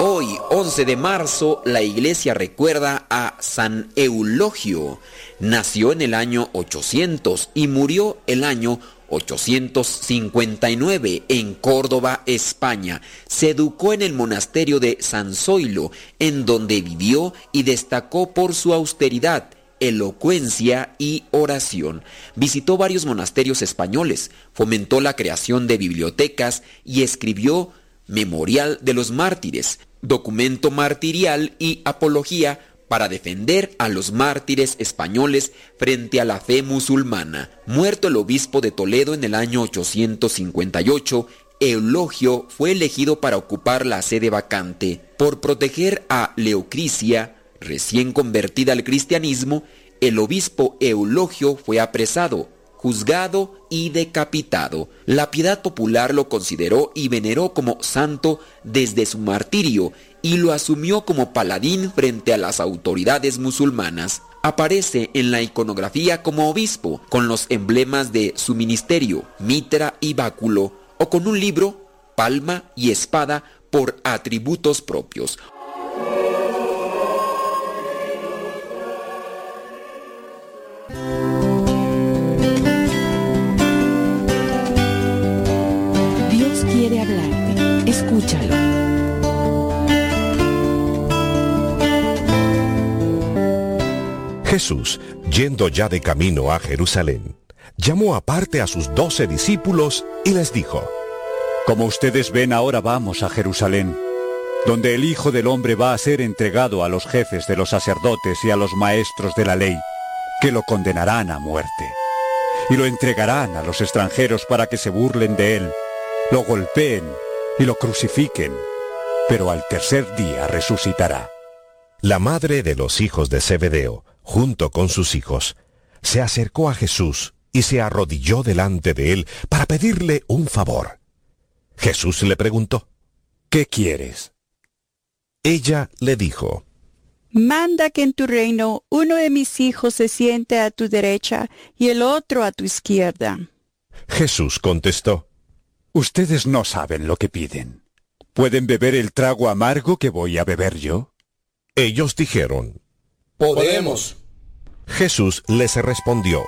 Hoy, 11 de marzo, la iglesia recuerda a San Eulogio. Nació en el año 800 y murió el año 859 en Córdoba, España. Se educó en el monasterio de San Zoilo, en donde vivió y destacó por su austeridad, elocuencia y oración. Visitó varios monasterios españoles, fomentó la creación de bibliotecas y escribió Memorial de los Mártires, documento martirial y apología para defender a los mártires españoles frente a la fe musulmana. Muerto el obispo de Toledo en el año 858, Eulogio fue elegido para ocupar la sede vacante. Por proteger a Leocrisia, recién convertida al cristianismo, el obispo Eulogio fue apresado, juzgado y decapitado. La piedad popular lo consideró y veneró como santo desde su martirio y lo asumió como paladín frente a las autoridades musulmanas. Aparece en la iconografía como obispo, con los emblemas de su ministerio, mitra y báculo, o con un libro, palma y espada por atributos propios. Escúchalo. Jesús, yendo ya de camino a Jerusalén, llamó aparte a sus doce discípulos y les dijo, Como ustedes ven, ahora vamos a Jerusalén, donde el Hijo del Hombre va a ser entregado a los jefes de los sacerdotes y a los maestros de la ley, que lo condenarán a muerte, y lo entregarán a los extranjeros para que se burlen de él, lo golpeen y lo crucifiquen, pero al tercer día resucitará. La madre de los hijos de Zebedeo, junto con sus hijos, se acercó a Jesús y se arrodilló delante de él para pedirle un favor. Jesús le preguntó, ¿Qué quieres? Ella le dijo, Manda que en tu reino uno de mis hijos se siente a tu derecha y el otro a tu izquierda. Jesús contestó, Ustedes no saben lo que piden. ¿Pueden beber el trago amargo que voy a beber yo? Ellos dijeron, Podemos. Jesús les respondió,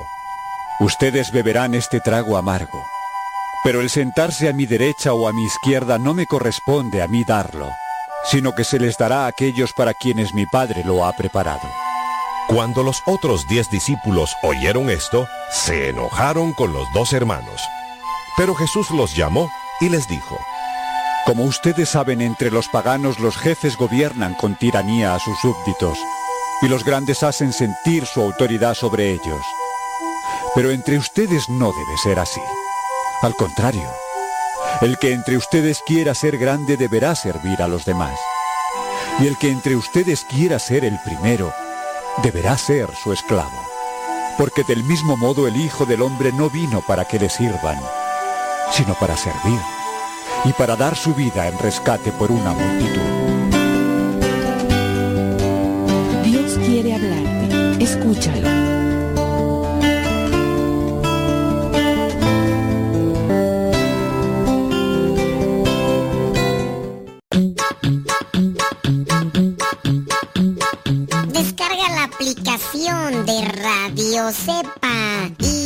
Ustedes beberán este trago amargo, pero el sentarse a mi derecha o a mi izquierda no me corresponde a mí darlo, sino que se les dará a aquellos para quienes mi Padre lo ha preparado. Cuando los otros diez discípulos oyeron esto, se enojaron con los dos hermanos. Pero Jesús los llamó y les dijo, Como ustedes saben, entre los paganos los jefes gobiernan con tiranía a sus súbditos, y los grandes hacen sentir su autoridad sobre ellos. Pero entre ustedes no debe ser así. Al contrario, el que entre ustedes quiera ser grande deberá servir a los demás. Y el que entre ustedes quiera ser el primero, deberá ser su esclavo. Porque del mismo modo el Hijo del Hombre no vino para que le sirvan, sino para servir y para dar su vida en rescate por una multitud. Dios quiere hablarte. Escúchalo. Descarga la aplicación de Radio Cepa y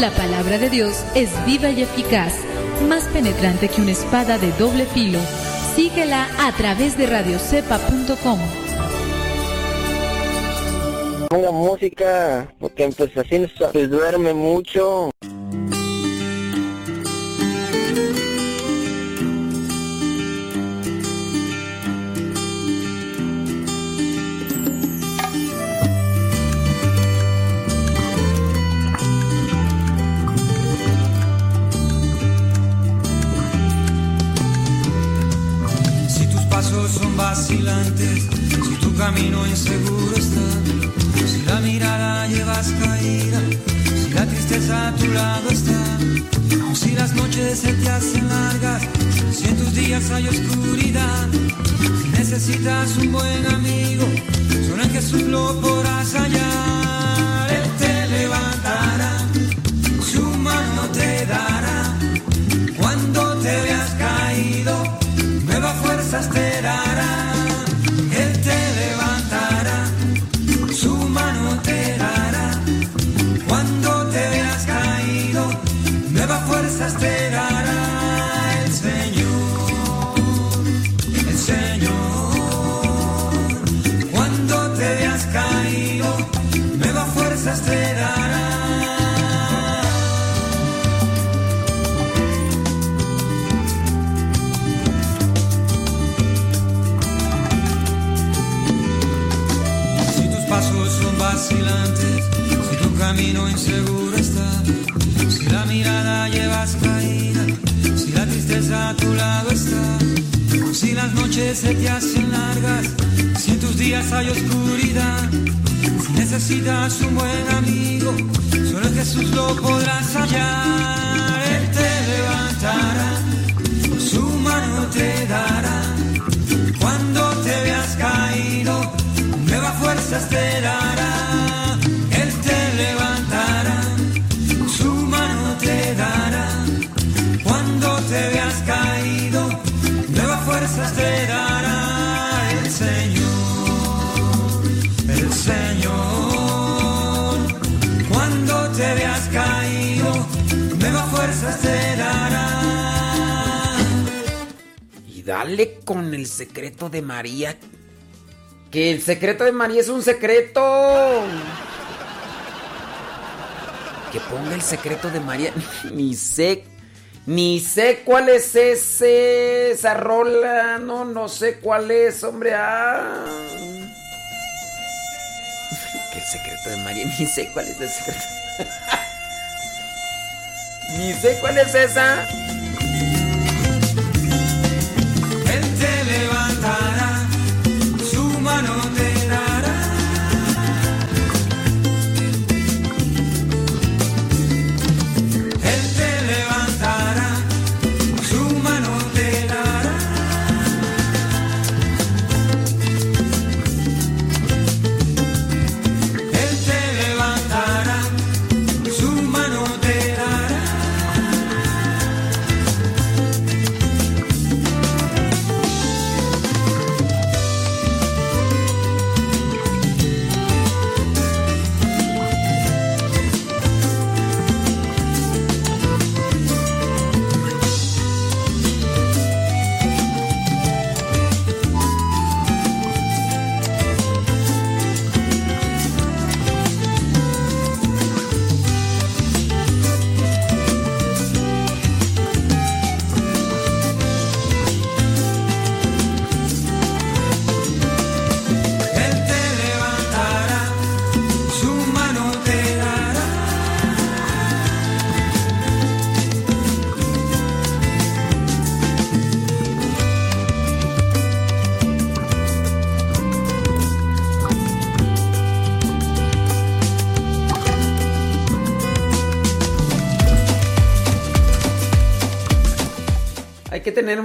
La palabra de Dios es viva y eficaz, más penetrante que una espada de doble filo. Síguela a través de radiocepa.com. Ponga música, porque pues así se duerme mucho. Camino inseguro está, si la mirada llevas caída, si la tristeza a tu lado está, si las noches se te hacen largas, si en tus días hay oscuridad, si necesitas un buen amigo, solo en Jesús lo podrás hallar. Él te levantará, su mano te dará, cuando te veas caído nuevas fuerzas te te dará. El Señor, el Señor. Cuando te veas caído, nuevas fuerzas te dará. Si tus pasos son vacilantes, si tu camino inseguro llevas caída, si la tristeza a tu lado está, si las noches se te hacen largas, si en tus días hay oscuridad, si necesitas un buen amigo, solo en Jesús lo podrás hallar. Él te levantará, su mano te dará, cuando te veas caído nuevas fuerzas te dará. has caído, nuevas fuerzas te dará el Señor, el Señor. Cuando te veas caído, nuevas fuerzas te dará. Y dale con el secreto de María. Que el secreto de María es un secreto. Que ponga el secreto de María. Ni sé ni sé cuál es ese. Esa rola. No, no sé cuál es, hombre. Ah. Que el secreto de María. Ni sé cuál es el secreto. Ni sé cuál es esa.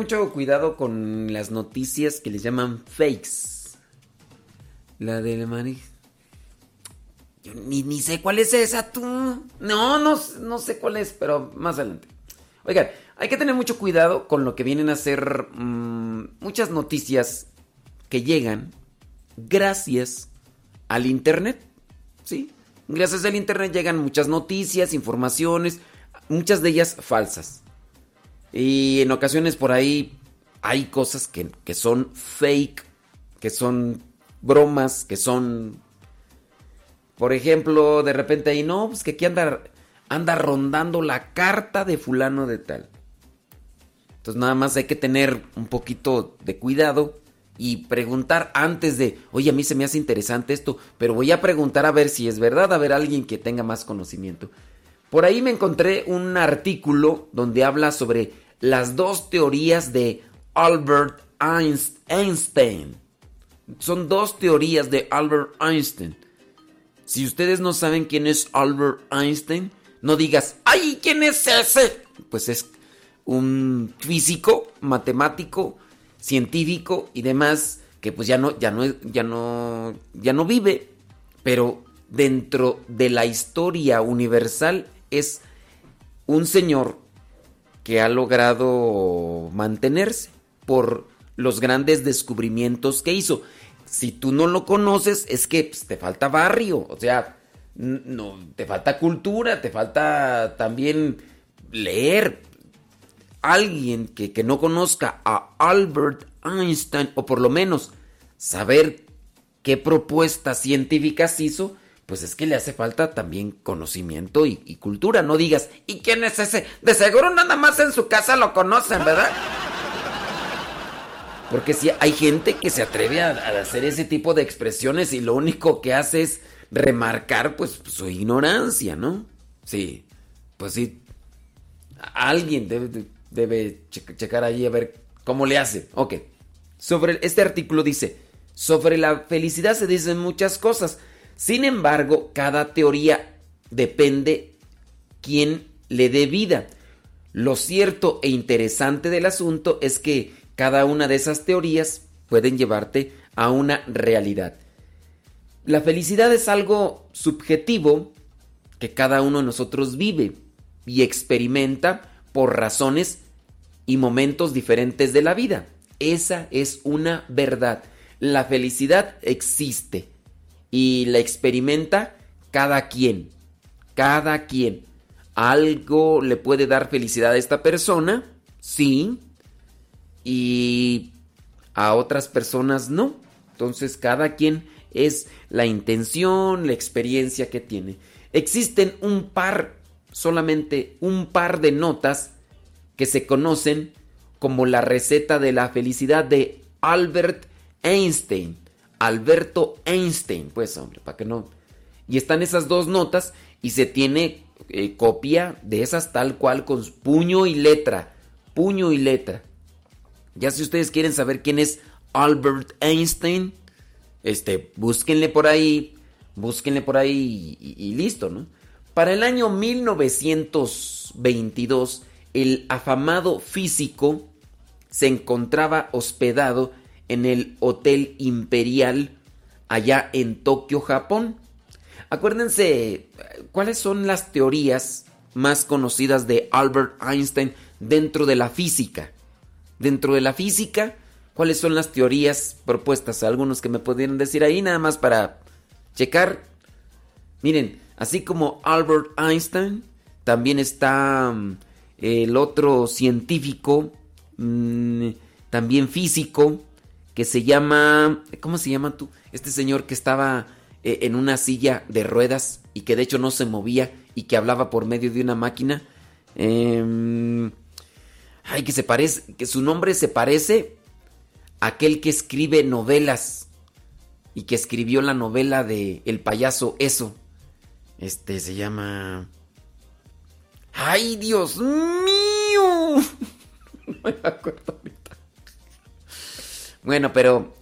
Mucho cuidado con las noticias que les llaman fakes. La de. Yo ni, ni sé cuál es esa, tú. No, no, no sé cuál es, pero más adelante. Oigan, hay que tener mucho cuidado con lo que vienen a ser mm, muchas noticias que llegan gracias al Internet. ¿Sí? Gracias al Internet llegan muchas noticias, informaciones, muchas de ellas falsas. Y en ocasiones por ahí hay cosas que, que son fake, que son bromas, que son... Por ejemplo, de repente ahí, no, pues que aquí anda, anda rondando la carta de fulano de tal. Entonces nada más hay que tener un poquito de cuidado y preguntar antes de, oye, a mí se me hace interesante esto, pero voy a preguntar a ver si es verdad, a ver alguien que tenga más conocimiento. Por ahí me encontré un artículo donde habla sobre las dos teorías de Albert Einstein. Son dos teorías de Albert Einstein. Si ustedes no saben quién es Albert Einstein, no digas, ¡ay! ¿Quién es ese? Pues es un físico, matemático, científico y demás que pues ya no, ya no, ya no, ya no vive. Pero dentro de la historia universal es un señor que ha logrado mantenerse por los grandes descubrimientos que hizo. Si tú no lo conoces, es que pues, te falta barrio, o sea, no, te falta cultura, te falta también leer. Alguien que, que no conozca a Albert Einstein, o por lo menos saber qué propuestas científicas hizo, pues es que le hace falta también conocimiento y, cultura. No digas, ¿y quién es ese? De seguro nada más en su casa lo conocen, ¿verdad? Porque si hay gente que se atreve a, a, hacer ese tipo de expresiones y lo único que hace es remarcar pues su ignorancia, ¿no? Sí, pues sí. Alguien debe, debe checar ahí a ver cómo le hace. Ok. Sobre este artículo dice, sobre la felicidad se dicen muchas cosas. Sin embargo, cada teoría depende quién le dé vida. Lo cierto e interesante del asunto es que cada una de esas teorías pueden llevarte a una realidad. La felicidad es algo subjetivo que cada uno de nosotros vive y experimenta por razones y momentos diferentes de la vida. Esa es una verdad. La felicidad existe y la experimenta cada quien. Cada quien. ¿Algo le puede dar felicidad a esta persona? Sí. y a otras personas no. Entonces cada quien es la intención, la experiencia que tiene. Existen un par, solamente un par de notas que se conocen como la receta de la felicidad de Albert Einstein. Alberto Einstein, pues hombre, para que no. Y están esas dos notas y se tiene eh, copia de esas tal cual con puño y letra. Puño y letra. Ya si ustedes quieren saber quién es Albert Einstein, este, búsquenle por ahí, búsquenle por ahí y, y listo, ¿no? Para el año 1922, el afamado físico se encontraba hospedado en el Hotel Imperial allá en Tokio, Japón. Acuérdense, ¿cuáles son las teorías más conocidas de Albert Einstein dentro de la física? Dentro de la física, ¿cuáles son las teorías propuestas? Algunos que me pudieran decir ahí nada más para checar. Miren, así como Albert Einstein, también está mm, el otro científico, mm, también físico, que se llama, ¿cómo se llama tú? Este señor que estaba eh, en una silla de ruedas y que de hecho no se movía y que hablaba por medio de una máquina. Em, ay, que se parece, que su nombre se parece a aquel que escribe novelas y que escribió la novela de El payaso Eso. Este se llama... ¡Ay, Dios mío! no me acuerdo ahorita. Bueno, pero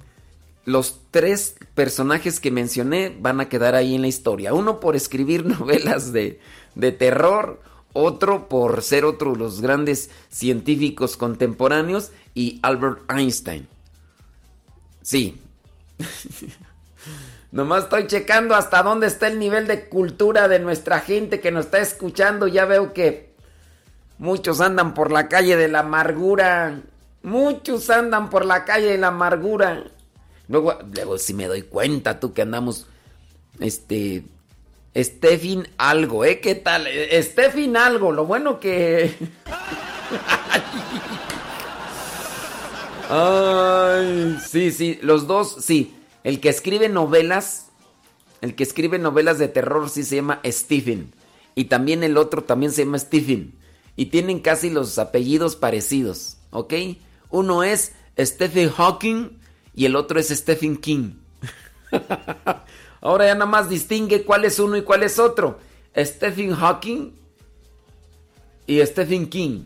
los tres personajes que mencioné van a quedar ahí en la historia. Uno por escribir novelas de, de terror, otro por ser otro de los grandes científicos contemporáneos y Albert Einstein. Sí. Nomás estoy checando hasta dónde está el nivel de cultura de nuestra gente que nos está escuchando. Ya veo que muchos andan por la calle de la amargura. Muchos andan por la calle de la amargura. Luego, luego si me doy cuenta tú que andamos, este, Stefin algo, ¿eh? ¿Qué tal? Stefin algo, lo bueno que... Ay, sí, sí, los dos, sí. El que escribe novelas, el que escribe novelas de terror sí se llama Stephen. Y también el otro también se llama Stephen. Y tienen casi los apellidos parecidos, ¿ok? Uno es Stephen Hawking y el otro es Stephen King. Ahora ya nada más distingue cuál es uno y cuál es otro. Stephen Hawking y Stephen King.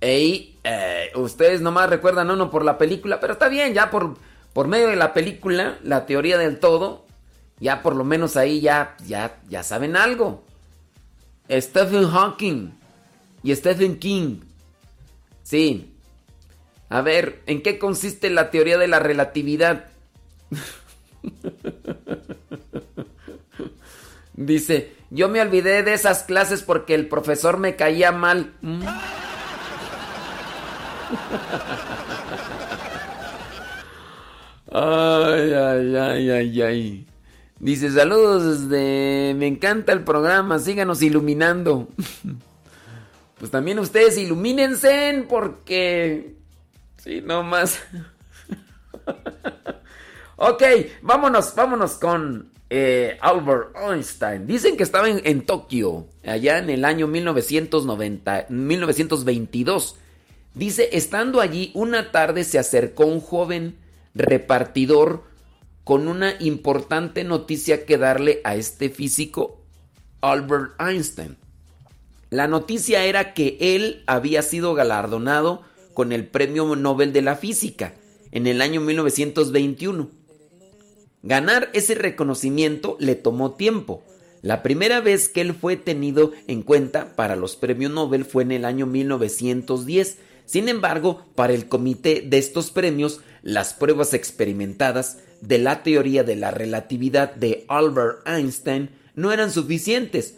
Ey, eh, ustedes nomás recuerdan uno por la película, pero está bien, ya por, por medio de la película, la teoría del todo, ya por lo menos ahí ya, ya, ya saben algo. Stephen Hawking y Stephen King. Sí. A ver, ¿en qué consiste la teoría de la relatividad? Dice, yo me olvidé de esas clases porque el profesor me caía mal. Mm. Ay, ay, ay, ay, ay. Dice, saludos desde... Me encanta el programa, síganos iluminando. Pues también ustedes ilumínense porque... Sí, no más. ok, vámonos, vámonos con eh, Albert Einstein. Dicen que estaba en, en, Tokio, allá en el año 1990, 1922. Dice, estando allí, una tarde se acercó un joven repartidor con una importante noticia que darle a este físico, Albert Einstein. La noticia era que él había sido galardonado con el Premio Nobel de la Física en el año 1921. Ganar ese reconocimiento le tomó tiempo. La primera vez que él fue tenido en cuenta para los premios Nobel fue en el año 1910. Sin embargo, para el comité de estos premios, las pruebas experimentadas de la teoría de la relatividad de Albert Einstein no eran suficientes.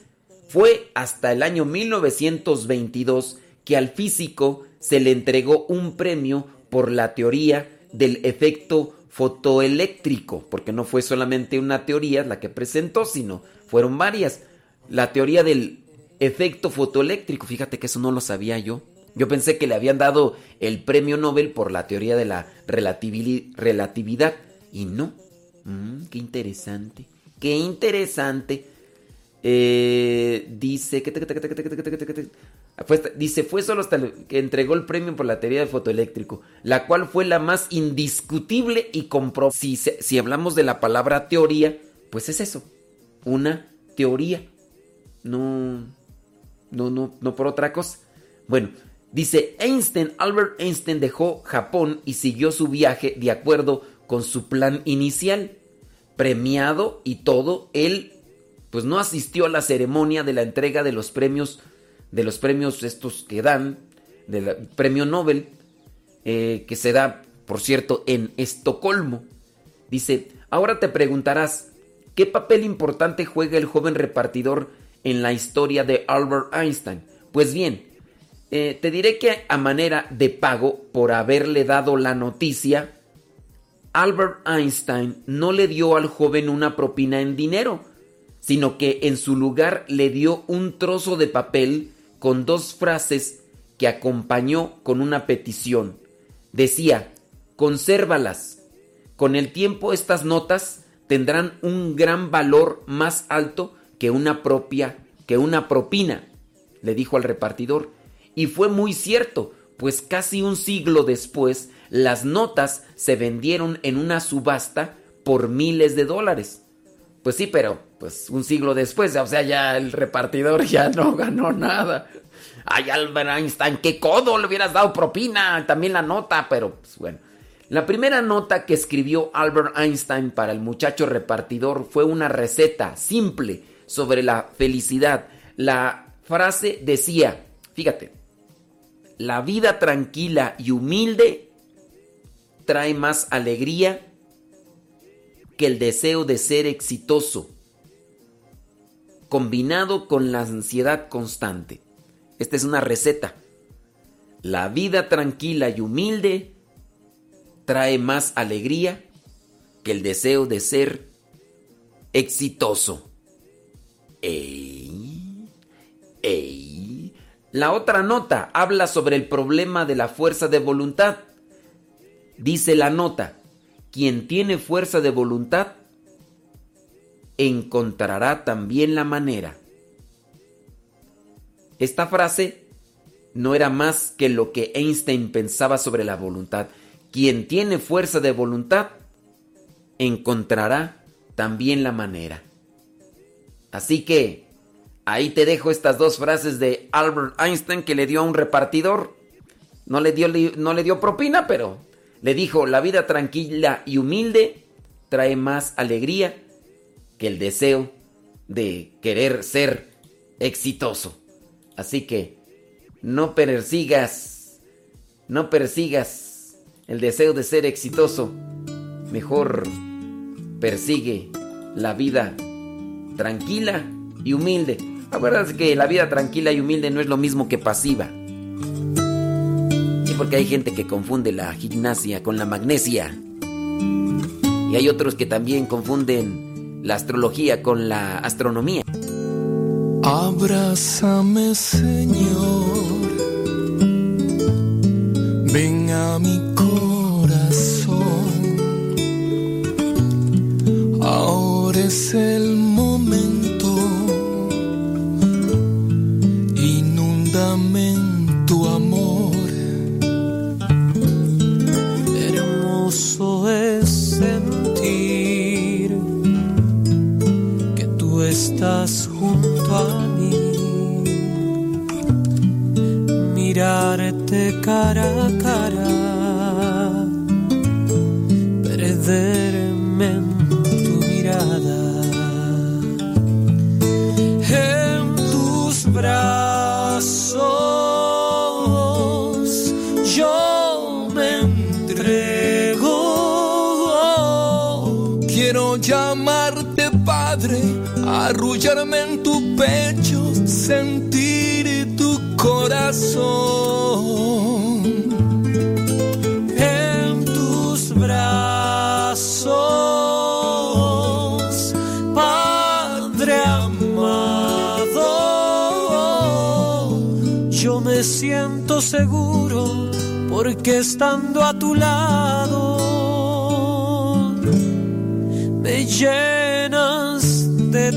Fue hasta el año 1922 que al físico se le entregó un premio por la teoría del efecto fotoeléctrico, porque no fue solamente una teoría la que presentó, sino fueron varias. La teoría del efecto fotoeléctrico, fíjate que eso no lo sabía yo. Yo pensé que le habían dado el premio Nobel por la teoría de la relatividad y no. Mm, qué interesante. Qué interesante. Eh, dice que dice fue solo hasta que entregó el premio por la teoría del fotoeléctrico, la cual fue la más indiscutible y comprobable. Si, si hablamos de la palabra teoría, pues es eso, una teoría, no, no, no, no por otra cosa. Bueno, dice Einstein, Albert Einstein dejó Japón y siguió su viaje de acuerdo con su plan inicial, premiado y todo, él pues no asistió a la ceremonia de la entrega de los premios, de los premios estos que dan, del premio Nobel, eh, que se da, por cierto, en Estocolmo. Dice, ahora te preguntarás, ¿qué papel importante juega el joven repartidor en la historia de Albert Einstein? Pues bien, eh, te diré que a manera de pago por haberle dado la noticia, Albert Einstein no le dio al joven una propina en dinero, sino que en su lugar le dio un trozo de papel con dos frases que acompañó con una petición. Decía, consérvalas. Con el tiempo estas notas tendrán un gran valor más alto que una propia, que una propina, le dijo al repartidor. Y fue muy cierto, pues casi un siglo después las notas se vendieron en una subasta por miles de dólares. Pues sí, pero pues un siglo después, o sea, ya el repartidor ya no ganó nada. Ay, Albert Einstein, qué codo le hubieras dado propina, también la nota, pero pues bueno. La primera nota que escribió Albert Einstein para el muchacho repartidor fue una receta simple sobre la felicidad. La frase decía, fíjate, la vida tranquila y humilde trae más alegría que el deseo de ser exitoso, combinado con la ansiedad constante. Esta es una receta. La vida tranquila y humilde trae más alegría que el deseo de ser exitoso. Ey, ey. La otra nota habla sobre el problema de la fuerza de voluntad. Dice la nota, quien tiene fuerza de voluntad encontrará también la manera. Esta frase no era más que lo que Einstein pensaba sobre la voluntad. Quien tiene fuerza de voluntad encontrará también la manera. Así que ahí te dejo estas dos frases de Albert Einstein que le dio a un repartidor. No le dio, no le dio propina, pero le dijo, la vida tranquila y humilde trae más alegría que el deseo de querer ser exitoso. Así que no persigas, no persigas el deseo de ser exitoso. Mejor persigue la vida tranquila y humilde. Acuérdate que la vida tranquila y humilde no es lo mismo que pasiva porque hay gente que confunde la gimnasia con la magnesia. Y hay otros que también confunden la astrología con la astronomía. Abrázame, Señor. Ven a mi cara, porque estando a tu lado me llenas de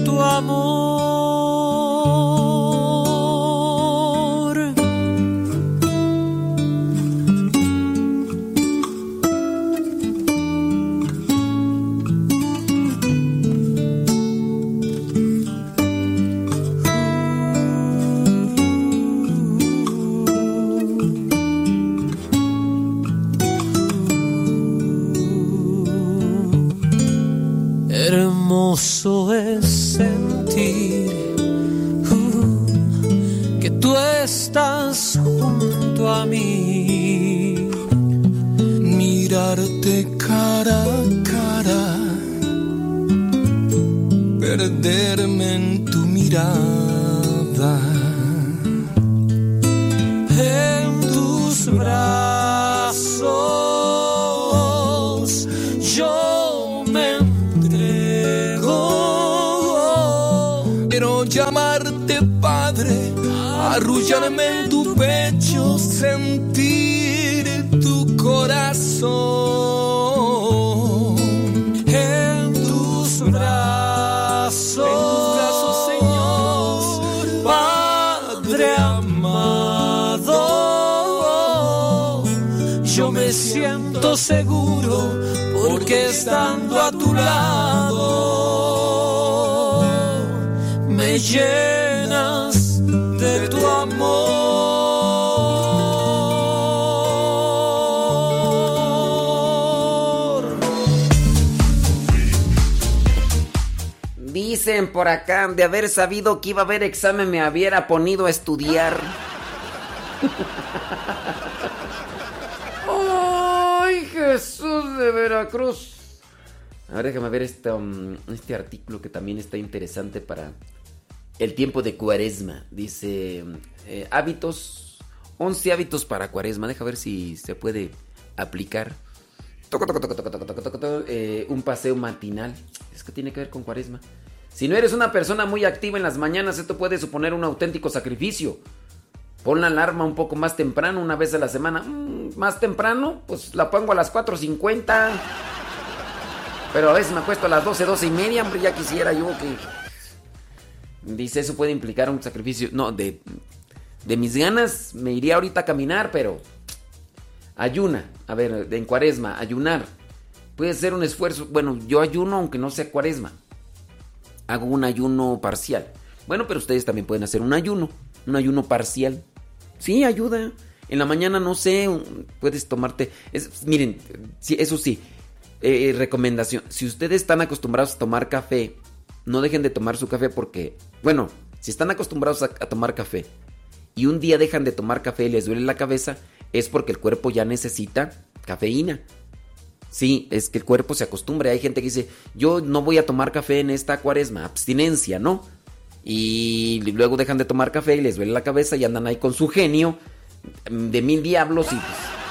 estando a tu lado me llenas de tu amor. Dicen por acá, de haber sabido que iba a haber examen me hubiera ponido a estudiar. ¡Ay, Jesús de Veracruz! Ahora déjame ver este, um, este artículo que también está interesante para el tiempo de cuaresma. Dice, eh, hábitos, 11 hábitos para cuaresma. Deja ver si se puede aplicar. Toco, toco, toco, eh, un paseo matinal. Es que tiene que ver con cuaresma. Si no eres una persona muy activa en las mañanas, esto puede suponer un auténtico sacrificio. Pon la alarma un poco más temprano, una vez a la semana. Mm, más temprano, pues la pongo a las 4.50. Pero a veces me acuesto a las 12, 12 y media, hombre, ya quisiera yo que... Dice, eso puede implicar un sacrificio. No, de, de mis ganas me iría ahorita a caminar, pero... Ayuna, a ver, en cuaresma, ayunar. Puede ser un esfuerzo. Bueno, yo ayuno aunque no sea cuaresma. Hago un ayuno parcial. Bueno, pero ustedes también pueden hacer un ayuno. Un ayuno parcial. Sí, ayuda. En la mañana, no sé, puedes tomarte... es- miren, eso sí, eh, recomendación. Si ustedes están acostumbrados a tomar café, no dejen de tomar su café porque, bueno, si están acostumbrados a, tomar café y un día dejan de tomar café y les duele la cabeza, es porque el cuerpo ya necesita cafeína. Sí, es que el cuerpo se acostumbra. Hay gente que dice, yo no voy a tomar café en esta cuaresma, abstinencia, ¿no? Y luego dejan de tomar café y les duele la cabeza y andan ahí con su genio de mil diablos y pues...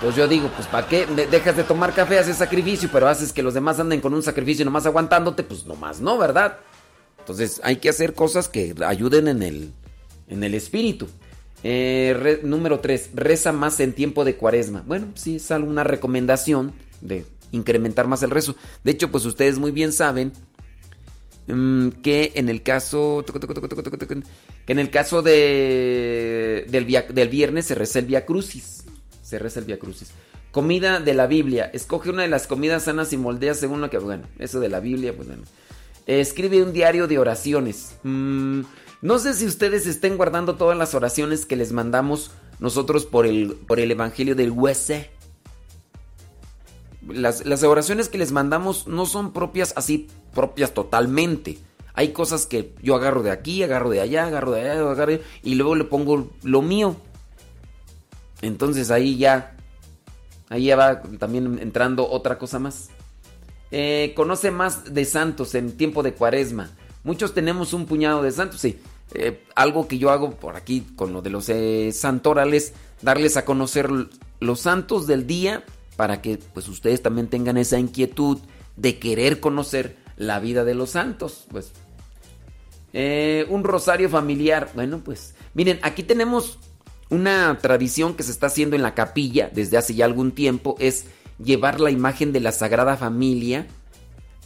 Pues yo digo, pues ¿para qué? De- dejas de tomar café, haces sacrificio, pero haces que los demás anden con un sacrificio nomás aguantándote, pues nomás no, ¿verdad? Entonces hay que hacer cosas que ayuden en el, en el espíritu. Eh, número 3, reza más en tiempo de cuaresma. Bueno, sí, es alguna recomendación de incrementar más el rezo. De hecho, pues ustedes muy bien saben mm, que en el caso que en el caso de del, del viernes se reza el Via Crucis. Se reza el Crucis. Comida de la Biblia. Escoge una de las comidas sanas y moldea según lo que. Bueno, eso de la Biblia, pues bueno. Escribe un diario de oraciones. Mm, no sé si ustedes estén guardando todas las oraciones que les mandamos nosotros por el, por el Evangelio del USC. Las, las oraciones que les mandamos no son propias así, propias totalmente. Hay cosas que yo agarro de aquí, agarro de allá, agarro de allá, agarro de- y luego le pongo lo mío. Entonces ahí ya, ahí ya va también entrando otra cosa más. Eh, conoce más de santos en tiempo de cuaresma. Muchos tenemos un puñado de santos, sí. Eh, algo que yo hago por aquí con lo de los eh, santorales, darles a conocer los santos del día para que pues ustedes también tengan esa inquietud de querer conocer la vida de los santos. Pues un rosario familiar. Bueno, pues miren, aquí tenemos una tradición que se está haciendo en la capilla desde hace ya algún tiempo es llevar la imagen de la Sagrada Familia,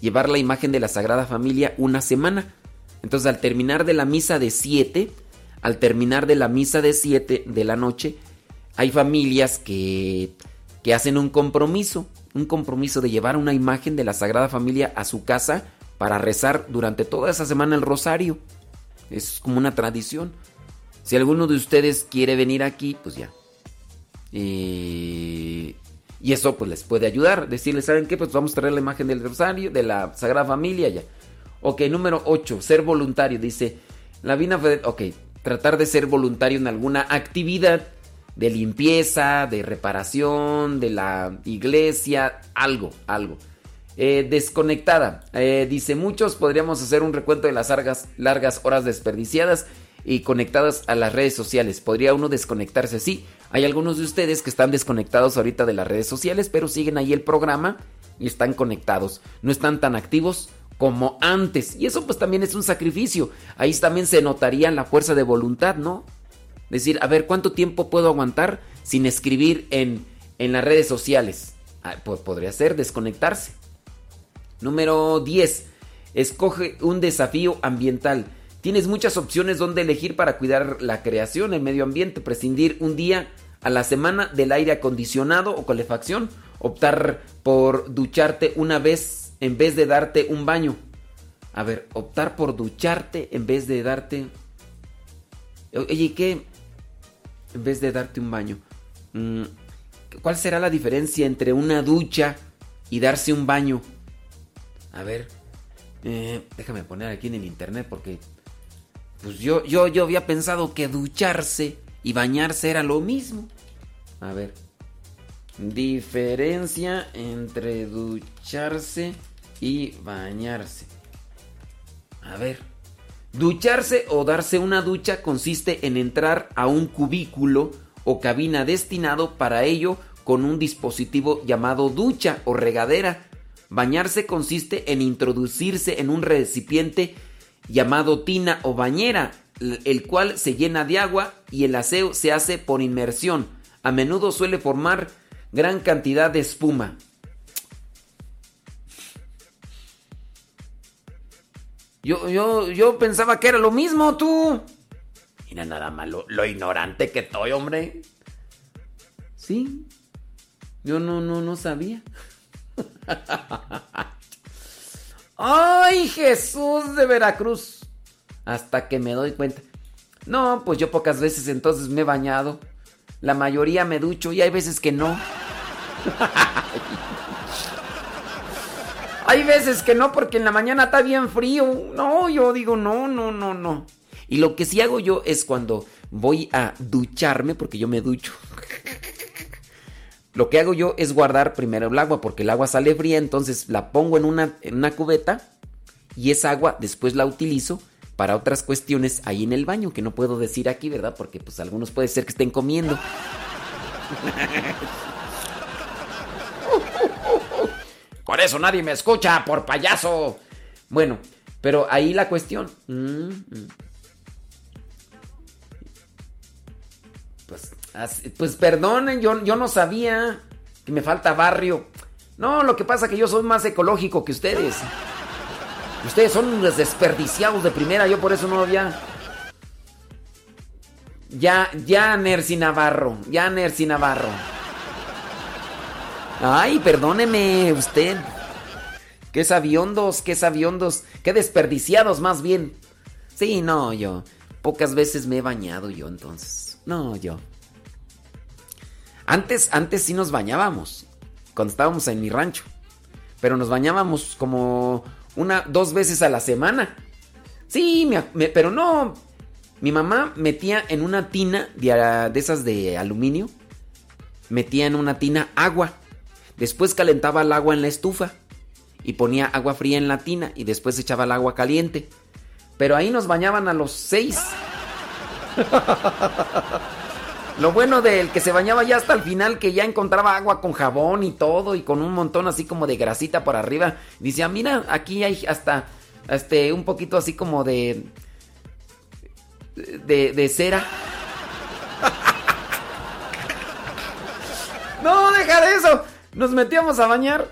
llevar la imagen de la Sagrada Familia una semana. Entonces al terminar de la misa de 7, al terminar de la misa de 7 de la noche, hay familias que, que hacen un compromiso, un compromiso de llevar una imagen de la Sagrada Familia a su casa para rezar durante toda esa semana el rosario. Es como una tradición. Si alguno de ustedes quiere venir aquí, pues ya. Y eso pues les puede ayudar. Decirles, ¿saben qué? Pues vamos a traer la imagen del rosario, de la Sagrada Familia ya. Ok, número 8, ser voluntario. Dice, la Vina Ok, tratar de ser voluntario en alguna actividad de limpieza, de reparación, de la iglesia, algo, algo. Eh, desconectada. Eh, dice, muchos podríamos hacer un recuento de las largas, largas horas desperdiciadas y conectadas a las redes sociales. ¿Podría uno desconectarse? Sí, hay algunos de ustedes que están desconectados ahorita de las redes sociales, pero siguen ahí el programa y están conectados. No están tan activos como antes. Y eso pues también es un sacrificio. Ahí también se notaría la fuerza de voluntad, ¿no? Decir, a ver, ¿cuánto tiempo puedo aguantar sin escribir en, en las redes sociales? Ah, pues podría ser desconectarse. Número 10. Escoge un desafío ambiental. Tienes muchas opciones donde elegir para cuidar la creación, el medio ambiente, prescindir un día a la semana del aire acondicionado o calefacción, optar por ducharte una vez en vez de darte un baño. A ver, optar por ducharte en vez de darte... Oye, ¿qué? En vez de darte un baño. Mm, ¿Cuál será la diferencia entre una ducha y darse un baño? A ver, eh, déjame poner aquí en el internet porque pues yo, yo, yo había pensado que ducharse y bañarse era lo mismo. A ver. Diferencia entre ducharse y bañarse. A ver. Ducharse o darse una ducha consiste en entrar a un cubículo o cabina destinado para ello con un dispositivo llamado ducha o regadera. Bañarse consiste en introducirse en un recipiente llamado tina o bañera, el cual se llena de agua y el aseo se hace por inmersión. A menudo suele formar gran cantidad de espuma. Yo, yo, yo pensaba que era lo mismo, tú. Mira nada más lo, lo ignorante que estoy, hombre. Sí. Yo no, no, no sabía. ¡Ay, Jesús de Veracruz! Hasta que me doy cuenta. No, pues yo pocas veces entonces me he bañado. La mayoría me ducho y hay veces que no. hay veces que no porque en la mañana está bien frío. No, yo digo no, no, no, no. Y lo que sí hago yo es cuando voy a ducharme, porque yo me ducho. Lo que hago yo es guardar primero el agua porque el agua sale fría, entonces la pongo en una, una cubeta y esa agua después la utilizo para otras cuestiones ahí en el baño, que no puedo decir aquí, ¿verdad? Porque pues algunos puede ser que estén comiendo. Por eso nadie me escucha, por payaso. Bueno, pero ahí la cuestión. Mm, mm. Pues perdonen, yo, yo no sabía que me falta barrio. No, lo que pasa es que yo soy más ecológico que ustedes. Ustedes son unos desperdiciados de primera, yo por eso no había. Ya, ya, Nercy Navarro, ya, Nercy Navarro. Ay, perdóneme usted. Qué sabiondos, qué sabiondos, qué desperdiciados más bien. Sí, no, yo. Pocas veces me he bañado yo entonces. No, yo. Antes, antes sí nos bañábamos. Cuando estábamos en mi rancho. Pero nos bañábamos como una, dos veces a la semana. Sí, pero no. Mi mamá metía en una tina de, de esas de aluminio. Metía en una tina agua. Después calentaba el agua en la estufa. Y ponía agua fría en la tina. Y después echaba el agua caliente. Pero ahí nos bañaban a los seis. Lo bueno del que se bañaba ya hasta el final, que ya encontraba agua con jabón y todo, y con un montón así como de grasita por arriba. Dice, ah, mira, aquí hay hasta este, un poquito así como de. de, de cera. no, deja de eso. Nos metíamos a bañar.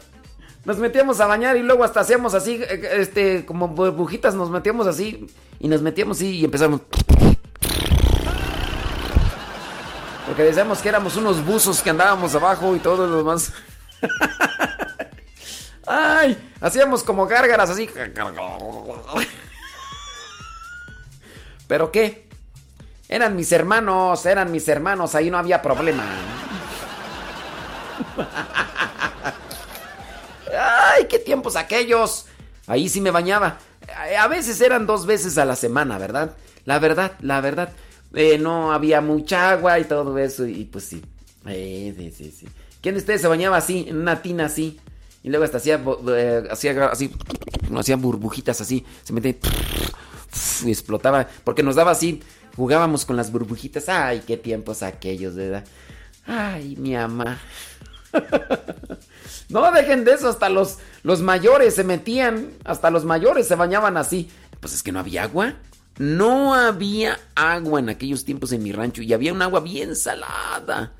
Nos metíamos a bañar y luego hasta hacíamos así, eh, este, como burbujitas, nos metíamos así. Y nos metíamos así y empezamos. Porque decíamos que éramos unos buzos que andábamos abajo y todo lo demás. Ay, hacíamos como gárgaras así. ¿Pero qué? Eran mis hermanos, eran mis hermanos, ahí no había problema. Ay, qué tiempos aquellos. Ahí sí me bañaba. A veces eran dos veces a la semana, ¿verdad? La verdad, la verdad. Eh, no había mucha agua y todo eso. Y pues sí. Eh, sí. ¿Quién de ustedes se bañaba así, en una tina así? Y luego hasta hacía, eh, hacía así, hacía burbujitas así. Se metía y explotaba. Porque nos daba así, jugábamos con las burbujitas. Ay, qué tiempos aquellos, ¿verdad? Ay, mi ama. no dejen de eso, hasta los, los mayores se metían, hasta los mayores se bañaban así. Pues es que no había agua. No había agua en aquellos tiempos en mi rancho y había un agua bien salada.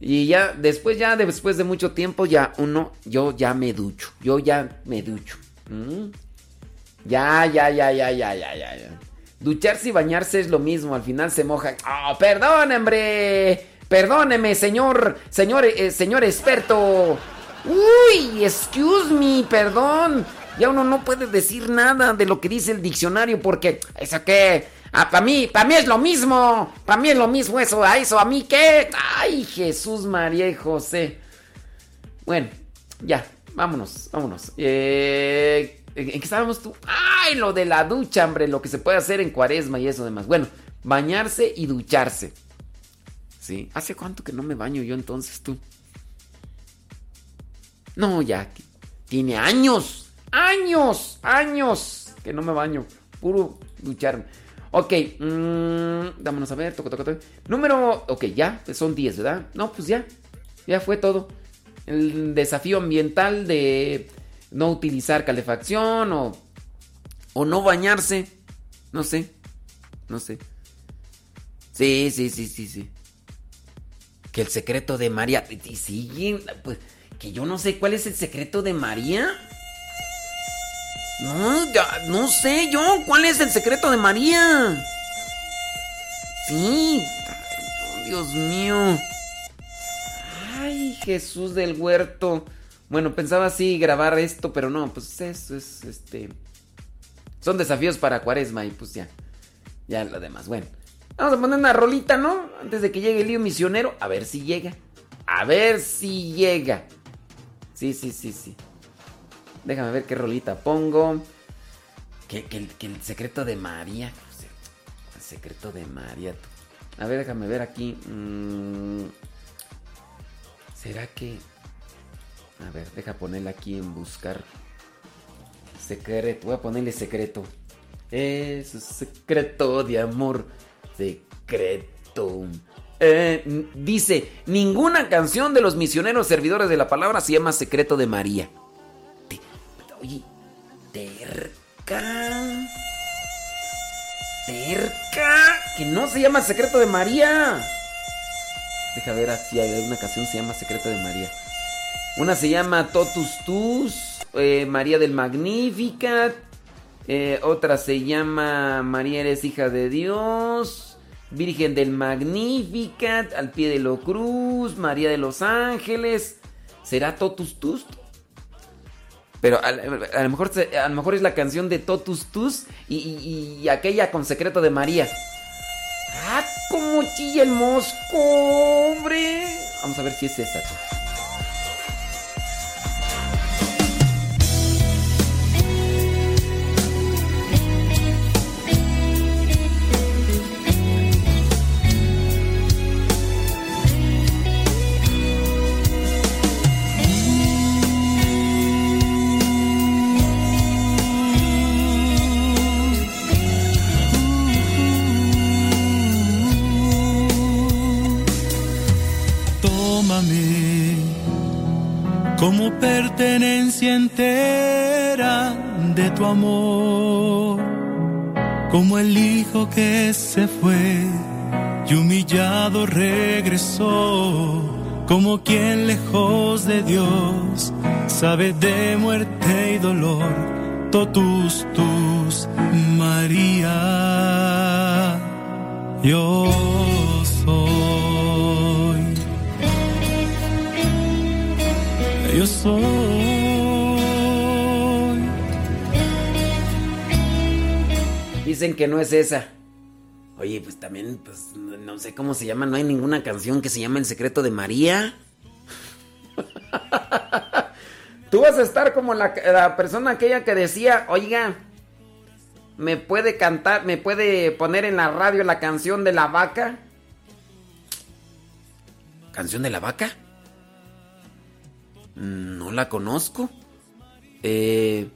Y ya después, ya después de mucho tiempo, ya uno, yo ya me ducho. Yo ya me ducho. Ya, ya, ya, ya, ya, ya, ya, ya. Ducharse y bañarse es lo mismo, al final se moja. ¡Oh, perdón, hombre! Perdóneme, señor, señor, eh, señor experto. Uy, excuse me, perdón. Ya uno no puede decir nada de lo que dice el diccionario porque eso qué, ah, para mí, para mí es lo mismo, para mí es lo mismo eso, a eso, a mí qué. Ay, Jesús, María y José. Bueno, ya, vámonos, vámonos. Eh, ¿En qué estábamos tú? Ay, lo de la ducha, hombre, lo que se puede hacer en cuaresma y eso demás. Bueno, bañarse y ducharse. ¿Sí? ¿Hace cuánto que no me baño yo entonces tú? No, ya. Tiene años años, años que no me baño. Puro ducharme. Ok, mmm, vámonos a ver. Toco, toco, toco. Número. Ok, ya, son 10, ¿verdad? No, pues ya. Ya fue todo. El desafío ambiental de no utilizar calefacción o, o no bañarse. No sé. No sé. Sí, sí, sí, sí, sí. Que el secreto de María. Sí, pues, que yo no sé cuál es el secreto de María. No, ya, no sé yo. ¿Cuál es el secreto de María? Sí. Dios mío. Ay, Jesús del huerto. Bueno, pensaba así grabar esto, pero no, pues eso es este. Son desafíos para Cuaresma y pues ya. Ya lo demás. Bueno, vamos a poner una rolita, ¿no? Antes de que llegue el lío misionero. A ver si llega. A ver si llega. Sí, sí, sí, sí. Déjame ver qué rolita pongo. Que, el secreto de María. El secreto de María. A ver, déjame ver aquí. Mm, ¿Será que.? A ver, deja ponerle aquí en buscar. Secreto. Voy a ponerle secreto. Es secreto de amor. Secreto. Eh, dice: Ninguna canción de los misioneros servidores de la palabra se llama Secreto de María. Oye, terca. Terca. Que no se llama Secreto de María. Deja ver si hay una canción se llama Secreto de María. Una se llama Totus Tus, eh, María del Magnificat. Eh, otra se llama María eres hija de Dios. Virgen del Magnificat, al pie de la cruz, María de los Ángeles. ¿Será Totus Tus? Pero a, lo mejor, a lo mejor es la canción de Totus Tus y, aquella con secreto de María. ¡Ah, cómo chilla el mosco, hombre! Vamos a ver si es esa. Pertenencia entera de tu amor, como el hijo que se fue y humillado regresó. Como quien lejos de Dios sabe de muerte y dolor, totus tus María, yo soy, yo soy. Dicen que no es esa. Oye, pues también, pues no sé cómo se llama, no hay ninguna canción que se llame El secreto de María. Tú vas a estar como la, la, persona aquella que decía, oiga, ¿me puede cantar, me puede poner en la radio la canción de la vaca? ¿Canción de la vaca? No la conozco. Eh,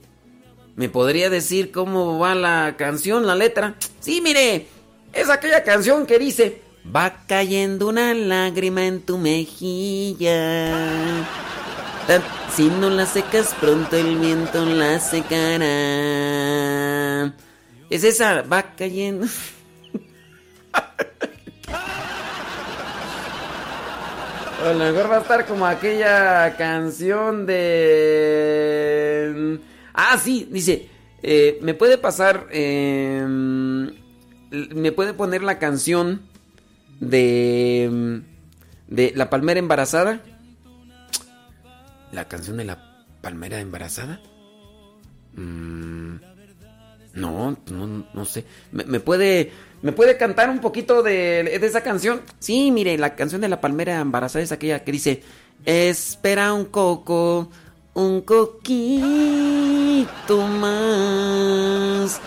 ¿Me podría decir cómo va la canción, la letra? Sí, mire, es aquella canción que dice, va cayendo una lágrima en tu mejilla. Si no la secas pronto el viento la secará. Es esa, va cayendo. A lo mejor va a estar como aquella canción de... Ah, sí, dice, eh, ¿me puede pasar... Eh, ¿Me puede poner la canción de... de La Palmera Embarazada? ¿La canción de la Palmera Embarazada? Mm, no, no, no sé. ¿Me, ¿Me, puede, ¿Me puede cantar un poquito de, de esa canción? Sí, mire, la canción de la Palmera Embarazada es aquella que dice... Espera un coco un coquito más.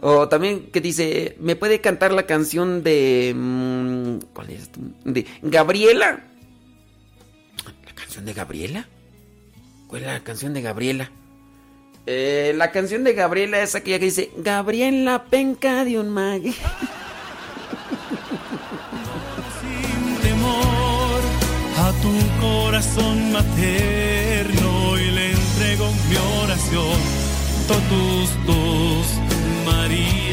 O también que dice, ¿me puede cantar la canción de... Mm, ¿Cuál es? De Gabriela. ¿La canción de Gabriela? ¿Cuál es la canción de Gabriela? Eh, la canción de Gabriela es aquella que dice, Gabriela penca de un mague. a tu corazón materno y le entrego mi oración, totus tus María.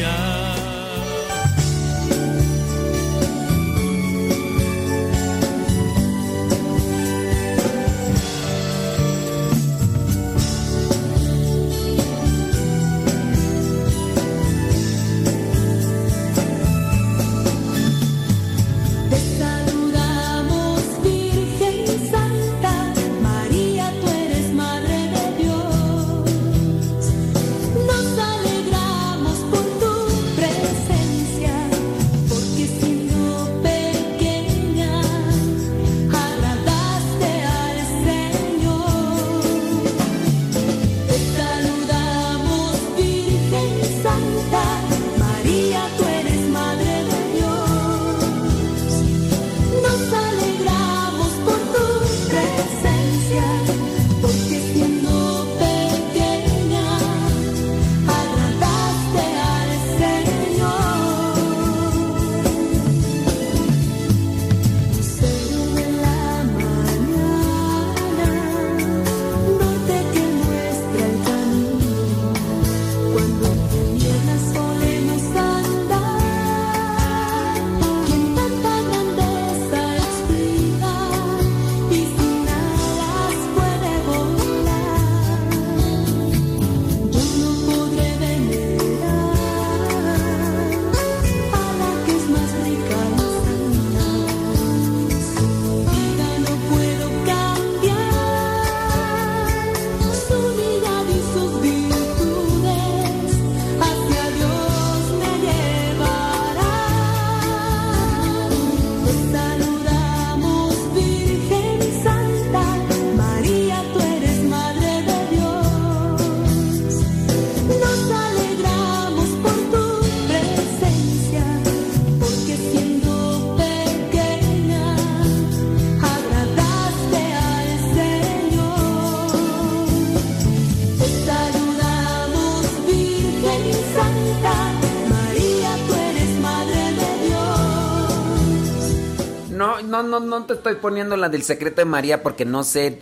No te estoy poniendo la del secreto de María porque no sé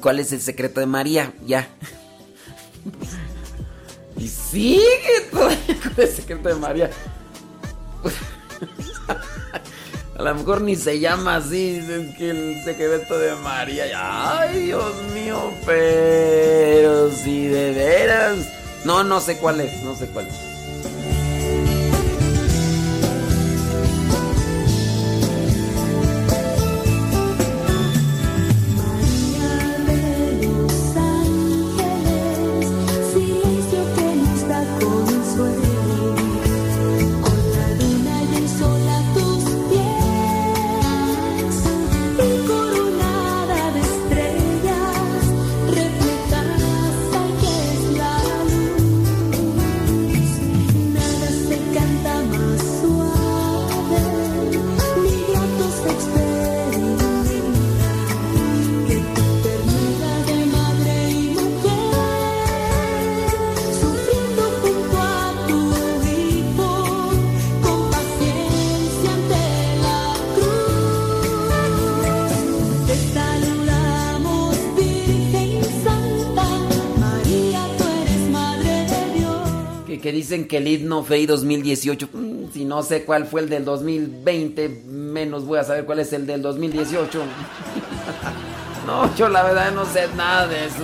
cuál es el secreto de María. Ya. Y sigue todo el secreto de María. A lo mejor ni se llama así, es que el secreto de María. Ay, Dios mío, pero si de veras. No, no sé cuál es, no sé cuál es. Dicen que el himno FEI 2018, mm, si no sé cuál fue el del 2020, menos voy a saber cuál es el del 2018. no, yo la verdad no sé nada de eso.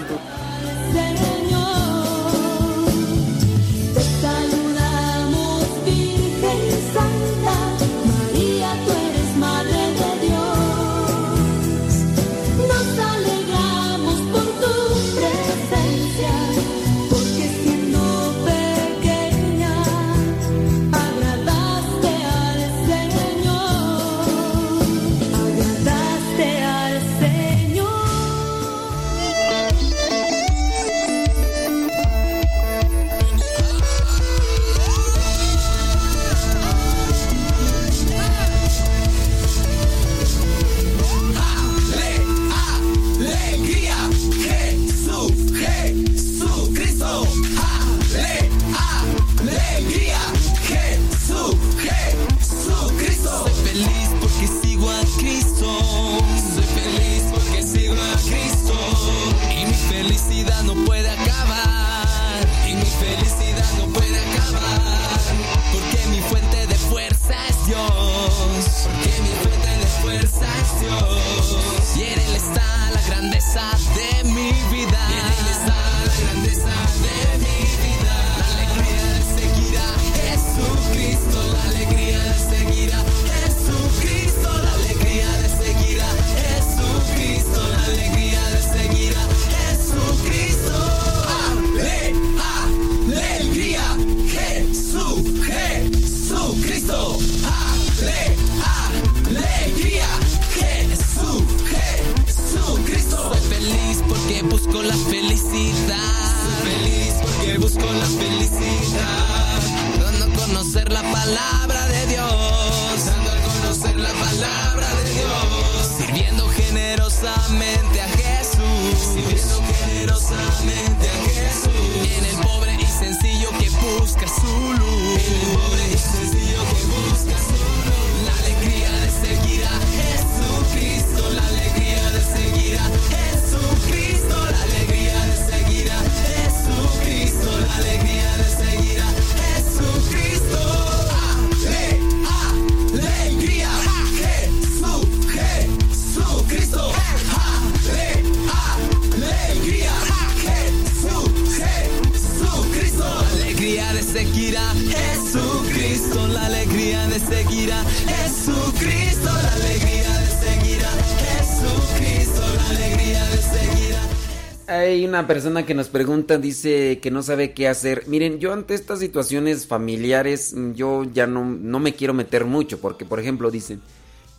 Una persona que nos pregunta, dice que no sabe qué hacer. Miren, yo ante estas situaciones familiares, mm, yo ya no, no me quiero meter mucho, porque por ejemplo dicen,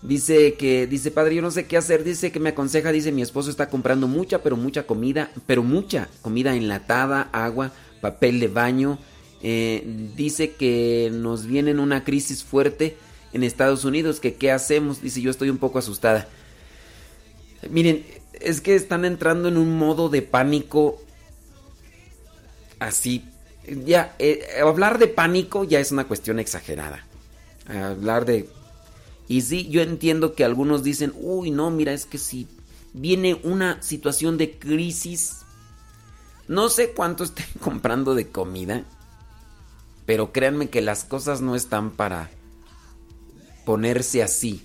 dice que, dice padre, yo no sé qué hacer, dice que me aconseja, dice mi esposo está comprando mucha, pero mucha comida, pero mucha comida enlatada, agua, papel de baño. Eh, dice que nos viene en una crisis fuerte en Estados Unidos, que qué hacemos, dice yo estoy un poco asustada. Miren, es que están entrando en un modo de pánico así. Ya, eh, hablar de pánico ya es una cuestión exagerada. Hablar de... Y sí, yo entiendo que algunos dicen, uy, no, mira, es que si viene una situación de crisis, no sé cuánto estén comprando de comida, pero créanme que las cosas no están para ponerse así.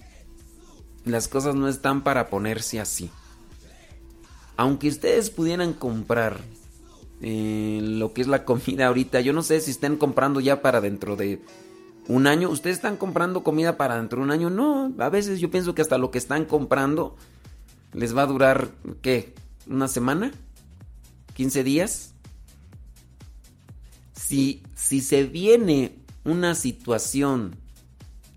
Las cosas no están para ponerse así. Aunque ustedes pudieran comprar eh, lo que es la comida ahorita, yo no sé si estén comprando ya para dentro de un año. ¿Ustedes están comprando comida para dentro de un año? No, a veces yo pienso que hasta lo que están comprando les va a durar, ¿qué? ¿Una semana? ¿15 días? Si, si se viene una situación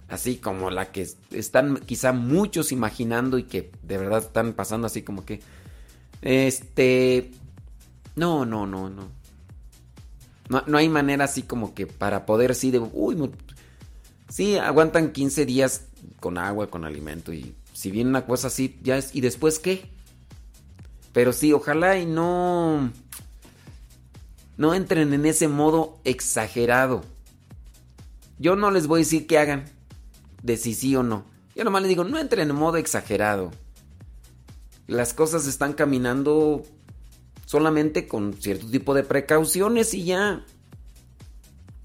así como la que están quizá muchos imaginando y que de verdad están pasando así como que este no, no, no, no. No, no hay manera así como que para poder sí de uy, sí aguantan 15 días con agua, con alimento y si viene una cosa así ya es y después qué? Pero sí, ojalá y no no entren en ese modo exagerado. Yo no les voy a decir que hagan de si sí o no. Yo nomás les digo, no entren en modo exagerado. Las cosas están caminando solamente con cierto tipo de precauciones y ya.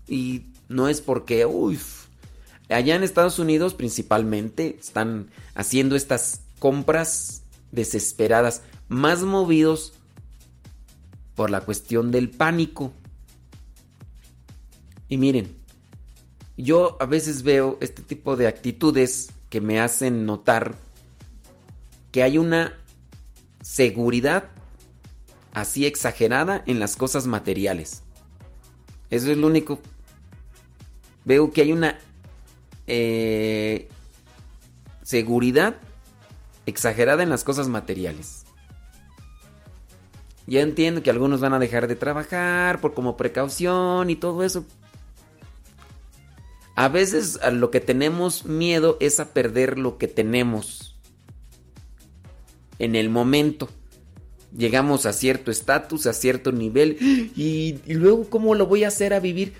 Y no es porque, uy, allá en Estados Unidos principalmente están haciendo estas compras desesperadas, más movidos por la cuestión del pánico. Y miren, yo a veces veo este tipo de actitudes que me hacen notar que hay una seguridad así exagerada en las cosas materiales. Eso es lo único. Veo que hay una eh, seguridad exagerada en las cosas materiales. Ya entiendo que algunos van a dejar de trabajar por como precaución y todo eso, a veces a lo que tenemos miedo es a perder lo que tenemos en el momento. Llegamos a cierto estatus, a cierto nivel y, luego ¿cómo lo voy a hacer a vivir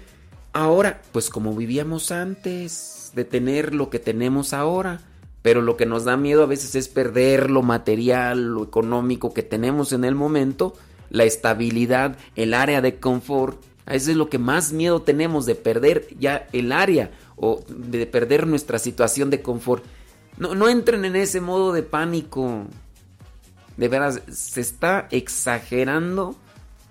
ahora? Pues como vivíamos antes, de tener lo que tenemos ahora. Pero lo que nos da miedo a veces es perder lo material, lo económico que tenemos en el momento, la estabilidad, el área de confort eso es lo que más miedo tenemos de perder ya el área o de perder nuestra situación de confort. No, no entren en ese modo de pánico. De veras, se está exagerando,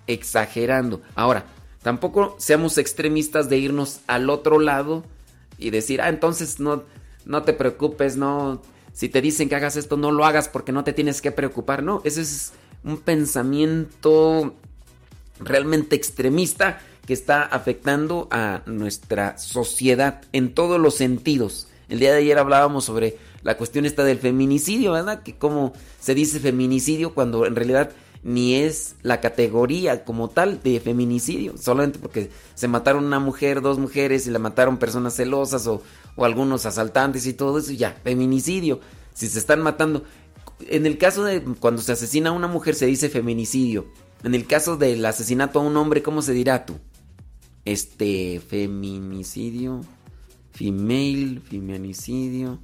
exagerando. Ahora, tampoco seamos extremistas de irnos al otro lado y decir, ah, entonces no, no te preocupes, no. Si te dicen que hagas esto, no lo hagas porque no te tienes que preocupar. No, ese es un pensamiento realmente extremista que está afectando a nuestra sociedad en todos los sentidos. El día de ayer hablábamos sobre la cuestión esta del feminicidio, ¿verdad? Que cómo se dice feminicidio cuando en realidad ni es la categoría como tal de feminicidio, solamente porque se mataron una mujer, dos mujeres y la mataron personas celosas o, o algunos asaltantes y todo eso, ya, feminicidio. Si se están matando. En el caso de cuando se asesina a una mujer se dice feminicidio en el caso del asesinato a un hombre, ¿cómo se dirá tú? Este, feminicidio, female, feminicidio,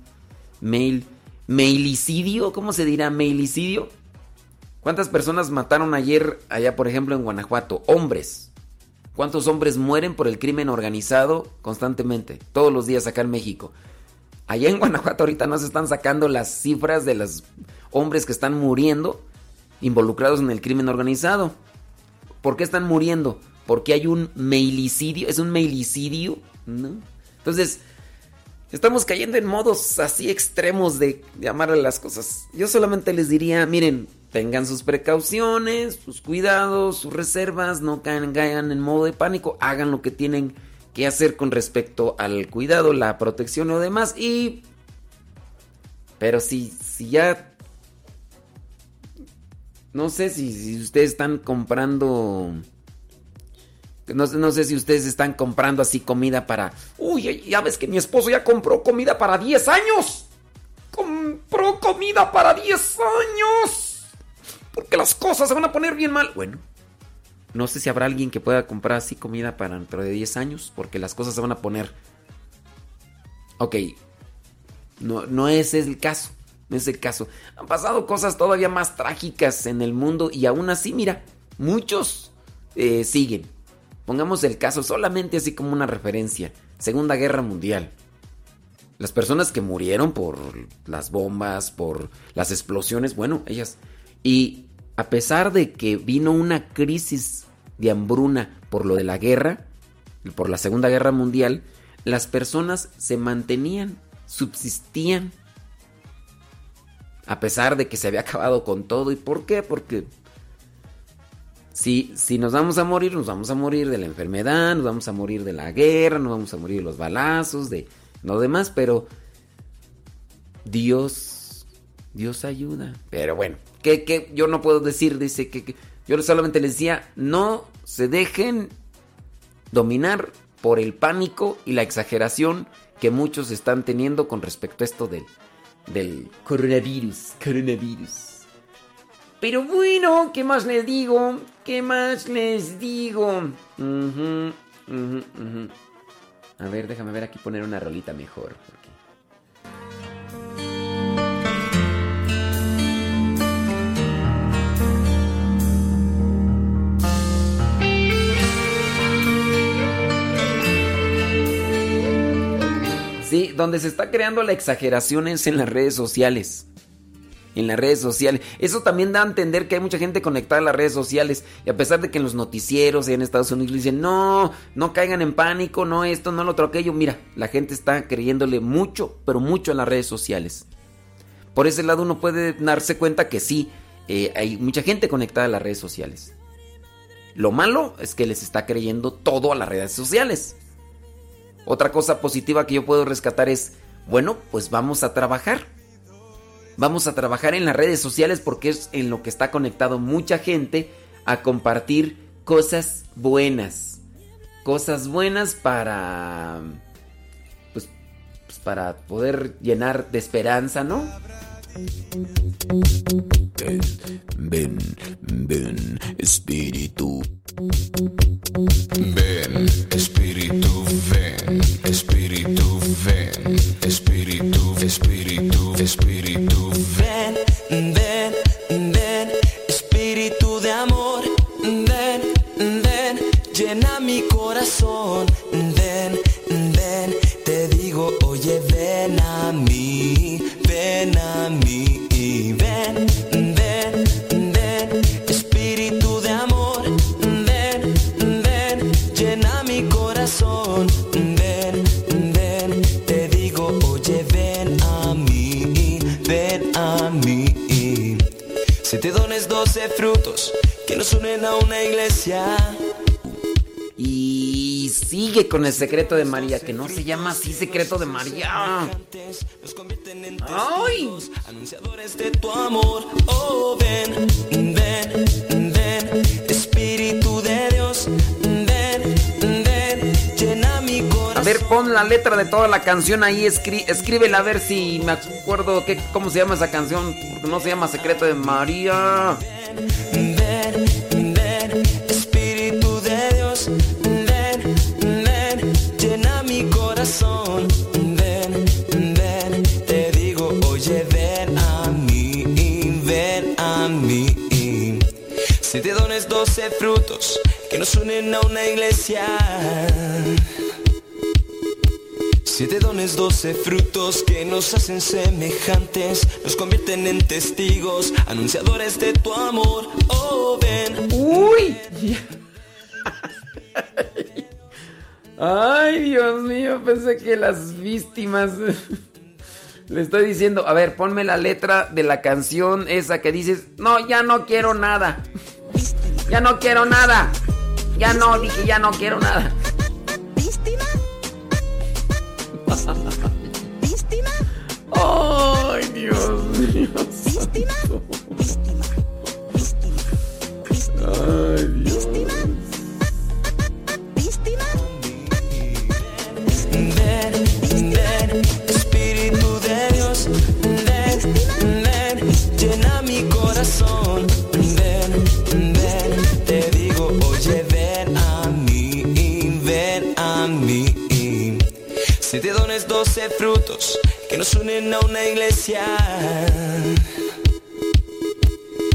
mail, mailicidio, ¿cómo se dirá mailicidio? ¿Cuántas personas mataron ayer allá, por ejemplo, en Guanajuato? Hombres. ¿Cuántos hombres mueren por el crimen organizado constantemente? Todos los días acá en México. Allá en Guanajuato ahorita no se están sacando las cifras de los hombres que están muriendo involucrados en el crimen organizado. ¿Por qué están muriendo? Porque hay un mailicidio, es un mailicidio, ¿no? Entonces, estamos cayendo en modos así extremos de, de amar a las cosas. Yo solamente les diría, miren, tengan sus precauciones, sus cuidados, sus reservas, no caigan en modo de pánico, hagan lo que tienen que hacer con respecto al cuidado, la protección o demás y... Pero si, si ya no sé si, ustedes están comprando... No, no, sé si ustedes están comprando así comida para... Uy, ya ves que mi esposo ya compró comida para 10 años. Compró comida para 10 años. Porque las cosas se van a poner bien mal. Bueno, no sé si habrá alguien que pueda comprar así comida para dentro de 10 años. Porque las cosas se van a poner... Ok. No, no ese es el caso en ese caso. Han pasado cosas todavía más trágicas en el mundo y aún así, mira, muchos eh, siguen. Pongamos el caso solamente así como una referencia. Segunda Guerra Mundial. Las personas que murieron por las bombas, por las explosiones, bueno, ellas. Y a pesar de que vino una crisis de hambruna por lo de la guerra, por la Segunda Guerra Mundial, las personas se mantenían, subsistían. A pesar de que se había acabado con todo. ¿Y por qué? Porque si, si nos vamos a morir, nos vamos a morir de la enfermedad, nos vamos a morir de la guerra, nos vamos a morir de los balazos, de lo demás, pero Dios, Dios ayuda. Pero bueno, que, yo no puedo decir, dice que, yo solamente les decía, no se dejen dominar por el pánico y la exageración que muchos están teniendo con respecto a esto del, del coronavirus. Coronavirus. Pero bueno, ¿qué más les digo? ¿Qué más les digo? A ver, déjame ver aquí poner una rolita mejor. Sí, donde se está creando la exageración es en las redes sociales. En las redes sociales. Eso también da a entender que hay mucha gente conectada a las redes sociales. Y a pesar de que en los noticieros en Estados Unidos dicen, no, no caigan en pánico, no esto, no lo otro, aquello. Mira, la gente está creyéndole mucho, pero mucho en las redes sociales. Por ese lado uno puede darse cuenta que sí, eh, hay mucha gente conectada a las redes sociales. Lo malo es que les está creyendo todo a las redes sociales. Otra cosa positiva que yo puedo rescatar es, bueno, pues vamos a trabajar. Vamos a trabajar en las redes sociales porque es en lo que está conectado mucha gente a compartir cosas buenas. Cosas buenas para pues, pues para poder llenar de esperanza, ¿no? Ven, ven, ven, espíritu. Ven, espíritu, ven, espíritu, ven, espíritu, espíritu. Ven, ven, ven, espíritu de amor. Ven, ven, llena mi corazón. Ven, 12 frutos que nos unen a una iglesia. Y sigue con el secreto de María, que no se llama así secreto de María. ¡Ay! Anunciadores de tu amor, oh ven, ven, ven, Espíritu de Dios, ven, ven, llena mi corazón. Ver, pon la letra de toda la canción ahí, escrí- escríbela a ver si me acuerdo cómo se llama esa canción, porque no se llama Secreto de María. Ven, ven, Espíritu de Dios, ven, ven, llena mi corazón. Ven, ven, te ven ven dones, doce frutos que nos unen a una iglesia. Siete dones, doce frutos que nos hacen semejantes, nos convierten en testigos, anunciadores de tu amor. Oh. Uy. Ay, Dios mío, pensé que las víctimas... Le estoy diciendo, a ver, ponme la letra de la canción esa que dices, no, ya no quiero nada. Ya no quiero nada. Ya no, dije, ya no quiero nada. Ay, Dios mío. Ay, Dios. Ven, ven, Espíritu de Dios, ven, ven, llena mi corazón. Ven, ven, te digo, oye, ven a mí, ven a mí. Siete dones, doce frutos que nos unen a una iglesia.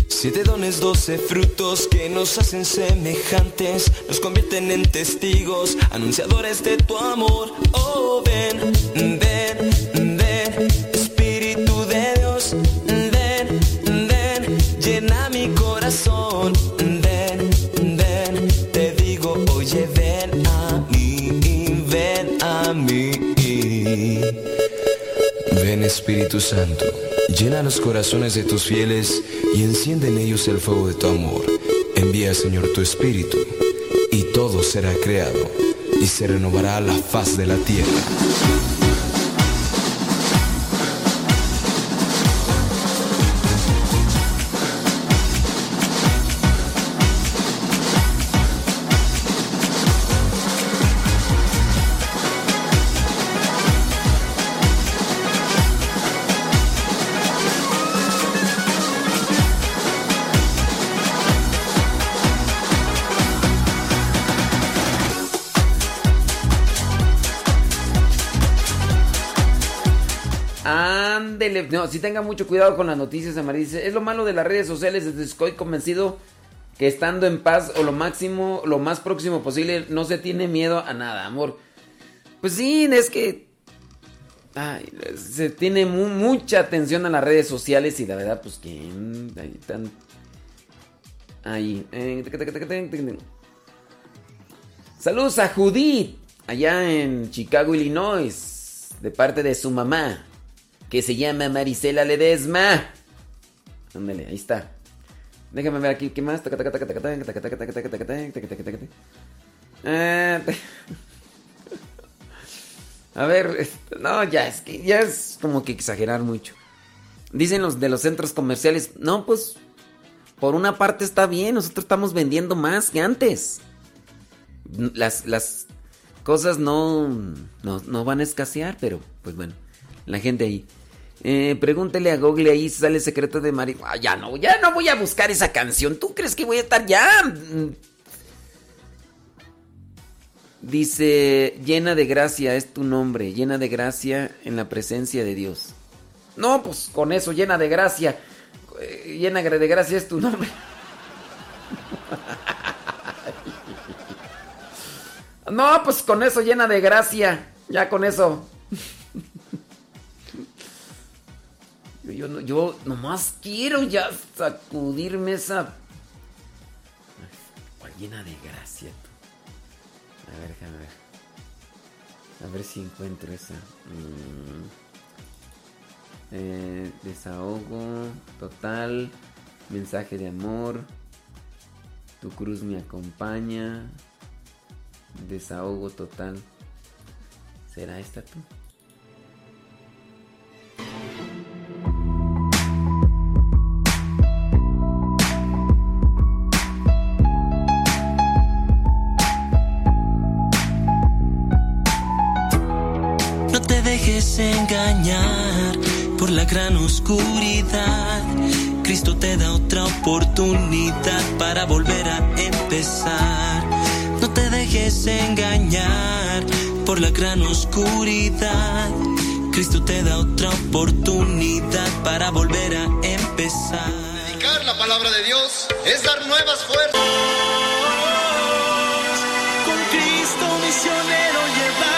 Siete dones, doce frutos que nos hacen semejantes, nos convierten en testigos, anunciadores de tu amor. Oh, ven, ven, Espíritu Santo, llena los corazones de tus fieles y enciende en ellos el fuego de tu amor. Envía, Señor, tu Espíritu, y todo será creado, y se renovará la faz de la tierra. No, si tenga mucho cuidado con las noticias, Amarillo. Dice, es lo malo de las redes sociales, estoy convencido que estando en paz o lo máximo, lo más próximo posible, no se tiene miedo a nada, amor. Pues sí, es que se tiene mu- mucha atención a las redes sociales y la verdad, pues que ahí están. Ahí. eh. Saludos a Judith, allá en Chicago, Illinois, de parte de su mamá, que se llama Marisela Ledesma. Ándale, ahí está. Déjame ver aquí, ¿qué más? A ver, no, ya es que ya es como que exagerar mucho. Dicen los de los centros comerciales, no, pues por una parte está bien, nosotros estamos vendiendo más que antes. Las, las cosas no, no, no van a escasear, pero pues bueno, la gente ahí. Eh, pregúntele a Google ahí si sale secreto de Mari. Ah, ya no, ya no voy a buscar esa canción. ¿Tú crees que voy a estar ya? Mm. Dice, llena de gracia es tu nombre, llena de gracia en la presencia de Dios. No, pues con eso, llena de gracia. Eh, Llena de gracia es tu nombre. No, pues con eso llena de gracia. Ya con eso. Yo, no- yo nomás quiero ya sacudirme esa. ¿Cuál llena de gracia? A ver, déjame ver. A ver si encuentro esa. Mm. Eh, desahogo total. Mensaje de amor. Tu cruz me acompaña. Desahogo total. ¿Será esta tú? Dejes engañar por la gran oscuridad. Cristo te da otra oportunidad para volver a empezar. No te dejes engañar por la gran oscuridad. Cristo te da otra oportunidad para volver a empezar. Predicar la palabra de Dios es dar nuevas fuerzas. Con Cristo misionero llevando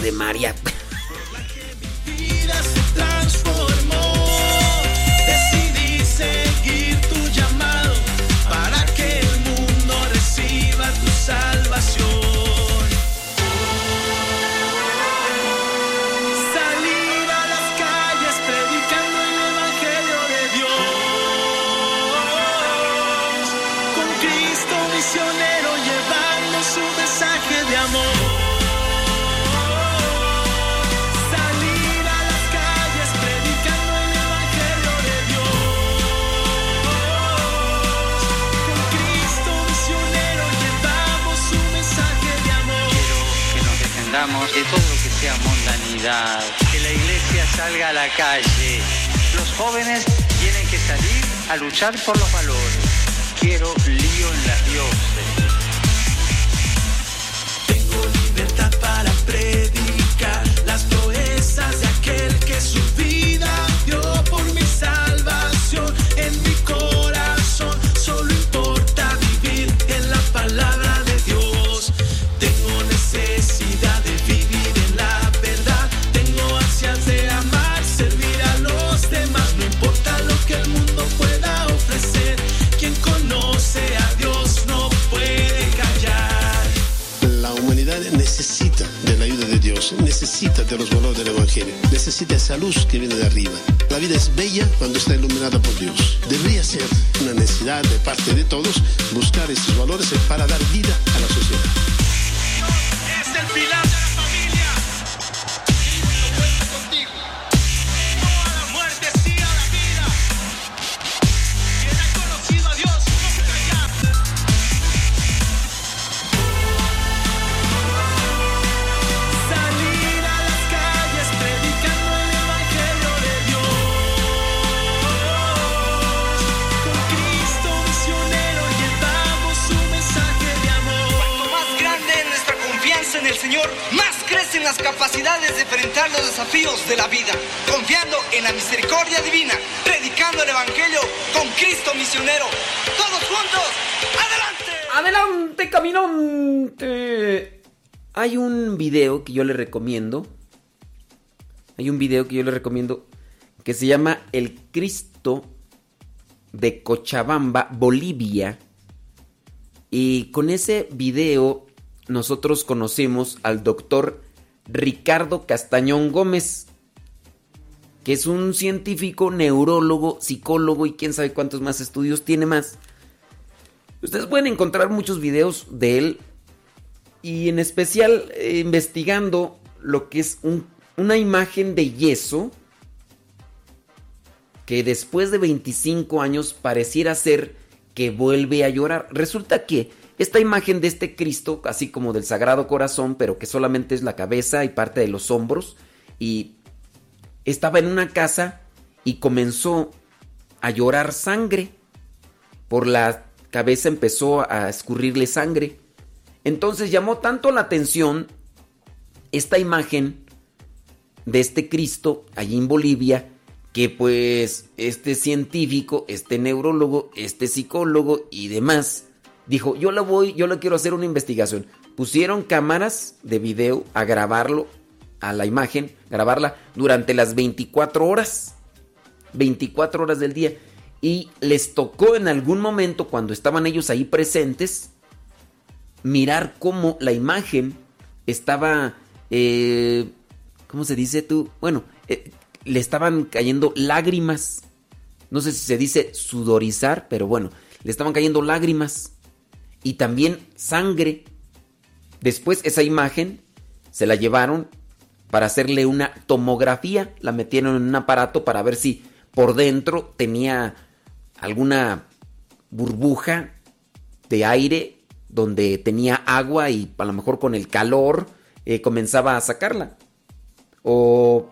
de María. De todo lo que sea mundanidad, que la iglesia salga a la calle, los jóvenes tienen que salir a luchar por los valores. Quiero lío en la diócesis. Necesita de los valores del Evangelio, necesita esa luz que viene de arriba. La vida es bella cuando está iluminada por Dios. Debería ser una necesidad de parte de todos buscar esos valores para dar vida a la sociedad. Capacidades de enfrentar los desafíos de la vida. Confiando en la misericordia divina, predicando el Evangelio con Cristo misionero. Todos juntos, adelante. Adelante, caminante. Hay un video que yo le recomiendo. Hay un video que yo le recomiendo que se llama El Cristo de Cochabamba, Bolivia. Y con ese video nosotros conocemos al doctor Ricardo Castañón Gómez, que es un científico, neurólogo, psicólogo y quién sabe cuántos más estudios tiene más. Ustedes pueden encontrar muchos videos de él y en especial eh, investigando lo que es un- una imagen de yeso que después de 25 años pareciera ser que vuelve a llorar. Resulta que esta imagen de este Cristo, así como del Sagrado Corazón, pero que solamente es la cabeza y parte de los hombros, y estaba en una casa y comenzó a llorar sangre. Por la cabeza empezó a escurrirle sangre. Entonces llamó tanto la atención esta imagen de este Cristo allí en Bolivia que pues este científico, este neurólogo, este psicólogo y demás dijo, yo la voy, yo le quiero hacer una investigación. Pusieron cámaras de video a grabarlo, a la imagen, grabarla durante las 24 horas. 24 horas del día. Y les tocó en algún momento, cuando estaban ellos ahí presentes, mirar cómo la imagen estaba, eh, ¿cómo se dice tú? Bueno, eh, le estaban cayendo lágrimas. No sé si se dice sudorizar, pero bueno, le estaban cayendo lágrimas. Y también sangre. Después esa imagen se la llevaron para hacerle una tomografía. La metieron en un aparato para ver si por dentro tenía alguna burbuja de aire donde tenía agua y a lo mejor con el calor eh, comenzaba a sacarla. O,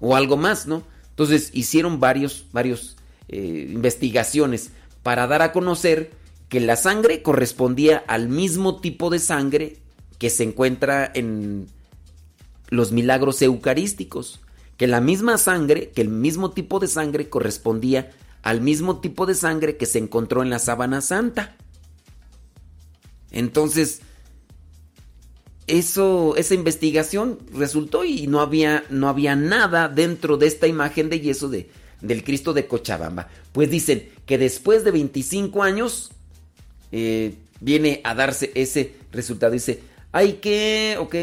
o algo más, ¿no? Entonces hicieron varios, varios eh, investigaciones para dar a conocer que la sangre correspondía al mismo tipo de sangre que se encuentra en los milagros eucarísticos. Que la misma sangre, que el mismo tipo de sangre correspondía al mismo tipo de sangre que se encontró en la sábana santa. Entonces, eso, esa investigación resultó y no había, no había nada dentro de esta imagen de yeso de, del Cristo de Cochabamba. Pues dicen que después de 25 años eh, viene a darse ese resultado. Dice, hay que, ok,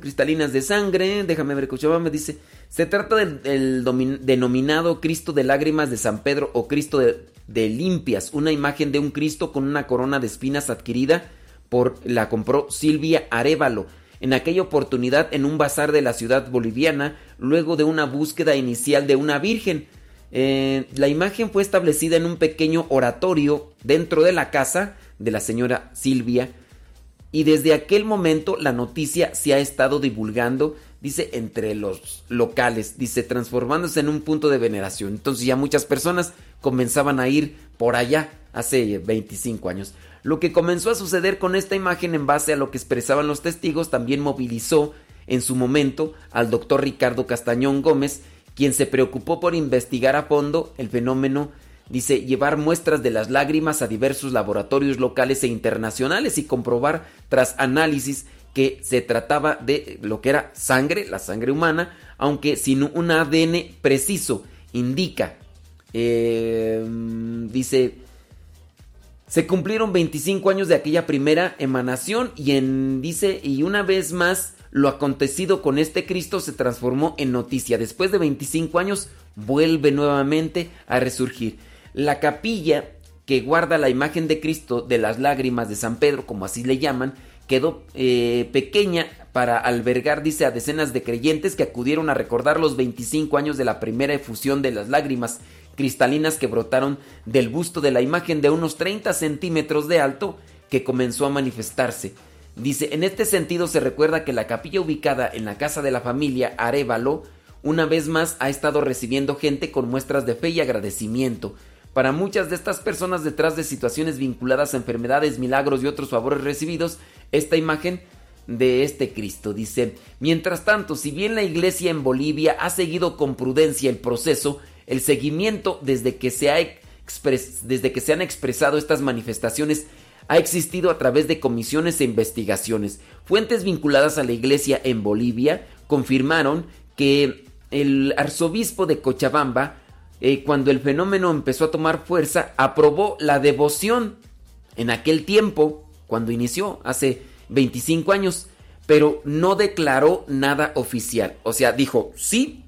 cristalinas de sangre, déjame ver Cochabamba, dice, se trata del, denominado Cristo de lágrimas de San Pedro o Cristo de, de limpias, una imagen de un Cristo con una corona de espinas adquirida por, la compró Silvia Arevalo. En aquella oportunidad en un bazar de la ciudad boliviana, luego de una búsqueda inicial de una virgen. Eh, la imagen fue establecida en un pequeño oratorio dentro de la casa de la señora Silvia y desde aquel momento la noticia se ha estado divulgando dice, entre los locales, dice, transformándose en un punto de veneración. Entonces ya muchas personas comenzaban a ir por allá hace 25 años. Lo que comenzó a suceder con esta imagen en base a lo que expresaban los testigos también movilizó en su momento al doctor Ricardo Castañón Gómez, quien se preocupó por investigar a fondo el fenómeno, dice, llevar muestras de las lágrimas a diversos laboratorios locales e internacionales y comprobar tras análisis que se trataba de lo que era sangre, la sangre humana, aunque sin un ADN preciso, indica, eh, dice, se cumplieron 25 años de aquella primera emanación y en, dice, y una vez más lo acontecido con este Cristo se transformó en noticia. Después de 25 años vuelve nuevamente a resurgir. La capilla que guarda la imagen de Cristo de las lágrimas de San Pedro, como así le llaman, quedó eh, pequeña para albergar, dice, a decenas de creyentes que acudieron a recordar los 25 años de la primera efusión de las lágrimas cristalinas que brotaron del busto de la imagen de unos 30 centímetros de alto que comenzó a manifestarse. Dice, en este sentido se recuerda que la capilla ubicada en la casa de la familia Arevalo, una vez más ha estado recibiendo gente con muestras de fe y agradecimiento. Para muchas de estas personas detrás de situaciones vinculadas a enfermedades, milagros y otros favores recibidos, esta imagen de este Cristo dice, mientras tanto, si bien la iglesia en Bolivia ha seguido con prudencia el proceso, el seguimiento desde que se, ha desde que se han expresado estas manifestaciones ha existido a través de comisiones e investigaciones. Fuentes vinculadas a la iglesia en Bolivia confirmaron que el arzobispo de Cochabamba, eh, cuando el fenómeno empezó a tomar fuerza, aprobó la devoción en aquel tiempo, cuando inició, hace 25 años, pero no declaró nada oficial. O sea, dijo, sí,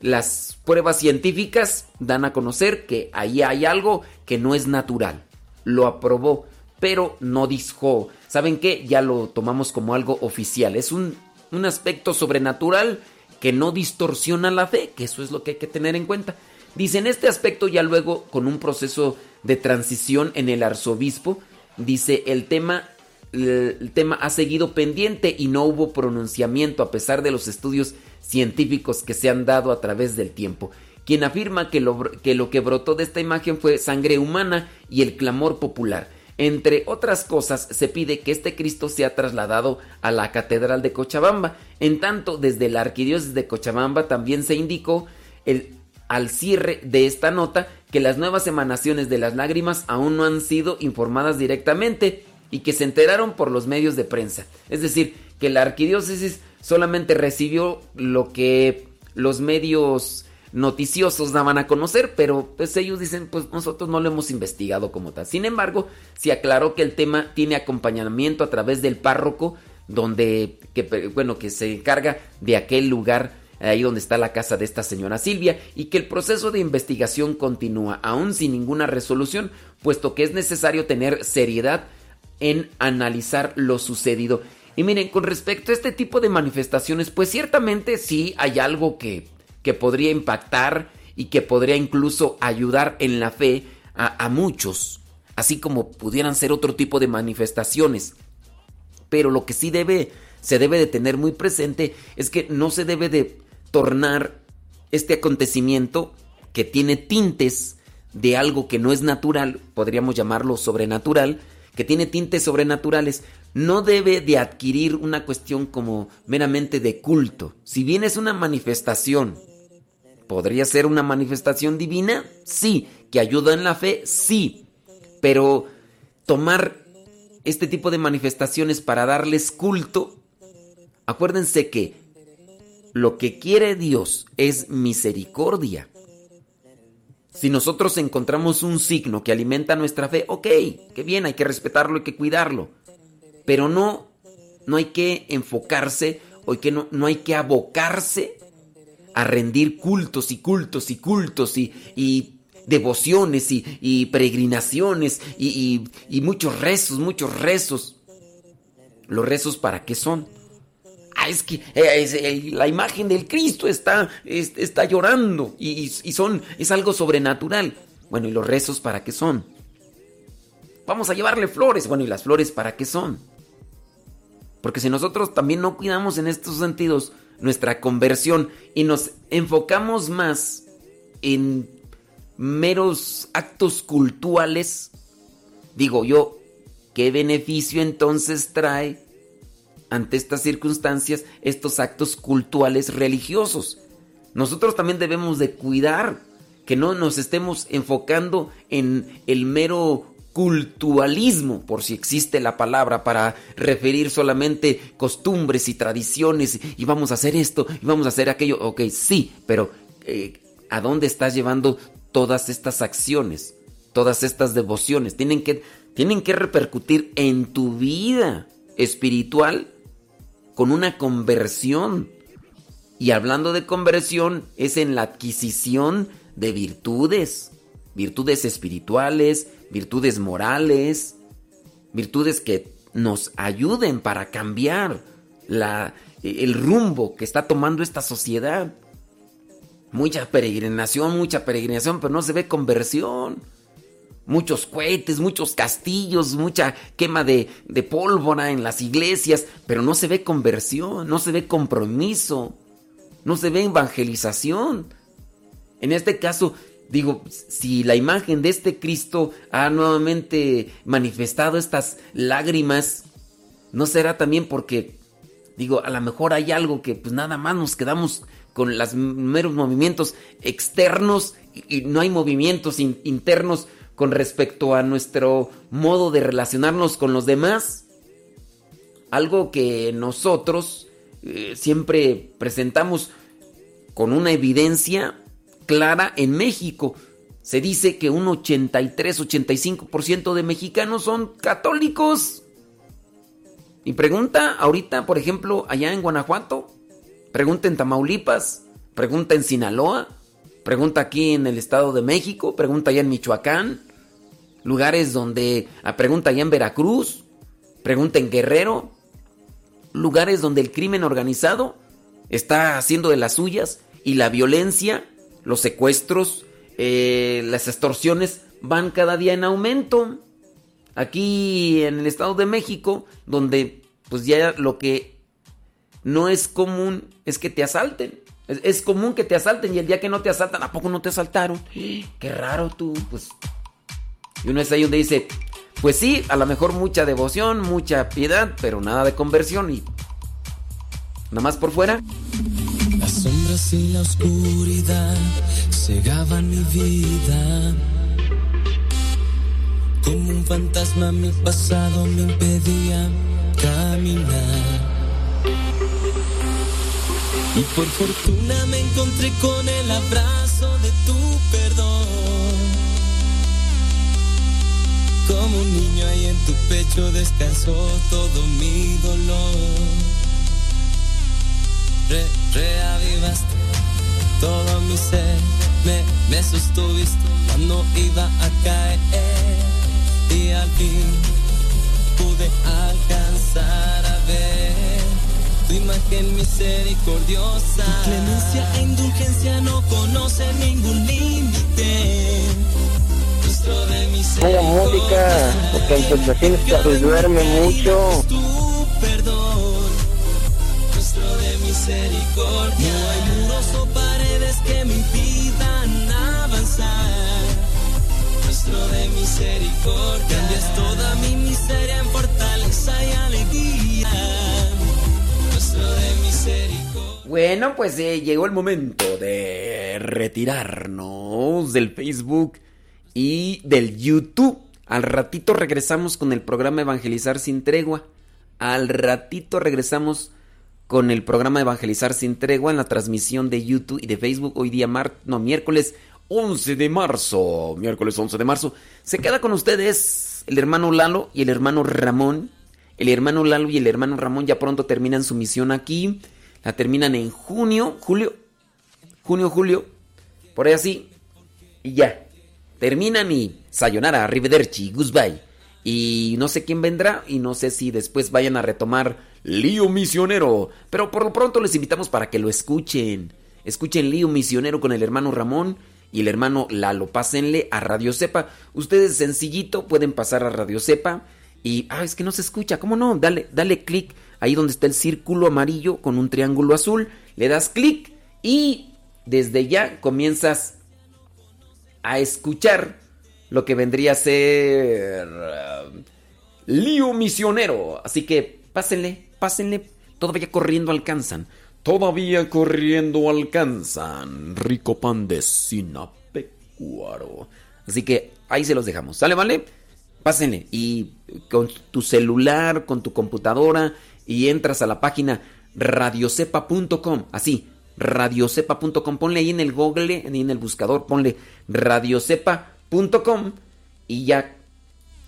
las pruebas científicas dan a conocer que ahí hay algo que no es natural. Lo aprobó, pero no dijo, ¿saben qué? Ya lo tomamos como algo oficial. Es un, un aspecto sobrenatural que no distorsiona la fe, que eso es lo que hay que tener en cuenta. Dice, en este aspecto ya luego con un proceso de transición en el arzobispo, dice, el tema, el tema ha seguido pendiente y no hubo pronunciamiento a pesar de los estudios científicos que se han dado a través del tiempo quien afirma que lo, que lo que brotó de esta imagen fue sangre humana y el clamor popular. Entre otras cosas, se pide que este Cristo sea trasladado a la Catedral de Cochabamba. En tanto, desde la Arquidiócesis de Cochabamba también se indicó al cierre de esta nota que las nuevas emanaciones de las lágrimas aún no han sido informadas directamente y que se enteraron por los medios de prensa. Es decir, que la Arquidiócesis solamente recibió lo que los medios noticiosos daban a conocer, pero pues ellos dicen, pues nosotros no lo hemos investigado como tal. Sin embargo, se aclaró que el tema tiene acompañamiento a través del párroco, donde, que, bueno, que se encarga de aquel lugar ahí donde está la casa de esta señora Silvia, y que el proceso de investigación continúa aún sin ninguna resolución, puesto que es necesario tener seriedad en analizar lo sucedido. Y miren, con respecto a este tipo de manifestaciones, pues ciertamente sí hay algo que que podría impactar y que podría incluso ayudar en la fe a, muchos, así como pudieran ser otro tipo de manifestaciones. Pero lo que sí debe, se debe de tener muy presente es que no se debe de tornar este acontecimiento que tiene tintes de algo que no es natural, podríamos llamarlo sobrenatural, que tiene tintes sobrenaturales, no debe de adquirir una cuestión como meramente de culto. Si bien es una manifestación ¿Podría ser una manifestación divina? Sí. ¿Que ayuda en la fe? Sí. Pero tomar este tipo de manifestaciones para darles culto, acuérdense que lo que quiere Dios es misericordia. Si nosotros encontramos un signo que alimenta nuestra fe, ok, qué bien, hay que respetarlo, hay que cuidarlo. Pero no, no hay que enfocarse o que no, no hay que abocarse a rendir cultos y cultos y cultos y, devociones y, peregrinaciones y, muchos rezos, muchos rezos. ¿Los rezos para qué son? Ah, es que eh, eh, la imagen del Cristo está, está llorando y, son, es algo sobrenatural. Bueno, ¿y los rezos para qué son? Vamos a llevarle flores. Bueno, ¿y las flores para qué son? Porque si nosotros también no cuidamos en estos sentidos nuestra conversión y nos enfocamos más en meros actos cultuales, digo yo, ¿qué beneficio entonces trae ante estas circunstancias estos actos cultuales religiosos? Nosotros también debemos de cuidar que no nos estemos enfocando en el mero cultualismo, por si existe la palabra para referir solamente costumbres y tradiciones, y vamos a hacer esto, y vamos a hacer aquello. Ok, sí, pero eh, ¿a dónde estás llevando todas estas acciones, todas estas devociones? Tienen que, tienen que repercutir en tu vida espiritual con una conversión. Y hablando de conversión, es en la adquisición de virtudes, virtudes espirituales, virtudes morales, virtudes que nos ayuden para cambiar la, el rumbo que está tomando esta sociedad. Mucha peregrinación, mucha peregrinación, pero no se ve conversión. Muchos cohetes, muchos castillos, mucha quema de, de pólvora en las iglesias, pero no se ve conversión, no se ve compromiso, no se ve evangelización. En este caso, digo, si la imagen de este Cristo ha nuevamente manifestado estas lágrimas, ¿no será también porque, digo, a lo mejor hay algo que pues nada más nos quedamos con los meros movimientos externos y, no hay movimientos internos con respecto a nuestro modo de relacionarnos con los demás? Algo que nosotros eh, siempre presentamos con una evidencia clara en México. Se dice que un 83-85% de mexicanos son católicos. Y pregunta ahorita, por ejemplo, allá en Guanajuato, pregunta en Tamaulipas, pregunta en Sinaloa, pregunta aquí en el Estado de México, pregunta allá en Michoacán, lugares donde, ah, pregunta allá en Veracruz, pregunta en Guerrero, lugares donde el crimen organizado está haciendo de las suyas y la violencia los secuestros, eh, las extorsiones van cada día en aumento. Aquí en el Estado de México, donde pues ya lo que no es común es que te asalten. Es, común que te asalten y el día que no te asaltan, ¿a poco no te asaltaron? Qué raro tú, pues. Y uno es ahí donde dice, pues sí, a lo mejor mucha devoción, mucha piedad, pero nada de conversión y nada más por fuera. Las sombras y la oscuridad cegaban mi vida. Como un fantasma mi pasado me impedía caminar. Y por fortuna me encontré con el abrazo de tu perdón. Como un niño ahí en tu pecho descansó todo mi dolor re, reavivaste todo mi ser, me, me sostuviste cuando iba a caer y al fin pude alcanzar a ver tu imagen misericordiosa. Tu clemencia e indulgencia no conoce ningún límite. Ponga música, porque en se duerme mucho. Misericordia. No hay muros o paredes que me impidan avanzar. Nuestro de misericordia. Cambias toda mi miseria en fortaleza y alegría. Nuestro de misericordia. Bueno, pues eh, llegó el momento de retirarnos del Facebook y del YouTube. Al ratito regresamos con el programa Evangelizar sin tregua. Al ratito regresamos con el programa Evangelizar sin tregua en la transmisión de YouTube y de Facebook hoy día mar no miércoles 11 de marzo, miércoles 11 de marzo. Se queda con ustedes el hermano Lalo y el hermano Ramón. El hermano Lalo y el hermano Ramón ya pronto terminan su misión aquí. La terminan en junio, julio, junio, julio, por ahí así. Y ya. Terminan y sayonara, arrivederci, goodbye. Y no sé quién vendrá y no sé si después vayan a retomar Lío Misionero. Pero por lo pronto les invitamos para que lo escuchen. Escuchen Lío Misionero con el hermano Ramón y el hermano Lalo. Pásenle a Radio Cepa. Ustedes sencillito pueden pasar a Radio Cepa. Y, ah, es que no se escucha. ¿Cómo no? Dale, dale clic ahí donde está el círculo amarillo con un triángulo azul, le das clic y desde ya comienzas a escuchar lo que vendría a ser uh, lío misionero. Así que pásenle, pásenle, todavía corriendo alcanzan. Todavía corriendo alcanzan. Rico pan de sinapecuaro. Así que ahí se los dejamos. ¿Sale, vale? Pásenle. Y con tu celular, con tu computadora, y entras a la página radiocepa.com. Así, radiocepa.com. Ponle ahí en el Google, en el buscador, ponle radiocepa.com y ya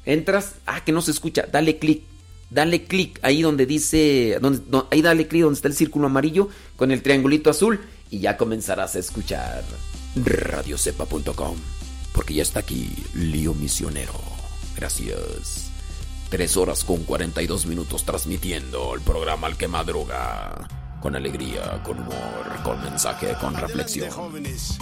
entras. Ah, que no se escucha. Dale clic. Dale clic ahí donde dice. Donde, ahí dale clic donde está el círculo amarillo con el triangulito azul y ya comenzarás a escuchar radiocepa.com. Porque ya está aquí Lío Misionero. Gracias. Tres horas con 42 minutos transmitiendo el programa Al que madruga. Con alegría, con humor, con mensaje, con reflexión. jóvenes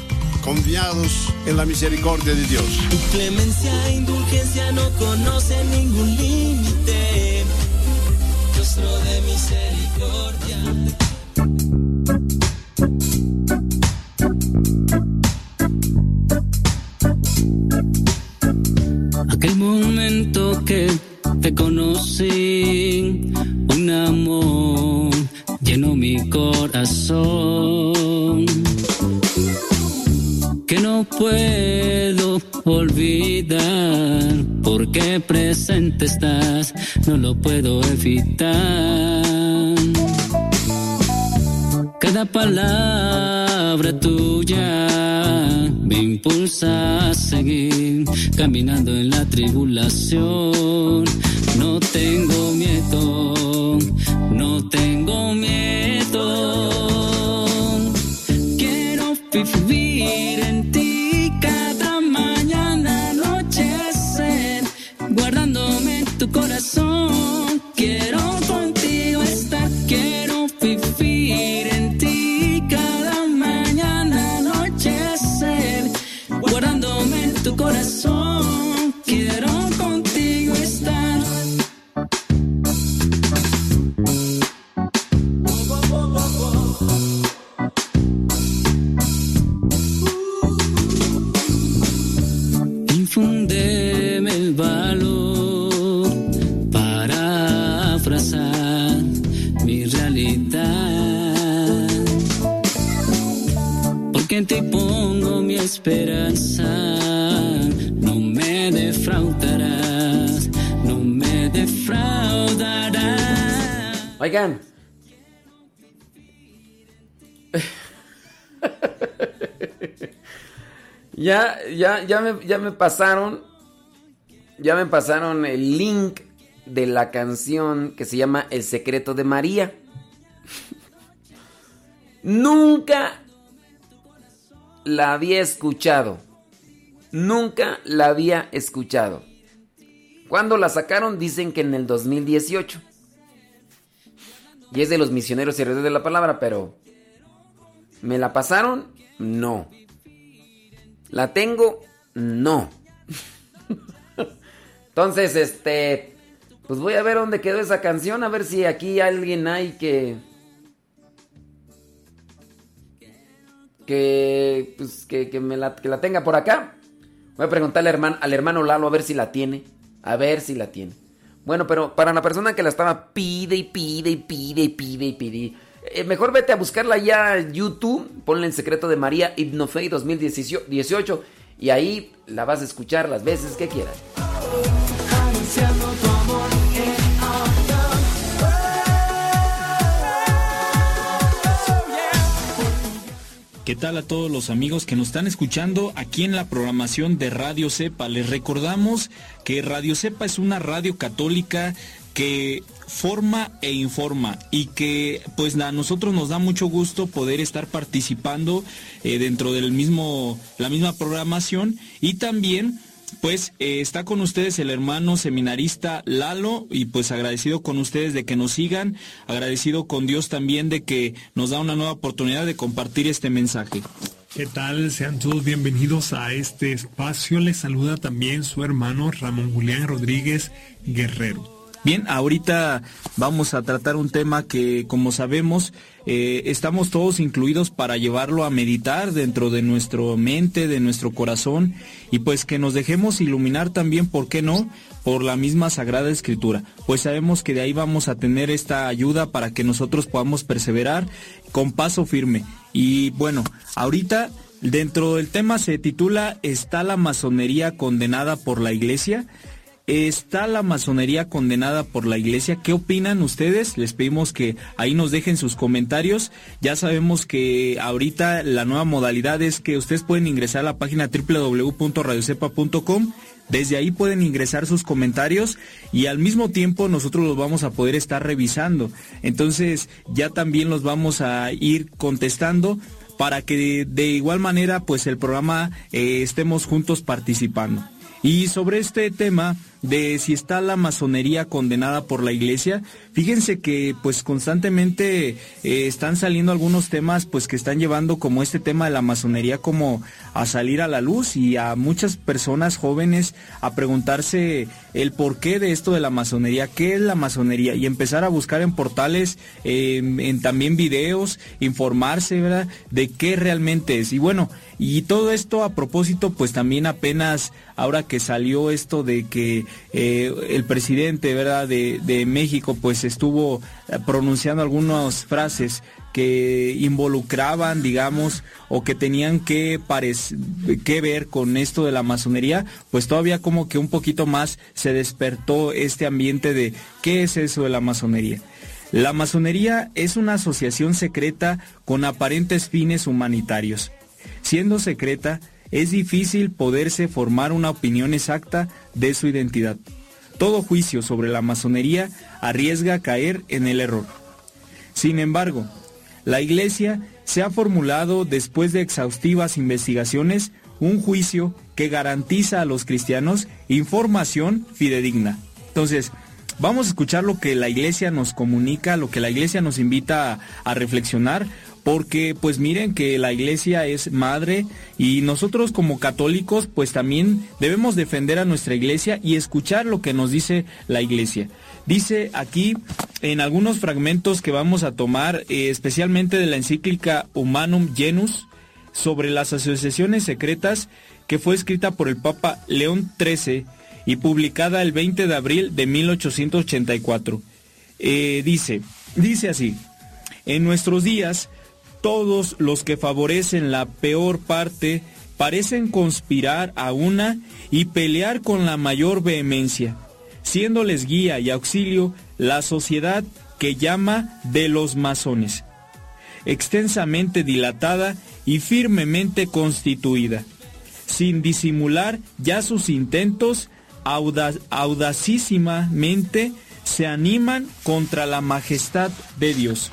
confiados en la misericordia de Dios. Tu clemencia e indulgencia no conoce ningún límite. Rostro de misericordia. Aquel momento que te conocí, corazón que no puedo olvidar porque presente estás, no lo puedo evitar. Cada palabra tuya me impulsa a seguir caminando en la tribulación. No tengo miedo, no tengo miedo. Ya, ya, me, ya me pasaron. Ya me pasaron el link de la canción que se llama El secreto de María. Nunca la había escuchado. Nunca la había escuchado. Cuando la sacaron dicen que en el 2018. Y es de los misioneros y de la palabra, pero ¿me la pasaron? No. ¿La tengo? No. Entonces, este, pues voy a ver dónde quedó esa canción, a ver si aquí alguien hay que que pues que, que me la, que la tenga por acá. Voy a preguntarle al hermano, al hermano Lalo a ver si la tiene, a ver si la tiene. Bueno, pero para la persona que la estaba pide y pide y pide y pide y pide. Eh, mejor vete a buscarla ya YouTube, ponle en secreto de María Hipnofei 2018 y ahí la vas a escuchar las veces que quieras. ¿Qué tal a todos los amigos que nos están escuchando aquí en la programación de Radio Cepa? Les recordamos que Radio Cepa es una radio católica que forma e informa y que pues a nosotros nos da mucho gusto poder estar participando eh, dentro del mismo la misma programación y también pues eh, está con ustedes el hermano seminarista Lalo y pues agradecido con ustedes de que nos sigan, agradecido con Dios también de que nos da una nueva oportunidad de compartir este mensaje. ¿Qué tal? Sean todos bienvenidos a este espacio. Les saluda también su hermano Ramón Julián Rodríguez Guerrero. Bien, ahorita vamos a tratar un tema que, como sabemos, eh, estamos todos incluidos para llevarlo a meditar dentro de nuestra mente, de nuestro corazón, y pues que nos dejemos iluminar también, ¿por qué no?, por la misma Sagrada Escritura. Pues sabemos que de ahí vamos a tener esta ayuda para que nosotros podamos perseverar con paso firme. Y bueno, ahorita dentro del tema se titula ¿Está la masonería condenada por la iglesia? ¿Está la masonería condenada por la iglesia? ¿Qué opinan ustedes? Les pedimos que ahí nos dejen sus comentarios. Ya sabemos que ahorita la nueva modalidad es que ustedes pueden ingresar a la página www.radiocepa.com. Desde ahí pueden ingresar sus comentarios y al mismo tiempo nosotros los vamos a poder estar revisando. Entonces ya también los vamos a ir contestando para que de, igual manera pues el programa eh, estemos juntos participando. Y sobre este tema de si está la masonería condenada por la iglesia, fíjense que pues constantemente eh, están saliendo algunos temas pues que están llevando como este tema de la masonería como a salir a la luz y a muchas personas jóvenes a preguntarse el porqué de esto de la masonería, qué es la masonería y empezar a buscar en portales, en también videos, informarse, ¿verdad? De qué realmente es. Y bueno, y todo esto a propósito pues también apenas ahora que salió esto de que eh, el presidente ¿verdad? De, México pues estuvo eh, pronunciando algunas frases que involucraban, digamos, o que tenían que, que ver con esto de la masonería, pues todavía como que un poquito más se despertó este ambiente de qué es eso de la masonería. La masonería es una asociación secreta con aparentes fines humanitarios. Siendo secreta, es difícil poderse formar una opinión exacta de su identidad. Todo juicio sobre la masonería arriesga caer en el error. Sin embargo, la Iglesia se ha formulado después de exhaustivas investigaciones un juicio que garantiza a los cristianos información fidedigna. Entonces, vamos a escuchar lo que la Iglesia nos comunica, lo que la Iglesia nos invita a, a reflexionar porque pues miren que la iglesia es madre y nosotros como católicos pues también debemos defender a nuestra iglesia y escuchar lo que nos dice la iglesia. Dice aquí en algunos fragmentos que vamos a tomar, eh, especialmente de la encíclica Humanum Genus, sobre las asociaciones secretas que fue escrita por el Papa León XIII y publicada el 20 de abril de 1884. Eh, dice, dice así, en nuestros días todos los que favorecen la peor parte parecen conspirar a una y pelear con la mayor vehemencia, siéndoles guía y auxilio la sociedad que llama de los masones, extensamente dilatada y firmemente constituida, sin disimular ya sus intentos, audacísimamente se animan contra la majestad de Dios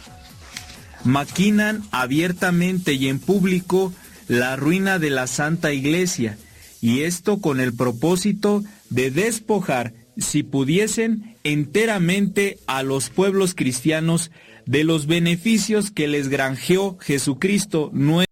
maquinan abiertamente y en público la ruina de la Santa Iglesia, y esto con el propósito de despojar, si pudiesen, enteramente a los pueblos cristianos de los beneficios que les granjeó Jesucristo